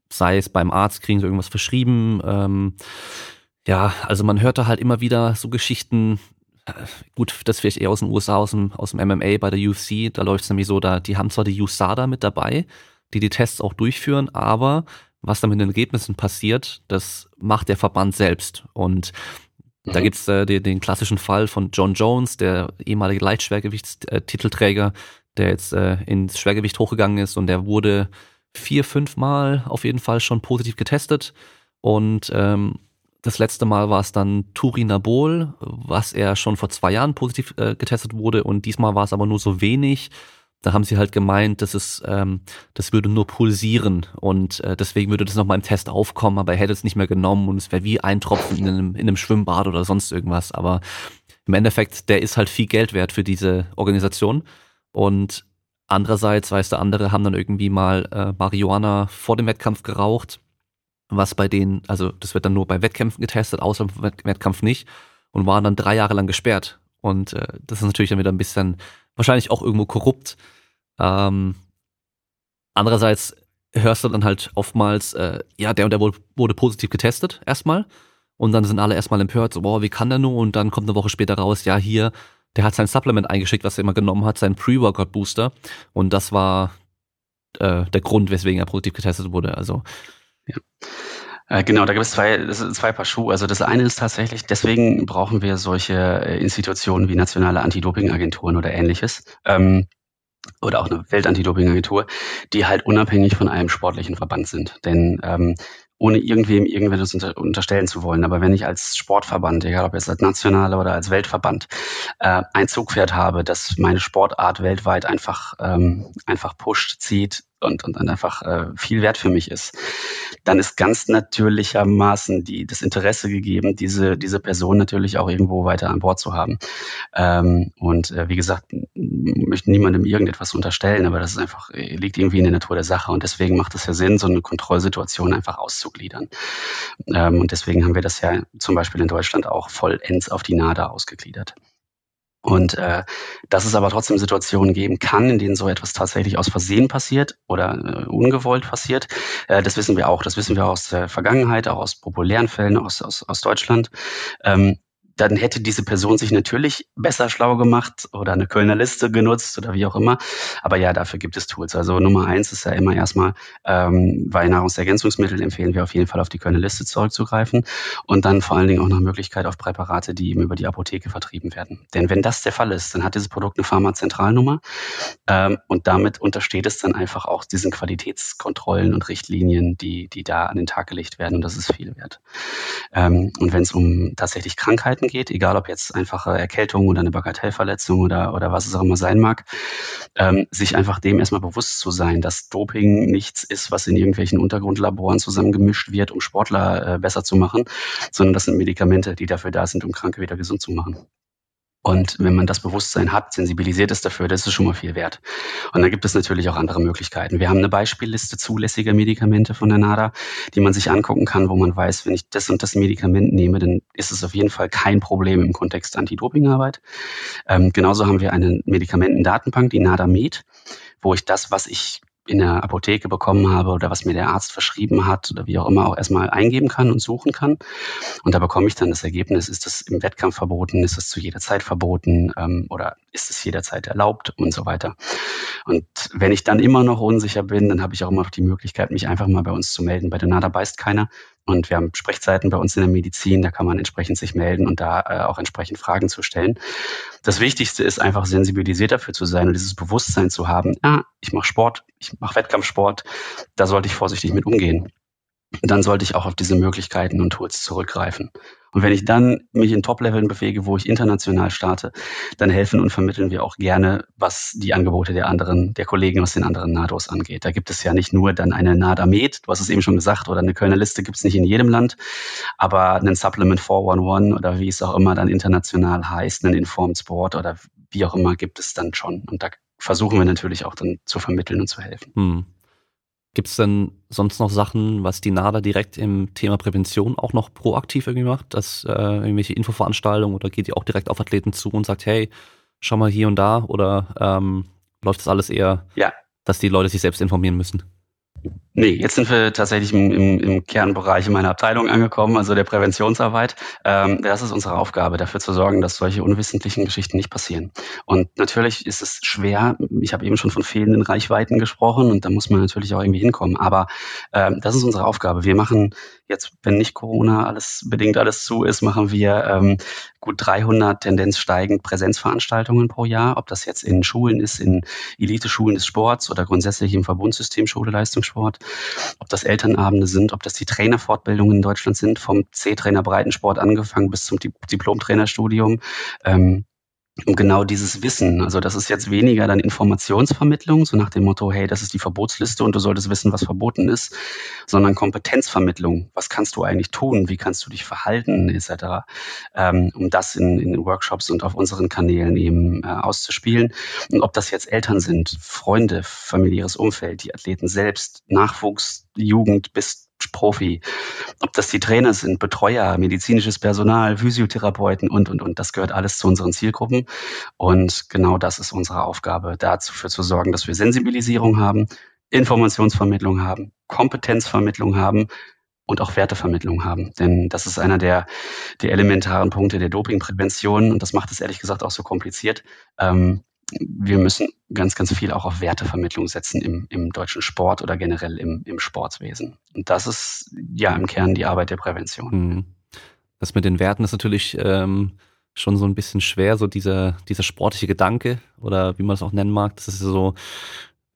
sei es beim Arzt, kriegen sie irgendwas verschrieben. Ähm, ja, also man hört da halt immer wieder so Geschichten, gut, das vielleicht eher aus den USA, aus dem, aus dem MMA bei der UFC, da läuft es nämlich so, da, die haben zwar die USADA mit dabei, die die Tests auch durchführen, aber was dann mit den Ergebnissen passiert, das macht der Verband selbst. Und mhm. da gibt's äh, den, den, klassischen Fall von John Jones, der ehemalige Leitschwergewichtstitelträger, der jetzt äh, ins Schwergewicht hochgegangen ist und der wurde vier, fünf Mal auf jeden Fall schon positiv getestet. Und ähm, das letzte Mal war es dann Turinabol, was er schon vor zwei Jahren positiv äh, getestet wurde und diesmal war es aber nur so wenig. Da haben sie halt gemeint, dass es, ähm, das würde nur pulsieren und äh, deswegen würde das nochmal im Test aufkommen, aber er hätte es nicht mehr genommen und es wäre wie ein Tropfen in einem, in einem Schwimmbad oder sonst irgendwas. Aber im Endeffekt, der ist halt viel Geld wert für diese Organisation. Und andererseits, weißt du, andere haben dann irgendwie mal äh, Marihuana vor dem Wettkampf geraucht, was bei denen, also das wird dann nur bei Wettkämpfen getestet, außer im Wettkampf nicht, und waren dann drei Jahre lang gesperrt. Und äh, das ist natürlich dann wieder ein bisschen, wahrscheinlich auch irgendwo korrupt. Ähm, andererseits hörst du dann halt oftmals, äh, ja, der und der wurde, wurde positiv getestet erstmal. Und dann sind alle erstmal empört, so, boah, wie kann der nur? Und dann kommt eine Woche später raus, ja, hier, der hat sein Supplement eingeschickt, was er immer genommen hat, sein Pre-Workout-Booster. Und das war äh, der Grund, weswegen er positiv getestet wurde. Also. Ja. Äh, genau, da gibt es zwei, zwei Paar Schuhe. Also das eine ist tatsächlich, deswegen brauchen wir solche äh, Institutionen wie nationale Anti-Doping-Agenturen oder ähnliches. Ähm, oder auch eine Weltantidoping-Agentur, die halt unabhängig von einem sportlichen Verband sind. Denn ähm, ohne irgendwem irgendwas unter, unterstellen zu wollen. Aber wenn ich als Sportverband, egal ob jetzt als nationaler oder als Weltverband, äh, ein Zugpferd habe, das meine Sportart weltweit einfach, ähm, einfach pusht, zieht, und, und dann einfach äh, viel wert für mich ist, dann ist ganz natürlichermaßen die, das Interesse gegeben, diese, diese Person natürlich auch irgendwo weiter an Bord zu haben. Ähm, und äh, wie gesagt, möchte niemandem irgendetwas unterstellen, aber das ist einfach, äh, liegt irgendwie in der Natur der Sache und deswegen macht es ja Sinn, so eine Kontrollsituation einfach auszugliedern. Ähm, und deswegen haben wir das ja zum Beispiel in Deutschland auch vollends auf die NADA ausgegliedert. Und äh, dass es aber trotzdem Situationen geben kann, in denen so etwas tatsächlich aus Versehen passiert oder äh, ungewollt passiert, äh, das wissen wir auch. Das wissen wir aus der Vergangenheit, auch aus populären Fällen aus, aus, aus Deutschland. Ähm, dann hätte diese Person sich natürlich besser schlau gemacht oder eine Kölner Liste genutzt oder wie auch immer. Aber ja, dafür gibt es Tools. Also Nummer eins ist ja immer erstmal, ähm, bei Nahrungsergänzungsmitteln empfehlen wir auf jeden Fall auf die Kölner Liste zurückzugreifen und dann vor allen Dingen auch nach Möglichkeit auf Präparate, die eben über die Apotheke vertrieben werden. Denn wenn das der Fall ist, dann hat dieses Produkt eine Pharmazentralnummer ähm, und damit untersteht es dann einfach auch diesen Qualitätskontrollen und Richtlinien, die, die da an den Tag gelegt werden und das ist viel wert. Ähm, und wenn es um tatsächlich Krankheiten geht, egal ob jetzt einfache Erkältung oder eine Bagatellverletzung oder, oder was es auch immer sein mag, ähm, sich einfach dem erstmal bewusst zu sein, dass Doping nichts ist, was in irgendwelchen Untergrundlaboren zusammengemischt wird, um Sportler äh, besser zu machen, sondern das sind Medikamente, die dafür da sind, um Kranke wieder gesund zu machen. Und wenn man das Bewusstsein hat, sensibilisiert ist dafür, das ist schon mal viel wert. Und da gibt es natürlich auch andere Möglichkeiten. Wir haben eine Beispielliste zulässiger Medikamente von der NADA, die man sich angucken kann, wo man weiß, wenn ich das und das Medikament nehme, dann ist es auf jeden Fall kein Problem im Kontext Anti-Doping-Arbeit. Ähm, genauso haben wir eine Medikamentendatenbank, die NADA Med, wo ich das, was ich in der Apotheke bekommen habe oder was mir der Arzt verschrieben hat oder wie auch immer auch erstmal eingeben kann und suchen kann. Und da bekomme ich dann das Ergebnis, ist das im Wettkampf verboten, ist es zu jeder Zeit verboten ähm, oder ist es jederzeit erlaubt und so weiter. Und wenn ich dann immer noch unsicher bin, dann habe ich auch immer noch die Möglichkeit, mich einfach mal bei uns zu melden. Bei der NADA beißt keiner. Und wir haben Sprechzeiten bei uns in der Medizin, da kann man entsprechend sich melden und da äh, auch entsprechend Fragen zu stellen. Das Wichtigste ist einfach sensibilisiert dafür zu sein und dieses Bewusstsein zu haben, ah, ich mache Sport, ich mache Wettkampfsport, da sollte ich vorsichtig mit umgehen dann sollte ich auch auf diese Möglichkeiten und Tools zurückgreifen. Und wenn ich dann mich in Top-Leveln bewege, wo ich international starte, dann helfen und vermitteln wir auch gerne, was die Angebote der anderen, der Kollegen aus den anderen NADOs angeht. Da gibt es ja nicht nur dann eine NADA Med, du hast es eben schon gesagt, oder eine Kölner Liste gibt es nicht in jedem Land, aber einen Supplement 411 oder wie es auch immer dann international heißt, einen Informed Sport oder wie auch immer gibt es dann schon. Und da versuchen wir natürlich auch dann zu vermitteln und zu helfen. Hm. Gibt es denn sonst noch Sachen, was die NADA direkt im Thema Prävention auch noch proaktiv irgendwie macht? Dass äh, irgendwelche Infoveranstaltungen oder geht ihr auch direkt auf Athleten zu und sagt, hey, schau mal hier und da? Oder ähm, läuft das alles eher, ja. dass die Leute sich selbst informieren müssen? Nee, jetzt sind wir tatsächlich im, im, im Kernbereich meiner Abteilung angekommen, also der Präventionsarbeit. Ähm, das ist unsere Aufgabe, dafür zu sorgen, dass solche unwissentlichen Geschichten nicht passieren. Und natürlich ist es schwer, ich habe eben schon von fehlenden Reichweiten gesprochen und da muss man natürlich auch irgendwie hinkommen. Aber ähm, das ist unsere Aufgabe. Wir machen jetzt, wenn nicht Corona alles bedingt alles zu ist, machen wir ähm, gut 300 Tendenz steigend Präsenzveranstaltungen pro Jahr, ob das jetzt in Schulen ist, in Elite-Schulen des Sports oder grundsätzlich im Verbundsystem Schule Leistungssport ob das Elternabende sind, ob das die Trainerfortbildungen in Deutschland sind, vom C-Trainer Breitensport angefangen bis zum Diplom-Trainerstudium. Ähm, um genau dieses Wissen. Also das ist jetzt weniger dann Informationsvermittlung, so nach dem Motto, hey, das ist die Verbotsliste und du solltest wissen, was verboten ist, sondern Kompetenzvermittlung. Was kannst du eigentlich tun? Wie kannst du dich verhalten, etc. Ähm, um das in, in Workshops und auf unseren Kanälen eben äh, auszuspielen. Und ob das jetzt Eltern sind, Freunde, familiäres Umfeld, die Athleten selbst, Nachwuchs, Jugend bis Profi, ob das die Trainer sind, Betreuer, medizinisches Personal, Physiotherapeuten und, und, und. Das gehört alles zu unseren Zielgruppen. Und genau das ist unsere Aufgabe, dafür zu sorgen, dass wir Sensibilisierung haben, Informationsvermittlung haben, Kompetenzvermittlung haben und auch Wertevermittlung haben. Denn das ist einer der, der elementaren Punkte der Dopingprävention und das macht es ehrlich gesagt auch so kompliziert. Ähm, wir müssen ganz, ganz viel auch auf Wertevermittlung setzen im, im deutschen Sport oder generell im, im Sportswesen. Und das ist ja im Kern die Arbeit der Prävention. Mhm. Das mit den Werten ist natürlich ähm, schon so ein bisschen schwer, so dieser, dieser sportliche Gedanke oder wie man es auch nennen mag, das ist so,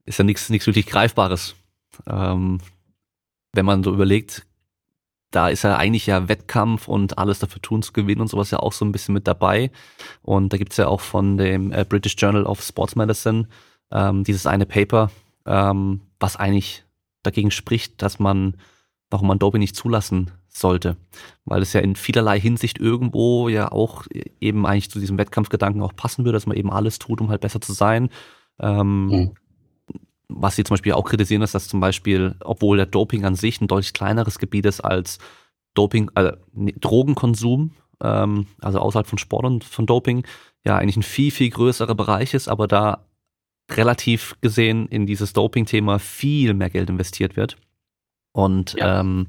ist ja nichts nichts wirklich Greifbares. Ähm, wenn man so überlegt, da ist ja eigentlich ja Wettkampf und alles dafür tun zu gewinnen und sowas ja auch so ein bisschen mit dabei. Und da gibt's ja auch von dem äh, British Journal of Sports Medicine ähm, dieses eine Paper, ähm, was eigentlich dagegen spricht, dass man, warum man Doping nicht zulassen sollte. Weil es ja in vielerlei Hinsicht irgendwo ja auch eben eigentlich zu diesem Wettkampfgedanken auch passen würde, dass man eben alles tut, um halt besser zu sein. Ähm, mhm was sie zum Beispiel auch kritisieren, ist, dass zum Beispiel, obwohl der Doping an sich ein deutlich kleineres Gebiet ist als Doping, also Drogenkonsum, ähm, also außerhalb von Sport und von Doping, ja eigentlich ein viel, viel größerer Bereich ist, aber da relativ gesehen in dieses Doping-Thema viel mehr Geld investiert wird. Und ja. Ähm,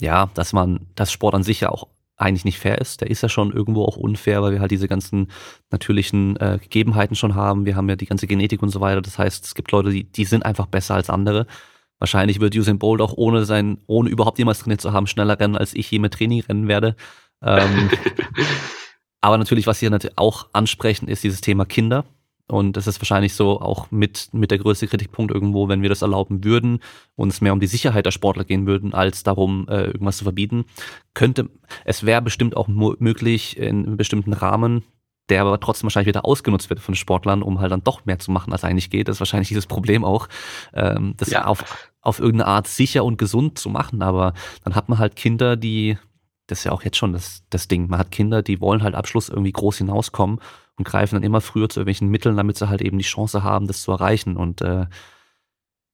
ja, dass man, dass Sport an sich ja auch eigentlich nicht fair ist. Der ist ja schon irgendwo auch unfair, weil wir halt diese ganzen natürlichen äh, Gegebenheiten schon haben. Wir haben ja die ganze Genetik und so weiter. Das heißt, es gibt Leute, die, die sind einfach besser als andere. Wahrscheinlich wird Usain Bolt auch ohne sein, ohne überhaupt jemals trainiert zu haben, schneller rennen, als ich je mit Training rennen werde. Ähm, *laughs* aber natürlich, was Sie natürlich auch ansprechen, ist dieses Thema Kinder. Und das ist wahrscheinlich so auch mit, mit der größte Kritikpunkt irgendwo, wenn wir das erlauben würden und es mehr um die Sicherheit der Sportler gehen würden, als darum, äh, irgendwas zu verbieten. Könnte, es wäre bestimmt auch möglich in einem bestimmten Rahmen, der aber trotzdem wahrscheinlich wieder ausgenutzt wird von Sportlern, um halt dann doch mehr zu machen, als eigentlich geht. Das ist wahrscheinlich dieses Problem auch, ähm, das ja. auf, auf irgendeine Art sicher und gesund zu machen. Aber dann hat man halt Kinder, die, das ist ja auch jetzt schon das, das Ding, man hat Kinder, die wollen halt Abschluss irgendwie groß hinauskommen und greifen dann immer früher zu irgendwelchen Mitteln, damit sie halt eben die Chance haben, das zu erreichen. Und äh,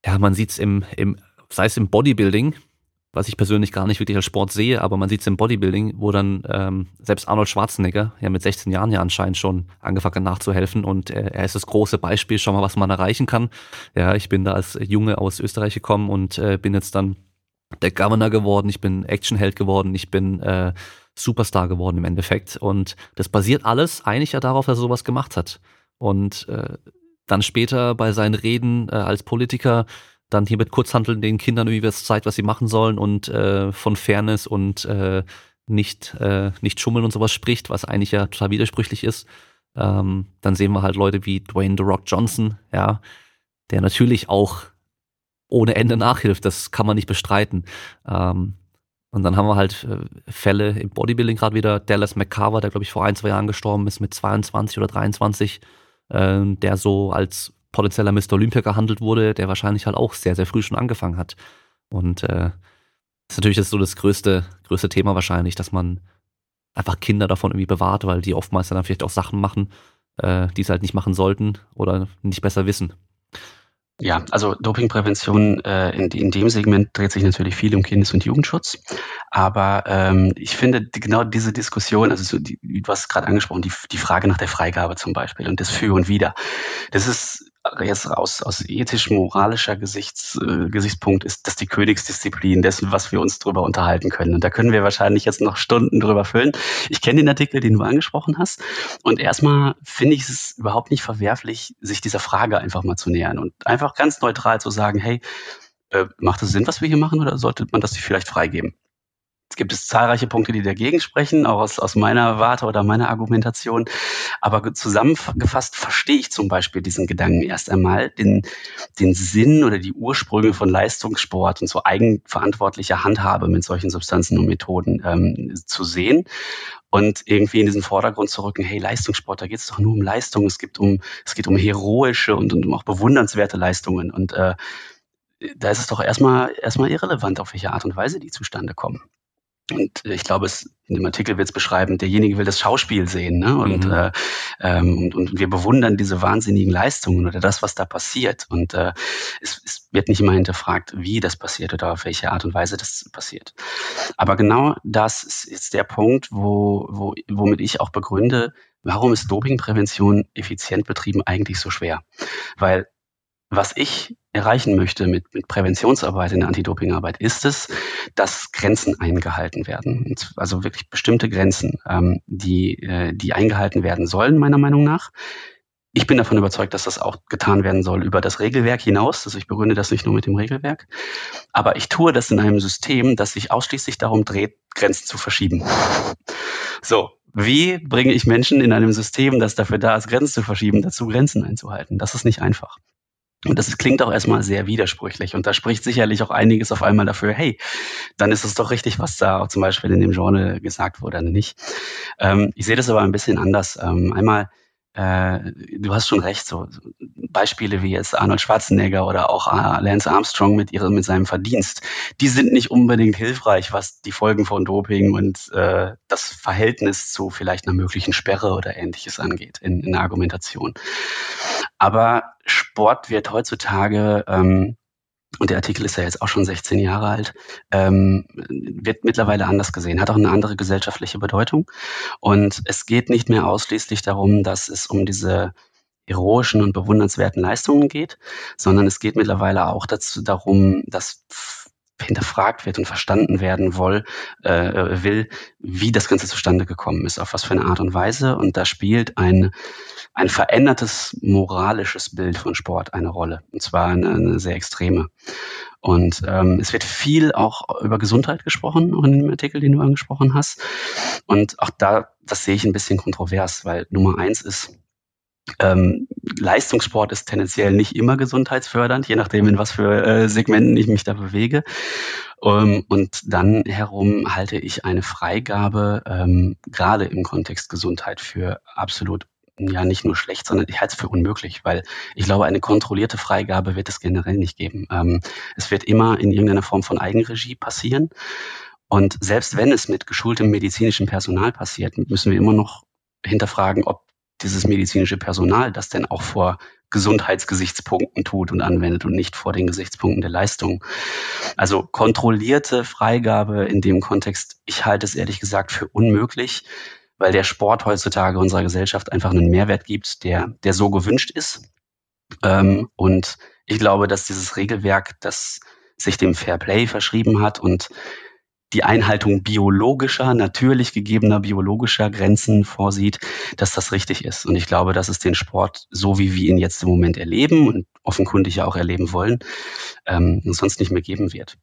ja, man sieht's im, im, sei es im Bodybuilding, was ich persönlich gar nicht wirklich als Sport sehe, aber man sieht's im Bodybuilding, wo dann ähm, selbst Arnold Schwarzenegger ja mit 16 Jahren ja anscheinend schon angefangen hat nachzuhelfen und äh, er ist das große Beispiel, schau mal, was man erreichen kann. Ja, ich bin da als Junge aus Österreich gekommen und äh, bin jetzt dann der Governor geworden, ich bin Actionheld geworden, ich bin äh, Superstar geworden im Endeffekt. Und das basiert alles eigentlich ja darauf, dass er sowas gemacht hat. Und äh, dann später bei seinen Reden äh, als Politiker dann hier mit Kurzhandeln den Kindern irgendwie was zeigt, was sie machen sollen und äh, von Fairness und äh, nicht, äh, nicht schummeln und sowas spricht, was eigentlich ja total widersprüchlich ist. Ähm, dann sehen wir halt Leute wie Dwayne The Rock Johnson, ja, der natürlich auch ohne Ende nachhilft, das kann man nicht bestreiten. Ähm, und dann haben wir halt äh, Fälle im Bodybuilding gerade wieder. Dallas McCarver, der glaube ich vor ein, zwei Jahren gestorben ist mit 22 oder 23, äh, der so als potenzieller Mr. Olympia gehandelt wurde, der wahrscheinlich halt auch sehr, sehr früh schon angefangen hat. Und äh, das ist natürlich das so das größte, größte Thema wahrscheinlich, dass man einfach Kinder davon irgendwie bewahrt, weil die oftmals dann vielleicht auch Sachen machen, äh, die sie halt nicht machen sollten oder nicht besser wissen. Ja, also Dopingprävention äh, in, in dem Segment dreht sich natürlich viel um Kindes- und Jugendschutz. Aber ähm, ich finde genau diese Diskussion, also so die, du hast gerade angesprochen, die, die Frage nach der Freigabe zum Beispiel und das Für und Wider, das ist jetzt aus, aus ethisch-moralischer Gesichts, äh, Gesichtspunkt ist das die Königsdisziplin dessen, was wir uns drüber unterhalten können. Und da können wir wahrscheinlich jetzt noch Stunden drüber füllen. Ich kenne den Artikel, den du angesprochen hast. Und erstmal finde ich es überhaupt nicht verwerflich, sich dieser Frage einfach mal zu nähern und einfach ganz neutral zu sagen, hey, äh, macht es Sinn, was wir hier machen, oder sollte man das vielleicht freigeben? Gibt es zahlreiche Punkte, die dagegen sprechen, auch aus, aus meiner Warte oder meiner Argumentation. Aber zusammengefasst verstehe ich zum Beispiel diesen Gedanken erst einmal, den, den Sinn oder die Ursprünge von Leistungssport und so eigenverantwortlicher Handhabe mit solchen Substanzen und Methoden ähm, zu sehen und irgendwie in diesen Vordergrund zu rücken, hey, Leistungssport, da geht es doch nur um Leistung, es geht um, es geht um heroische und, und auch bewundernswerte Leistungen. Und äh, da ist es doch erstmal erstmal irrelevant, auf welche Art und Weise die zustande kommen. Und ich glaube, es, in dem Artikel wird es beschreiben, derjenige will das Schauspiel sehen. Ne? Und, mhm. äh, ähm, und, und wir bewundern diese wahnsinnigen Leistungen oder das, was da passiert. Und äh, es, es wird nicht immer hinterfragt, wie das passiert oder auf welche Art und Weise das passiert. Aber genau das ist, ist der Punkt, wo, wo, womit ich auch begründe, warum ist Dopingprävention effizient betrieben eigentlich so schwer? Weil was ich erreichen möchte mit, mit Präventionsarbeit in der Anti-Doping-Arbeit, ist es, dass Grenzen eingehalten werden. Also wirklich bestimmte Grenzen, ähm, die, äh, die eingehalten werden sollen, meiner Meinung nach. Ich bin davon überzeugt, dass das auch getan werden soll über das Regelwerk hinaus. Also ich begründe das nicht nur mit dem Regelwerk. Aber ich tue das in einem System, das sich ausschließlich darum dreht, Grenzen zu verschieben. So, wie bringe ich Menschen in einem System, das dafür da ist, Grenzen zu verschieben, dazu Grenzen einzuhalten? Das ist nicht einfach. Und das klingt auch erstmal sehr widersprüchlich. Und da spricht sicherlich auch einiges auf einmal dafür, hey, dann ist es doch richtig, was da zum Beispiel in dem Genre gesagt wurde, nicht? Ähm, ich sehe das aber ein bisschen anders. Ähm, einmal äh, du hast schon recht, so Beispiele wie jetzt Arnold Schwarzenegger oder auch äh, Lance Armstrong mit ihrem mit seinem Verdienst, die sind nicht unbedingt hilfreich, was die Folgen von Doping und äh, das Verhältnis zu vielleicht einer möglichen Sperre oder ähnliches angeht in, in der Argumentation. Aber Sport wird heutzutage ähm, und der Artikel ist ja jetzt auch schon 16 Jahre alt, ähm, wird mittlerweile anders gesehen, hat auch eine andere gesellschaftliche Bedeutung. Und es geht nicht mehr ausschließlich darum, dass es um diese heroischen und bewundernswerten Leistungen geht, sondern es geht mittlerweile auch dazu, darum, dass hinterfragt wird und verstanden werden woll, äh, will, wie das Ganze zustande gekommen ist, auf was für eine Art und Weise. Und da spielt ein ein verändertes moralisches Bild von Sport eine Rolle. Und zwar eine, eine sehr extreme. Und ähm, es wird viel auch über Gesundheit gesprochen, auch in dem Artikel, den du angesprochen hast. Und auch da, das sehe ich ein bisschen kontrovers, weil Nummer eins ist, ähm, Leistungssport ist tendenziell nicht immer gesundheitsfördernd, je nachdem, in was für äh, Segmenten ich mich da bewege. Ähm, und dann herum halte ich eine Freigabe, ähm, gerade im Kontext Gesundheit, für absolut ja nicht nur schlecht, sondern ich halte es für unmöglich, weil ich glaube, eine kontrollierte Freigabe wird es generell nicht geben. Ähm, es wird immer in irgendeiner Form von Eigenregie passieren. Und selbst wenn es mit geschultem medizinischen Personal passiert, müssen wir immer noch hinterfragen, ob dieses medizinische Personal das denn auch vor Gesundheitsgesichtspunkten tut und anwendet und nicht vor den Gesichtspunkten der Leistung. Also kontrollierte Freigabe in dem Kontext, ich halte es ehrlich gesagt für unmöglich weil der Sport heutzutage unserer Gesellschaft einfach einen Mehrwert gibt, der, der so gewünscht ist. Ähm, und ich glaube, dass dieses Regelwerk, das sich dem Fair Play verschrieben hat und die Einhaltung biologischer, natürlich gegebener biologischer Grenzen vorsieht, dass das richtig ist. Und ich glaube, dass es den Sport, so wie wir ihn jetzt im Moment erleben und offenkundig ja auch erleben wollen, ähm, sonst nicht mehr geben wird.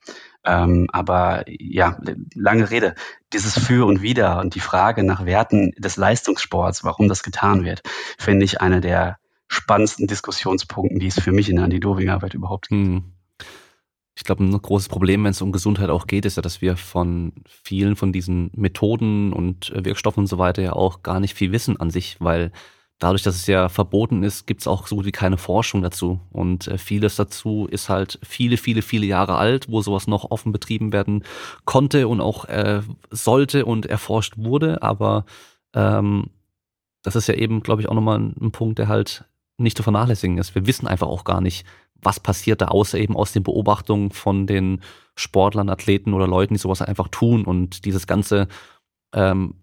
Ähm, aber ja, lange Rede. Dieses Für und Wider und die Frage nach Werten des Leistungssports, warum das getan wird, finde ich eine der spannendsten Diskussionspunkten, die es für mich in der Anti-Doping-Arbeit überhaupt gibt. Hm. Ich glaube, ein großes Problem, wenn es um Gesundheit auch geht, ist ja, dass wir von vielen von diesen Methoden und äh, Wirkstoffen und so weiter ja auch gar nicht viel wissen an sich, weil dadurch, dass es ja verboten ist, gibt es auch so gut wie keine Forschung dazu. Und äh, vieles dazu ist halt viele, viele, viele Jahre alt, wo sowas noch offen betrieben werden konnte und auch äh, sollte und erforscht wurde. Aber ähm, das ist ja eben, glaube ich, auch nochmal ein, ein Punkt, der halt nicht zu vernachlässigen ist. Wir wissen einfach auch gar nicht, was passiert da, außer eben aus den Beobachtungen von den Sportlern, Athleten oder Leuten, die sowas einfach tun und dieses ganze ähm,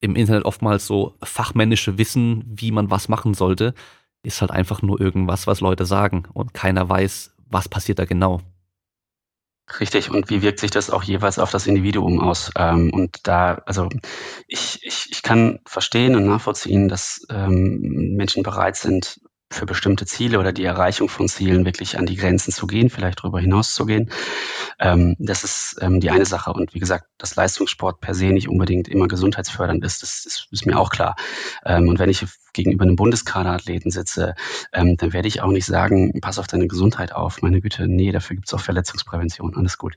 im Internet oftmals so fachmännische Wissen, wie man was machen sollte, ist halt einfach nur irgendwas, was Leute sagen und keiner weiß, was passiert da genau. Richtig, und wie wirkt sich das auch jeweils auf das Individuum aus? Ähm, und da, also ich, ich, ich kann verstehen und nachvollziehen, dass ähm, Menschen bereit sind, für bestimmte Ziele oder die Erreichung von Zielen wirklich an die Grenzen zu gehen, vielleicht darüber hinaus zu gehen. Ähm, das ist ähm, die eine Sache. Und wie gesagt, dass Leistungssport per se nicht unbedingt immer gesundheitsfördernd ist, das, das ist mir auch klar. Ähm, und wenn ich gegenüber einem Bundeskaderathleten sitze, ähm, dann werde ich auch nicht sagen, pass auf deine Gesundheit auf. Meine Güte, nee, dafür gibt es auch Verletzungsprävention, alles gut.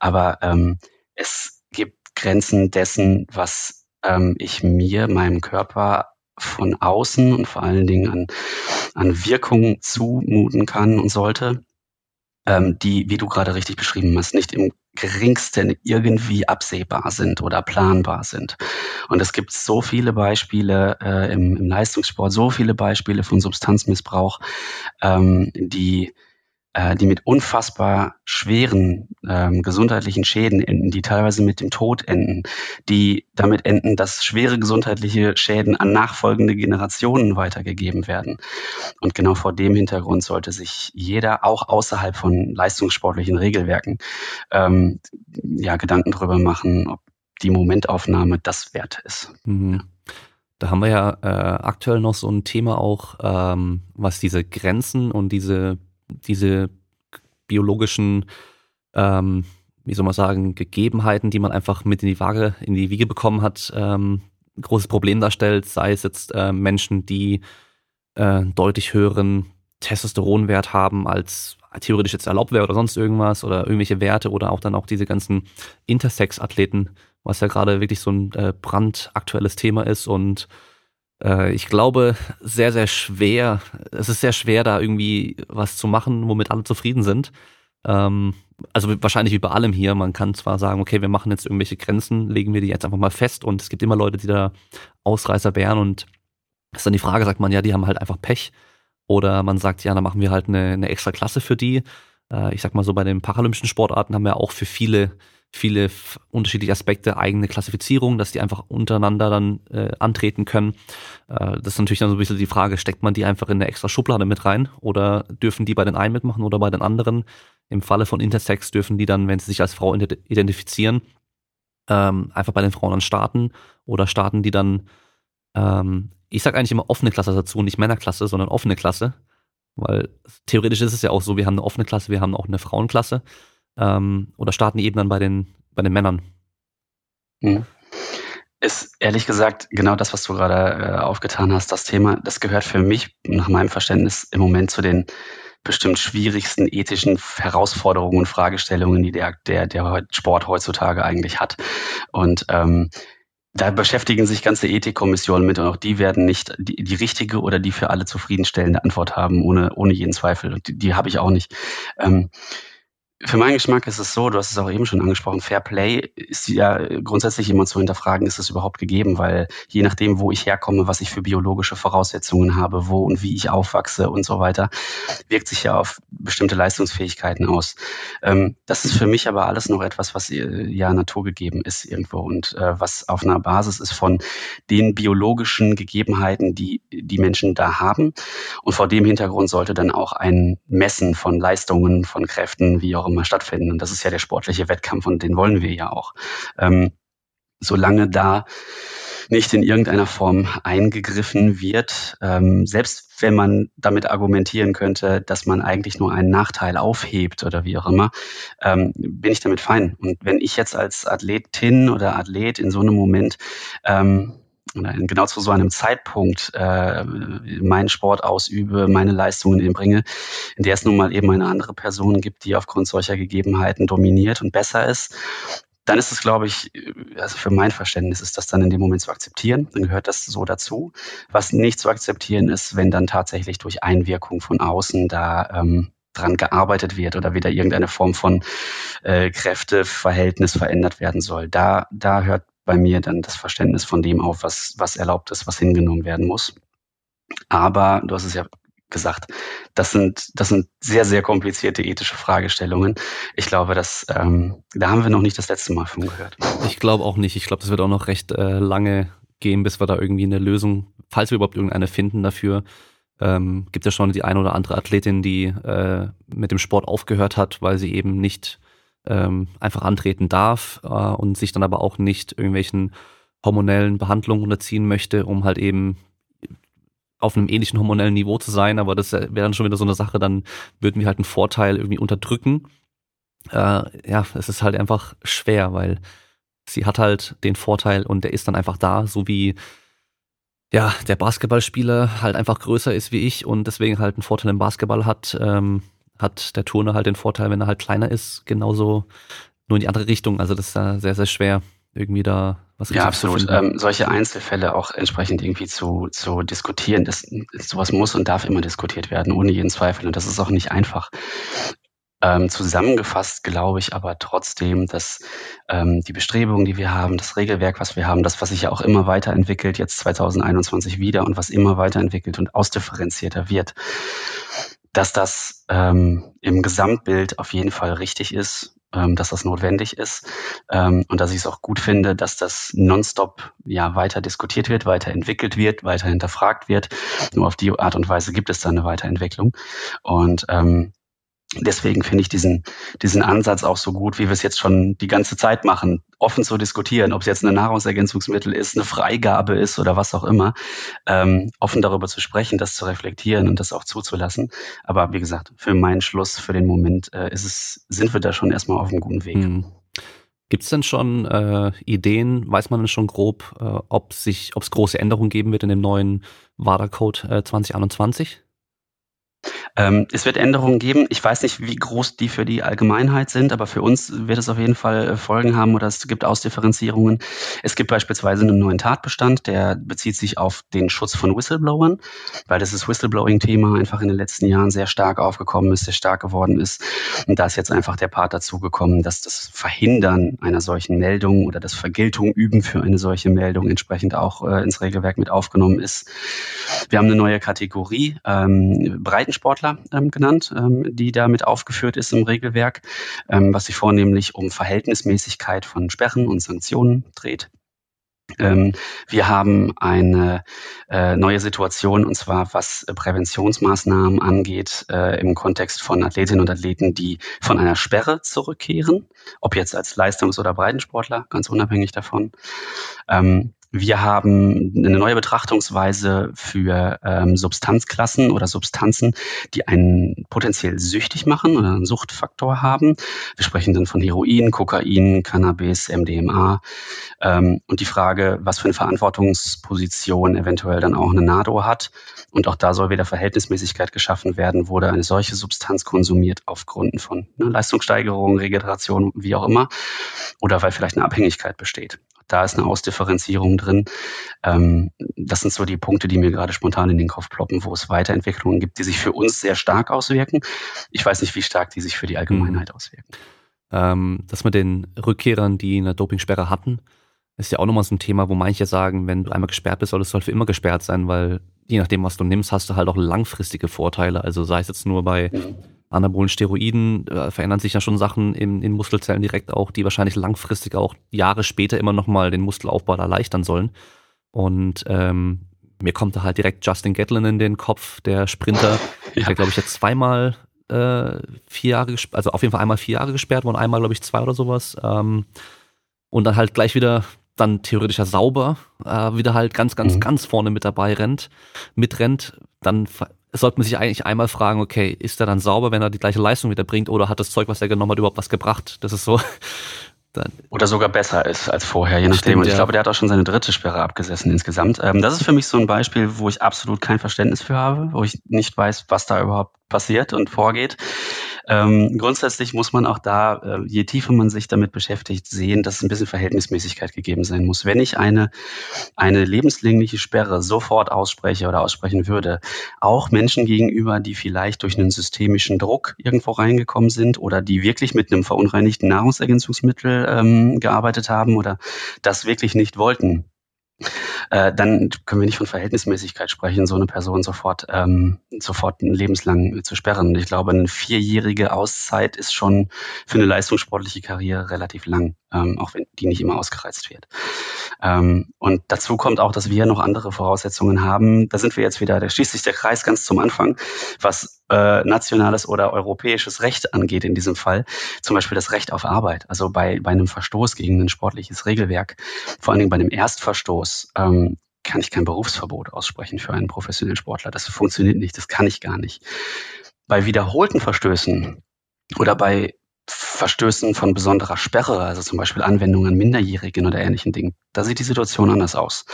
Aber ähm, es gibt Grenzen dessen, was ähm, ich mir, meinem Körper von außen und vor allen Dingen an, an Wirkung zumuten kann und sollte, ähm, die, wie du gerade richtig beschrieben hast, nicht im geringsten irgendwie absehbar sind oder planbar sind. Und es gibt so viele Beispiele äh, im, im Leistungssport, so viele Beispiele von Substanzmissbrauch, ähm, die äh, die mit unfassbar schweren ähm, gesundheitlichen Schäden enden, die teilweise mit dem Tod enden, die damit enden, dass schwere gesundheitliche Schäden an nachfolgende Generationen weitergegeben werden. Und genau vor dem Hintergrund sollte sich jeder, auch außerhalb von leistungssportlichen Regelwerken, ähm, ja, Gedanken darüber machen, ob die Momentaufnahme das wert ist. Mhm. Da haben wir ja äh, aktuell noch so ein Thema auch, ähm, was diese Grenzen und diese diese biologischen, ähm, wie soll man sagen, Gegebenheiten, die man einfach mit in die Waage, in die Wiege bekommen hat, ähm, großes Problem darstellt, sei es jetzt äh, Menschen, die äh, deutlich höheren Testosteronwert haben, als theoretisch jetzt erlaubt wäre oder sonst irgendwas oder irgendwelche Werte oder auch dann auch diese ganzen Intersex-Athleten, was ja gerade wirklich so ein äh, brandaktuelles Thema ist und äh, ich glaube, sehr, sehr schwer. Es ist sehr schwer, da irgendwie was zu machen, womit alle zufrieden sind. Ähm, also wahrscheinlich wie bei allem hier. Man kann zwar sagen, okay, wir machen jetzt irgendwelche Grenzen, legen wir die jetzt einfach mal fest und es gibt immer Leute, die da Ausreißer wären und ist dann die Frage, sagt man, ja, die haben halt einfach Pech. Oder man sagt, ja, dann machen wir halt eine, eine extra Klasse für die. Äh, ich sag mal so, bei den paralympischen Sportarten haben wir auch für viele viele unterschiedliche Aspekte, eigene Klassifizierung, dass die einfach untereinander dann äh, antreten können. Äh, das ist natürlich dann so ein bisschen die Frage, steckt man die einfach in eine extra Schublade mit rein oder dürfen die bei den einen mitmachen oder bei den anderen? Im Falle von Intersex dürfen die dann, wenn sie sich als Frau identifizieren, ähm, einfach bei den Frauen dann starten oder starten die dann, ähm, ich sage eigentlich immer offene Klasse dazu, nicht Männerklasse, sondern offene Klasse, weil theoretisch ist es ja auch so, wir haben eine offene Klasse, wir haben auch eine Frauenklasse. Ähm, oder starten die eben dann bei den, bei den Männern? Hm. Ist ehrlich gesagt genau das, was du gerade äh, aufgetan hast, das Thema, das gehört für mich nach meinem Verständnis im Moment zu den bestimmt schwierigsten ethischen Herausforderungen und Fragestellungen, die der, der, der Sport heutzutage eigentlich hat. Und ähm, da beschäftigen sich ganze Ethikkommissionen mit und auch die werden nicht die, die richtige oder die für alle zufriedenstellende Antwort haben, ohne, ohne jeden Zweifel. Und die, die habe ich auch nicht. Ähm, für meinen Geschmack ist es so, du hast es auch eben schon angesprochen, Fair Play ist ja grundsätzlich immer zu hinterfragen, ist es überhaupt gegeben, weil je nachdem, wo ich herkomme, was ich für biologische Voraussetzungen habe, wo und wie ich aufwachse und so weiter, wirkt sich ja auf bestimmte Leistungsfähigkeiten aus. Ähm, das ist für mich aber alles noch etwas, was äh, ja naturgegeben ist irgendwo und äh, was auf einer Basis ist von den biologischen Gegebenheiten, die die Menschen da haben. Und vor dem Hintergrund sollte dann auch ein Messen von Leistungen, von Kräften, wie auch immer, immer stattfinden. Und das ist ja der sportliche Wettkampf und den wollen wir ja auch. Ähm, solange da nicht in irgendeiner Form eingegriffen wird, ähm, selbst wenn man damit argumentieren könnte, dass man eigentlich nur einen Nachteil aufhebt oder wie auch immer, ähm, bin ich damit fein. Und wenn ich jetzt als Athletin oder Athlet in so einem Moment ähm, genau zu so einem Zeitpunkt äh, meinen Sport ausübe, meine Leistungen erbringe, in der es nun mal eben eine andere Person gibt, die aufgrund solcher Gegebenheiten dominiert und besser ist, dann ist es, glaube ich, also für mein Verständnis ist das dann in dem Moment zu akzeptieren, dann gehört das so dazu. Was nicht zu akzeptieren ist, wenn dann tatsächlich durch Einwirkung von außen da ähm, dran gearbeitet wird oder wieder irgendeine Form von äh, Kräfteverhältnis verändert werden soll. Da, da hört bei mir dann das Verständnis von dem auf, was, was erlaubt ist, was hingenommen werden muss. Aber du hast es ja gesagt, das sind, das sind sehr, sehr komplizierte ethische Fragestellungen. Ich glaube, dass, ähm, da haben wir noch nicht das letzte Mal von gehört. Ich glaube auch nicht. Ich glaube, das wird auch noch recht äh, lange gehen, bis wir da irgendwie eine Lösung, falls wir überhaupt irgendeine finden dafür. Ähm, gibt ja schon die eine oder andere Athletin, die äh, mit dem Sport aufgehört hat, weil sie eben nicht ähm, einfach antreten darf äh, und sich dann aber auch nicht irgendwelchen hormonellen Behandlungen unterziehen möchte, um halt eben auf einem ähnlichen hormonellen Niveau zu sein, aber das wäre dann schon wieder so eine Sache, dann würden wir halt einen Vorteil irgendwie unterdrücken. äh, ja, es ist halt einfach schwer, weil sie hat halt den Vorteil und der ist dann einfach da, so wie ja, der Basketballspieler halt einfach größer ist wie ich und deswegen halt einen Vorteil im Basketball hat, ähm, hat der Turner halt den Vorteil, wenn er halt kleiner ist, genauso nur in die andere Richtung. Also das ist da sehr, sehr schwer, irgendwie da was Ja, absolut. Ähm, solche Einzelfälle auch entsprechend irgendwie zu, zu diskutieren. Das, sowas muss und darf immer diskutiert werden, ohne jeden Zweifel. Und das ist auch nicht einfach. Ähm, zusammengefasst glaube ich aber trotzdem, dass ähm, die Bestrebungen, die wir haben, das Regelwerk, was wir haben, das, was sich ja auch immer weiterentwickelt, jetzt 2021 wieder und was immer weiterentwickelt und ausdifferenzierter wird, dass das ähm, im Gesamtbild auf jeden Fall richtig ist, ähm, dass das notwendig ist ähm, und dass ich es auch gut finde, dass das nonstop ja weiter diskutiert wird, weiterentwickelt wird, weiter hinterfragt wird. Nur auf die Art und Weise gibt es da eine Weiterentwicklung und ähm, Deswegen finde ich diesen, diesen Ansatz auch so gut, wie wir es jetzt schon die ganze Zeit machen, offen zu diskutieren, ob es jetzt eine Nahrungsergänzungsmittel ist, eine Freigabe ist oder was auch immer, ähm, offen darüber zu sprechen, das zu reflektieren und das auch zuzulassen. Aber wie gesagt, für meinen Schluss, für den Moment, äh, ist es, sind wir da schon erstmal auf einem guten Weg. Hm. Gibt es denn schon äh, Ideen, weiß man denn schon grob, äh, ob es große Änderungen geben wird in dem neuen WADA-Code äh, 2021? Ähm, es wird Änderungen geben. Ich weiß nicht, wie groß die für die Allgemeinheit sind, aber für uns wird es auf jeden Fall äh, Folgen haben oder es gibt Ausdifferenzierungen. Es gibt beispielsweise einen neuen Tatbestand, der bezieht sich auf den Schutz von Whistleblowern, weil das Whistleblowing-Thema einfach in den letzten Jahren sehr stark aufgekommen ist, sehr stark geworden ist. Und da ist jetzt einfach der Part dazugekommen, dass das Verhindern einer solchen Meldung oder das Vergeltung üben für eine solche Meldung entsprechend auch äh, ins Regelwerk mit aufgenommen ist. Wir haben eine neue Kategorie, ähm, Breitensportler Sportler ähm, genannt, ähm, die damit aufgeführt ist im Regelwerk, ähm, was sich vornehmlich um Verhältnismäßigkeit von Sperren und Sanktionen dreht. Ähm, wir haben eine äh, neue Situation und zwar was Präventionsmaßnahmen angeht äh, im Kontext von Athletinnen und Athleten, die von einer Sperre zurückkehren, ob jetzt als Leistungs- oder Breitensportler, ganz unabhängig davon. Ähm, wir haben eine neue Betrachtungsweise für ähm, Substanzklassen oder Substanzen, die einen potenziell süchtig machen oder einen Suchtfaktor haben. Wir sprechen dann von Heroin, Kokain, Cannabis, MDMA. Ähm, und die Frage, was für eine Verantwortungsposition eventuell dann auch eine NADO hat. Und auch da soll wieder Verhältnismäßigkeit geschaffen werden, wurde eine solche Substanz konsumiert aufgrund von ne, Leistungssteigerung, Regeneration, wie auch immer, oder weil vielleicht eine Abhängigkeit besteht. Da ist eine Ausdifferenzierung drin. Ähm, das sind so die Punkte, die mir gerade spontan in den Kopf ploppen, wo es Weiterentwicklungen gibt, die sich für uns sehr stark auswirken. Ich weiß nicht, wie stark die sich für die Allgemeinheit mhm. auswirken. Ähm, das mit den Rückkehrern, die eine Dopingsperre hatten, ist ja auch nochmal so ein Thema, wo manche sagen, wenn du einmal gesperrt bist, solltest du halt für immer gesperrt sein, weil je nachdem, was du nimmst, hast du halt auch langfristige Vorteile. Also sei es jetzt nur bei mhm anabolen Steroiden äh, verändern sich ja schon Sachen in, in Muskelzellen direkt auch, die wahrscheinlich langfristig auch Jahre später immer nochmal den Muskelaufbau erleichtern sollen. Und ähm, mir kommt da halt direkt Justin Gatlin in den Kopf, der Sprinter, ja. der glaube ich jetzt zweimal äh, vier Jahre, also auf jeden Fall einmal vier Jahre gesperrt worden, einmal glaube ich zwei oder sowas. Ähm, und dann halt gleich wieder dann theoretischer sauber, äh, wieder halt ganz, ganz, mhm. ganz vorne mit dabei rennt, mitrennt, dann sollte man sich eigentlich einmal fragen, okay, ist er dann sauber, wenn er die gleiche Leistung wieder bringt oder hat das Zeug, was er genommen hat, überhaupt was gebracht? Das ist so. *laughs* Dann Oder sogar besser ist als vorher, je nachdem. Stimmt, und ich ja. glaube, der hat auch schon seine dritte Sperre abgesessen insgesamt. Ähm, das ist für mich so ein Beispiel, wo ich absolut kein Verständnis für habe, wo ich nicht weiß, was da überhaupt passiert und vorgeht. Ähm, grundsätzlich muss man auch da, äh, je tiefer man sich damit beschäftigt, sehen, dass ein bisschen Verhältnismäßigkeit gegeben sein muss. Wenn ich eine, eine lebenslängliche Sperre sofort ausspreche oder aussprechen würde, auch Menschen gegenüber, die vielleicht durch einen systemischen Druck irgendwo reingekommen sind oder die wirklich mit einem verunreinigten Nahrungsergänzungsmittel ähm, gearbeitet haben oder das wirklich nicht wollten, äh, dann können wir nicht von Verhältnismäßigkeit sprechen, so eine Person sofort, ähm, sofort lebenslang zu sperren. Ich glaube, eine vierjährige Auszeit ist schon für eine leistungssportliche Karriere relativ lang, ähm, auch wenn die nicht immer ausgereizt wird. Ähm, und dazu kommt auch, dass wir noch andere Voraussetzungen haben. Da sind wir jetzt wieder, da schließt sich der Kreis ganz zum Anfang, was äh, nationales oder europäisches Recht angeht in diesem Fall. Zum Beispiel das Recht auf Arbeit. Also bei, bei einem Verstoß gegen ein sportliches Regelwerk, vor allen Dingen bei einem Erstverstoß, ähm, kann ich kein Berufsverbot aussprechen für einen professionellen Sportler. Das funktioniert nicht, das kann ich gar nicht. Bei wiederholten Verstößen oder bei Verstößen von besonderer Sperre, also zum Beispiel Anwendung an Minderjährigen oder ähnlichen Dingen, da sieht die Situation anders aus.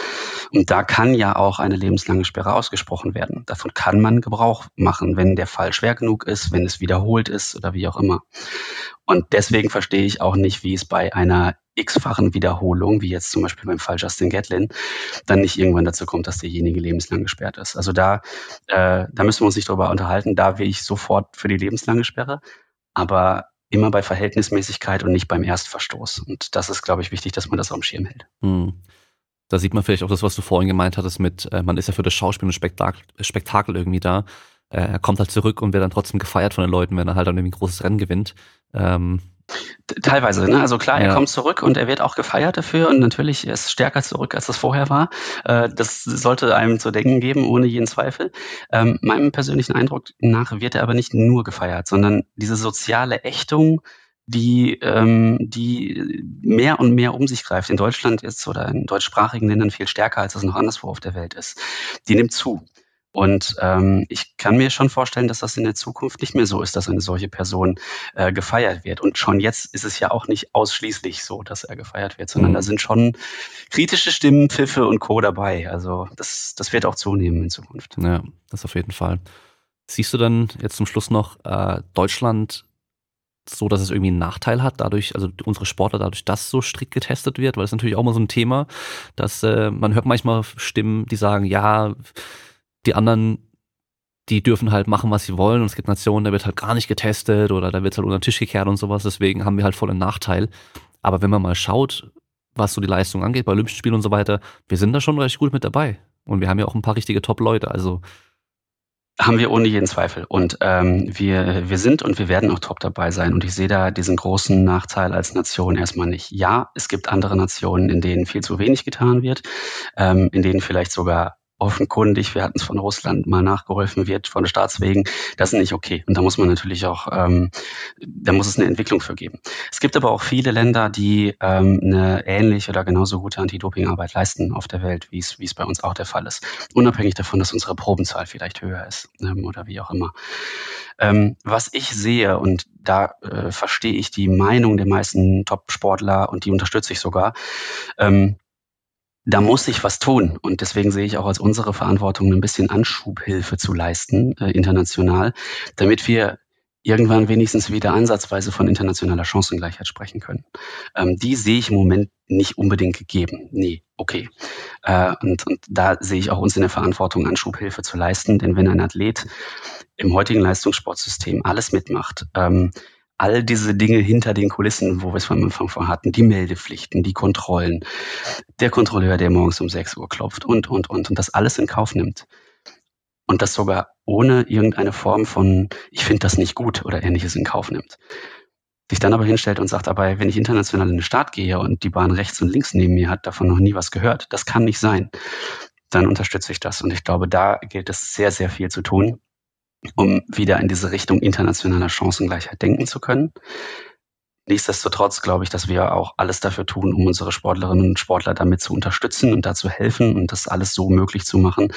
Und da kann ja auch eine lebenslange Sperre ausgesprochen werden. Davon kann man Gebrauch machen, wenn der Fall schwer genug ist, wenn es wiederholt ist oder wie auch immer. Und deswegen verstehe ich auch nicht, wie es bei einer x-fachen Wiederholung, wie jetzt zum Beispiel beim Fall Justin Gatlin, dann nicht irgendwann dazu kommt, dass derjenige lebenslang gesperrt ist. Also da, äh, da müssen wir uns nicht drüber unterhalten. Da wäre ich sofort für die lebenslange Sperre. Aber immer bei Verhältnismäßigkeit und nicht beim Erstverstoß. Und das ist, glaube ich, wichtig, dass man das auf dem Schirm hält. Hm. Da sieht man vielleicht auch das, was du vorhin gemeint hattest mit, äh, man ist ja für das Schauspiel und Spektakel, Spektakel irgendwie da. Äh, er kommt halt zurück und wird dann trotzdem gefeiert von den Leuten, wenn er halt dann irgendwie ein großes Rennen gewinnt. Ähm, Teilweise, ne? Also klar, er ja. kommt zurück und er wird auch gefeiert dafür und natürlich er ist stärker zurück, als das vorher war. Äh, das sollte einem zu denken geben, ohne jeden Zweifel. Ähm, meinem persönlichen Eindruck nach wird er aber nicht nur gefeiert, sondern diese soziale Ächtung, die, ähm, die mehr und mehr um sich greift. In Deutschland ist oder in deutschsprachigen Ländern viel stärker, als es noch anderswo auf der Welt ist. Die nimmt zu. Und ähm, ich kann mir schon vorstellen, dass das in der Zukunft nicht mehr so ist, dass eine solche Person äh, gefeiert wird. Und schon jetzt ist es ja auch nicht ausschließlich so, dass er gefeiert wird, sondern mhm. da sind schon kritische Stimmen, Pfiffe und Co. dabei. Also das, das wird auch zunehmen in Zukunft. Ja, das auf jeden Fall. Siehst du dann jetzt zum Schluss noch äh, Deutschland so, dass es irgendwie einen Nachteil hat, dadurch, also unsere Sportler dadurch, dass so strikt getestet wird, weil das ist natürlich auch mal so ein Thema, dass äh, man hört manchmal Stimmen, die sagen, ja, die anderen, die dürfen halt machen, was sie wollen. Und es gibt Nationen, da wird halt gar nicht getestet oder da wird halt unter den Tisch gekehrt und sowas. Deswegen haben wir halt voll einen Nachteil. Aber wenn man mal schaut, was so die Leistung angeht, bei Olympischen Spielen und so weiter, wir sind da schon recht gut mit dabei. Und wir haben ja auch ein paar richtige Top-Leute. Also haben wir ohne jeden Zweifel. Und ähm, wir, wir sind und wir werden auch top dabei sein. Und ich sehe da diesen großen Nachteil als Nation erstmal nicht. Ja, es gibt andere Nationen, in denen viel zu wenig getan wird, ähm, in denen vielleicht sogar offenkundig, wir hatten es von Russland mal nachgeholfen wird, von Staatswegen, das ist nicht okay. Und da muss man natürlich auch, ähm, da muss es eine Entwicklung für geben. Es gibt aber auch viele Länder, die ähm, eine ähnliche oder genauso gute Anti-Doping-Arbeit leisten auf der Welt, wie es wie es bei uns auch der Fall ist. Unabhängig davon, dass unsere Probenzahl vielleicht höher ist ähm, oder wie auch immer. Ähm, was ich sehe, und da äh, verstehe ich die Meinung der meisten Top-Sportler und die unterstütze ich sogar, ähm, da muss sich was tun. Und deswegen sehe ich auch als unsere Verantwortung, ein bisschen Anschubhilfe zu leisten, äh, international, damit wir irgendwann wenigstens wieder ansatzweise von internationaler Chancengleichheit sprechen können. Ähm, die sehe ich im Moment nicht unbedingt gegeben. Nee, okay. Äh, und, und da sehe ich auch uns in der Verantwortung, Anschubhilfe zu leisten. Denn wenn ein Athlet im heutigen Leistungssportsystem alles mitmacht, ähm, all diese Dinge hinter den Kulissen, wo wir es vom Anfang von hatten, die Meldepflichten, die Kontrollen, der Kontrolleur, der morgens um 6 Uhr klopft und, und, und, und das alles in Kauf nimmt. Und das sogar ohne irgendeine Form von, ich finde das nicht gut oder ähnliches in Kauf nimmt. Sich dann aber hinstellt und sagt, aber wenn ich international in den Staat gehe und die Bahn rechts und links neben mir hat davon noch nie was gehört, das kann nicht sein, dann unterstütze ich das. Und ich glaube, da gilt es sehr, sehr viel zu tun um wieder in diese Richtung internationaler Chancengleichheit denken zu können. Nichtsdestotrotz glaube ich, dass wir auch alles dafür tun, um unsere Sportlerinnen und Sportler damit zu unterstützen und dazu helfen und das alles so möglich zu machen,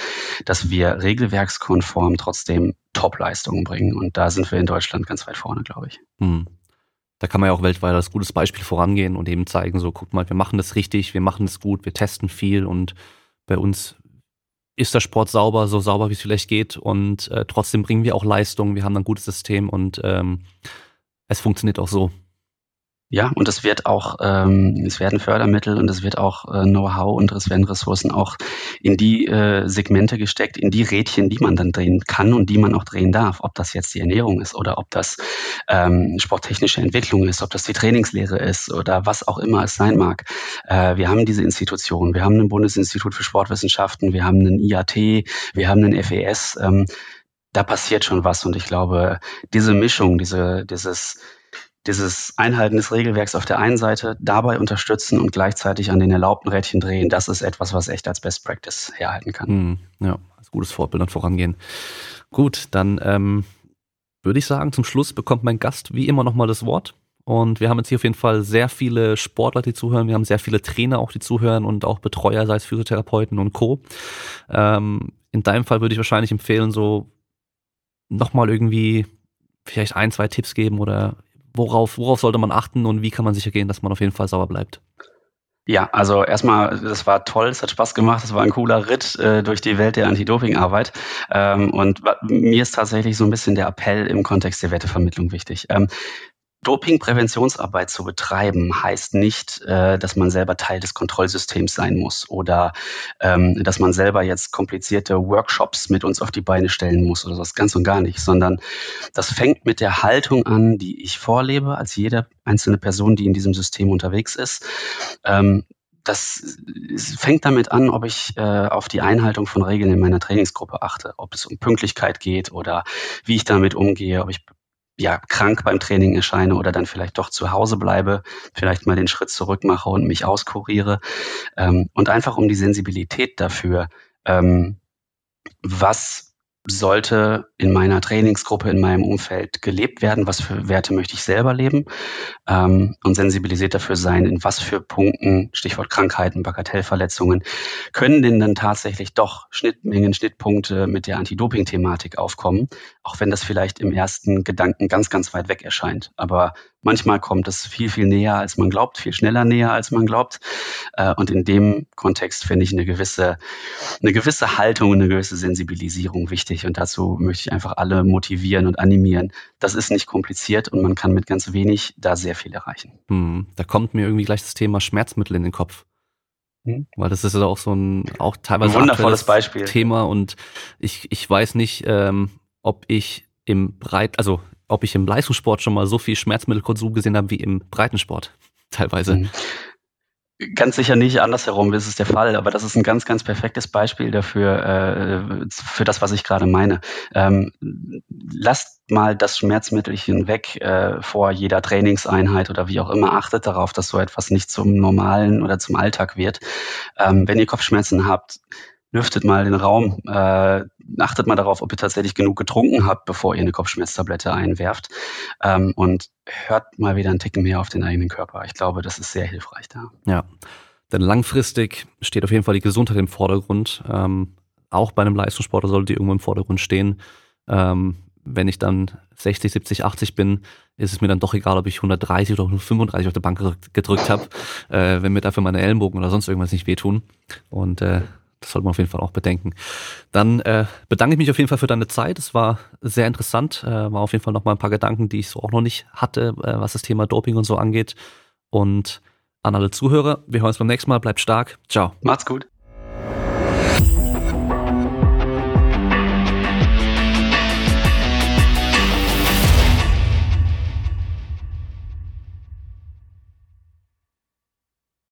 dass wir regelwerkskonform trotzdem Top-Leistungen bringen. Und da sind wir in Deutschland ganz weit vorne, glaube ich. Hm. Da kann man ja auch weltweit als gutes Beispiel vorangehen und eben zeigen, so guck mal, wir machen das richtig, wir machen das gut, wir testen viel und bei uns ist der Sport sauber, so sauber wie es vielleicht geht und äh, trotzdem bringen wir auch Leistung, wir haben ein gutes System und ähm, es funktioniert auch so. Ja, und es wird auch, ähm, es werden Fördermittel und es wird auch äh, Know-how und es werden Ressourcen auch in die äh, Segmente gesteckt, in die Rädchen, die man dann drehen kann und die man auch drehen darf. Ob das jetzt die Ernährung ist oder ob das ähm, sporttechnische Entwicklung ist, ob das die Trainingslehre ist oder was auch immer es sein mag. Äh, wir haben diese Institutionen, wir haben ein Bundesinstitut für Sportwissenschaften, wir haben einen IAT, wir haben einen FES. Ähm, da passiert schon was und ich glaube, diese Mischung, diese, dieses dieses Einhalten des Regelwerks auf der einen Seite dabei unterstützen und gleichzeitig an den erlaubten Rädchen drehen, das ist etwas, was echt als Best Practice herhalten kann. Hm, ja, als gutes Vorbild und vorangehen. Gut, dann ähm, würde ich sagen, zum Schluss bekommt mein Gast wie immer nochmal das Wort. Und wir haben jetzt hier auf jeden Fall sehr viele Sportler, die zuhören. Wir haben sehr viele Trainer auch, die zuhören und auch Betreuer, sei es Physiotherapeuten und Co. Ähm, in deinem Fall würde ich wahrscheinlich empfehlen, so nochmal irgendwie vielleicht ein, zwei Tipps geben oder worauf, worauf sollte man achten und wie kann man sicher gehen, dass man auf jeden Fall sauber bleibt? Ja, also erstmal, das war toll, es hat Spaß gemacht, es war ein cooler Ritt äh, durch die Welt der Anti-Doping-Arbeit. Ähm, und mir ist tatsächlich so ein bisschen der Appell im Kontext der Wertevermittlung wichtig. Ähm, Doping-Präventionsarbeit zu betreiben, heißt nicht, äh, dass man selber Teil des Kontrollsystems sein muss oder ähm, dass man selber jetzt komplizierte Workshops mit uns auf die Beine stellen muss oder das ganz und gar nicht, sondern das fängt mit der Haltung an, die ich vorlebe, als jede einzelne Person, die in diesem System unterwegs ist. Ähm, das fängt damit an, ob ich äh, auf die Einhaltung von Regeln in meiner Trainingsgruppe achte, ob es um Pünktlichkeit geht oder wie ich damit umgehe, ob ich ja, krank beim Training erscheine oder dann vielleicht doch zu Hause bleibe, vielleicht mal den Schritt zurück mache und mich auskuriere. Ähm, und einfach um die Sensibilität dafür, ähm, was sollte in meiner Trainingsgruppe, in meinem Umfeld gelebt werden, was für Werte möchte ich selber leben ähm, und sensibilisiert dafür sein, in was für Punkten, Stichwort Krankheiten, Bagatellverletzungen, können denn dann tatsächlich doch Schnittmengen, Schnittpunkte mit der Anti-Doping-Thematik aufkommen, auch wenn das vielleicht im ersten Gedanken ganz, ganz weit weg erscheint. Aber Manchmal kommt es viel, viel näher, als man glaubt, viel schneller näher, als man glaubt. Äh, und in dem Kontext finde ich eine gewisse, eine gewisse Haltung, eine gewisse Sensibilisierung wichtig. Und dazu möchte ich einfach alle motivieren und animieren. Das ist nicht kompliziert und man kann mit ganz wenig da sehr viel erreichen. Hm, da kommt mir irgendwie gleich das Thema Schmerzmittel in den Kopf. Hm? Weil das ist ja auch so ein, auch teilweise ein wundervolles Beispiel. Thema und ich, ich weiß nicht, ähm, ob ich im Breit, also ob ich im Leistungssport schon mal so viel Schmerzmittelkonsum gesehen habe wie im Breitensport *laughs* teilweise. Mhm. Ganz sicher nicht, andersherum ist es der Fall, aber das ist ein ganz, ganz perfektes Beispiel dafür, äh, für das, was ich gerade meine. Ähm, lasst mal das Schmerzmittelchen weg äh, vor jeder Trainingseinheit oder wie auch immer. Achtet darauf, dass so etwas nicht zum normalen oder zum Alltag wird. Ähm, wenn ihr Kopfschmerzen habt, lüftet mal den Raum, äh, achtet mal darauf, ob ihr tatsächlich genug getrunken habt, bevor ihr eine Kopfschmerztablette einwerft ähm, und hört mal wieder einen Ticken mehr auf den eigenen Körper. Ich glaube, das ist sehr hilfreich da. Ja, denn langfristig steht auf jeden Fall die Gesundheit im Vordergrund. Ähm, auch bei einem Leistungssportler sollte die irgendwo im Vordergrund stehen. Ähm, wenn ich dann 60, 70, 80 bin, ist es mir dann doch egal, ob ich 130 oder 135 auf der Bank gedrückt habe, äh, wenn mir dafür meine Ellenbogen oder sonst irgendwas nicht wehtun. Und äh, das sollte man auf jeden Fall auch bedenken. Dann äh, bedanke ich mich auf jeden Fall für deine Zeit. Es war sehr interessant. Äh, war auf jeden Fall noch mal ein paar Gedanken, die ich so auch noch nicht hatte, äh, was das Thema Doping und so angeht. Und an alle Zuhörer, wir hören uns beim nächsten Mal. Bleibt stark. Ciao. Macht's gut.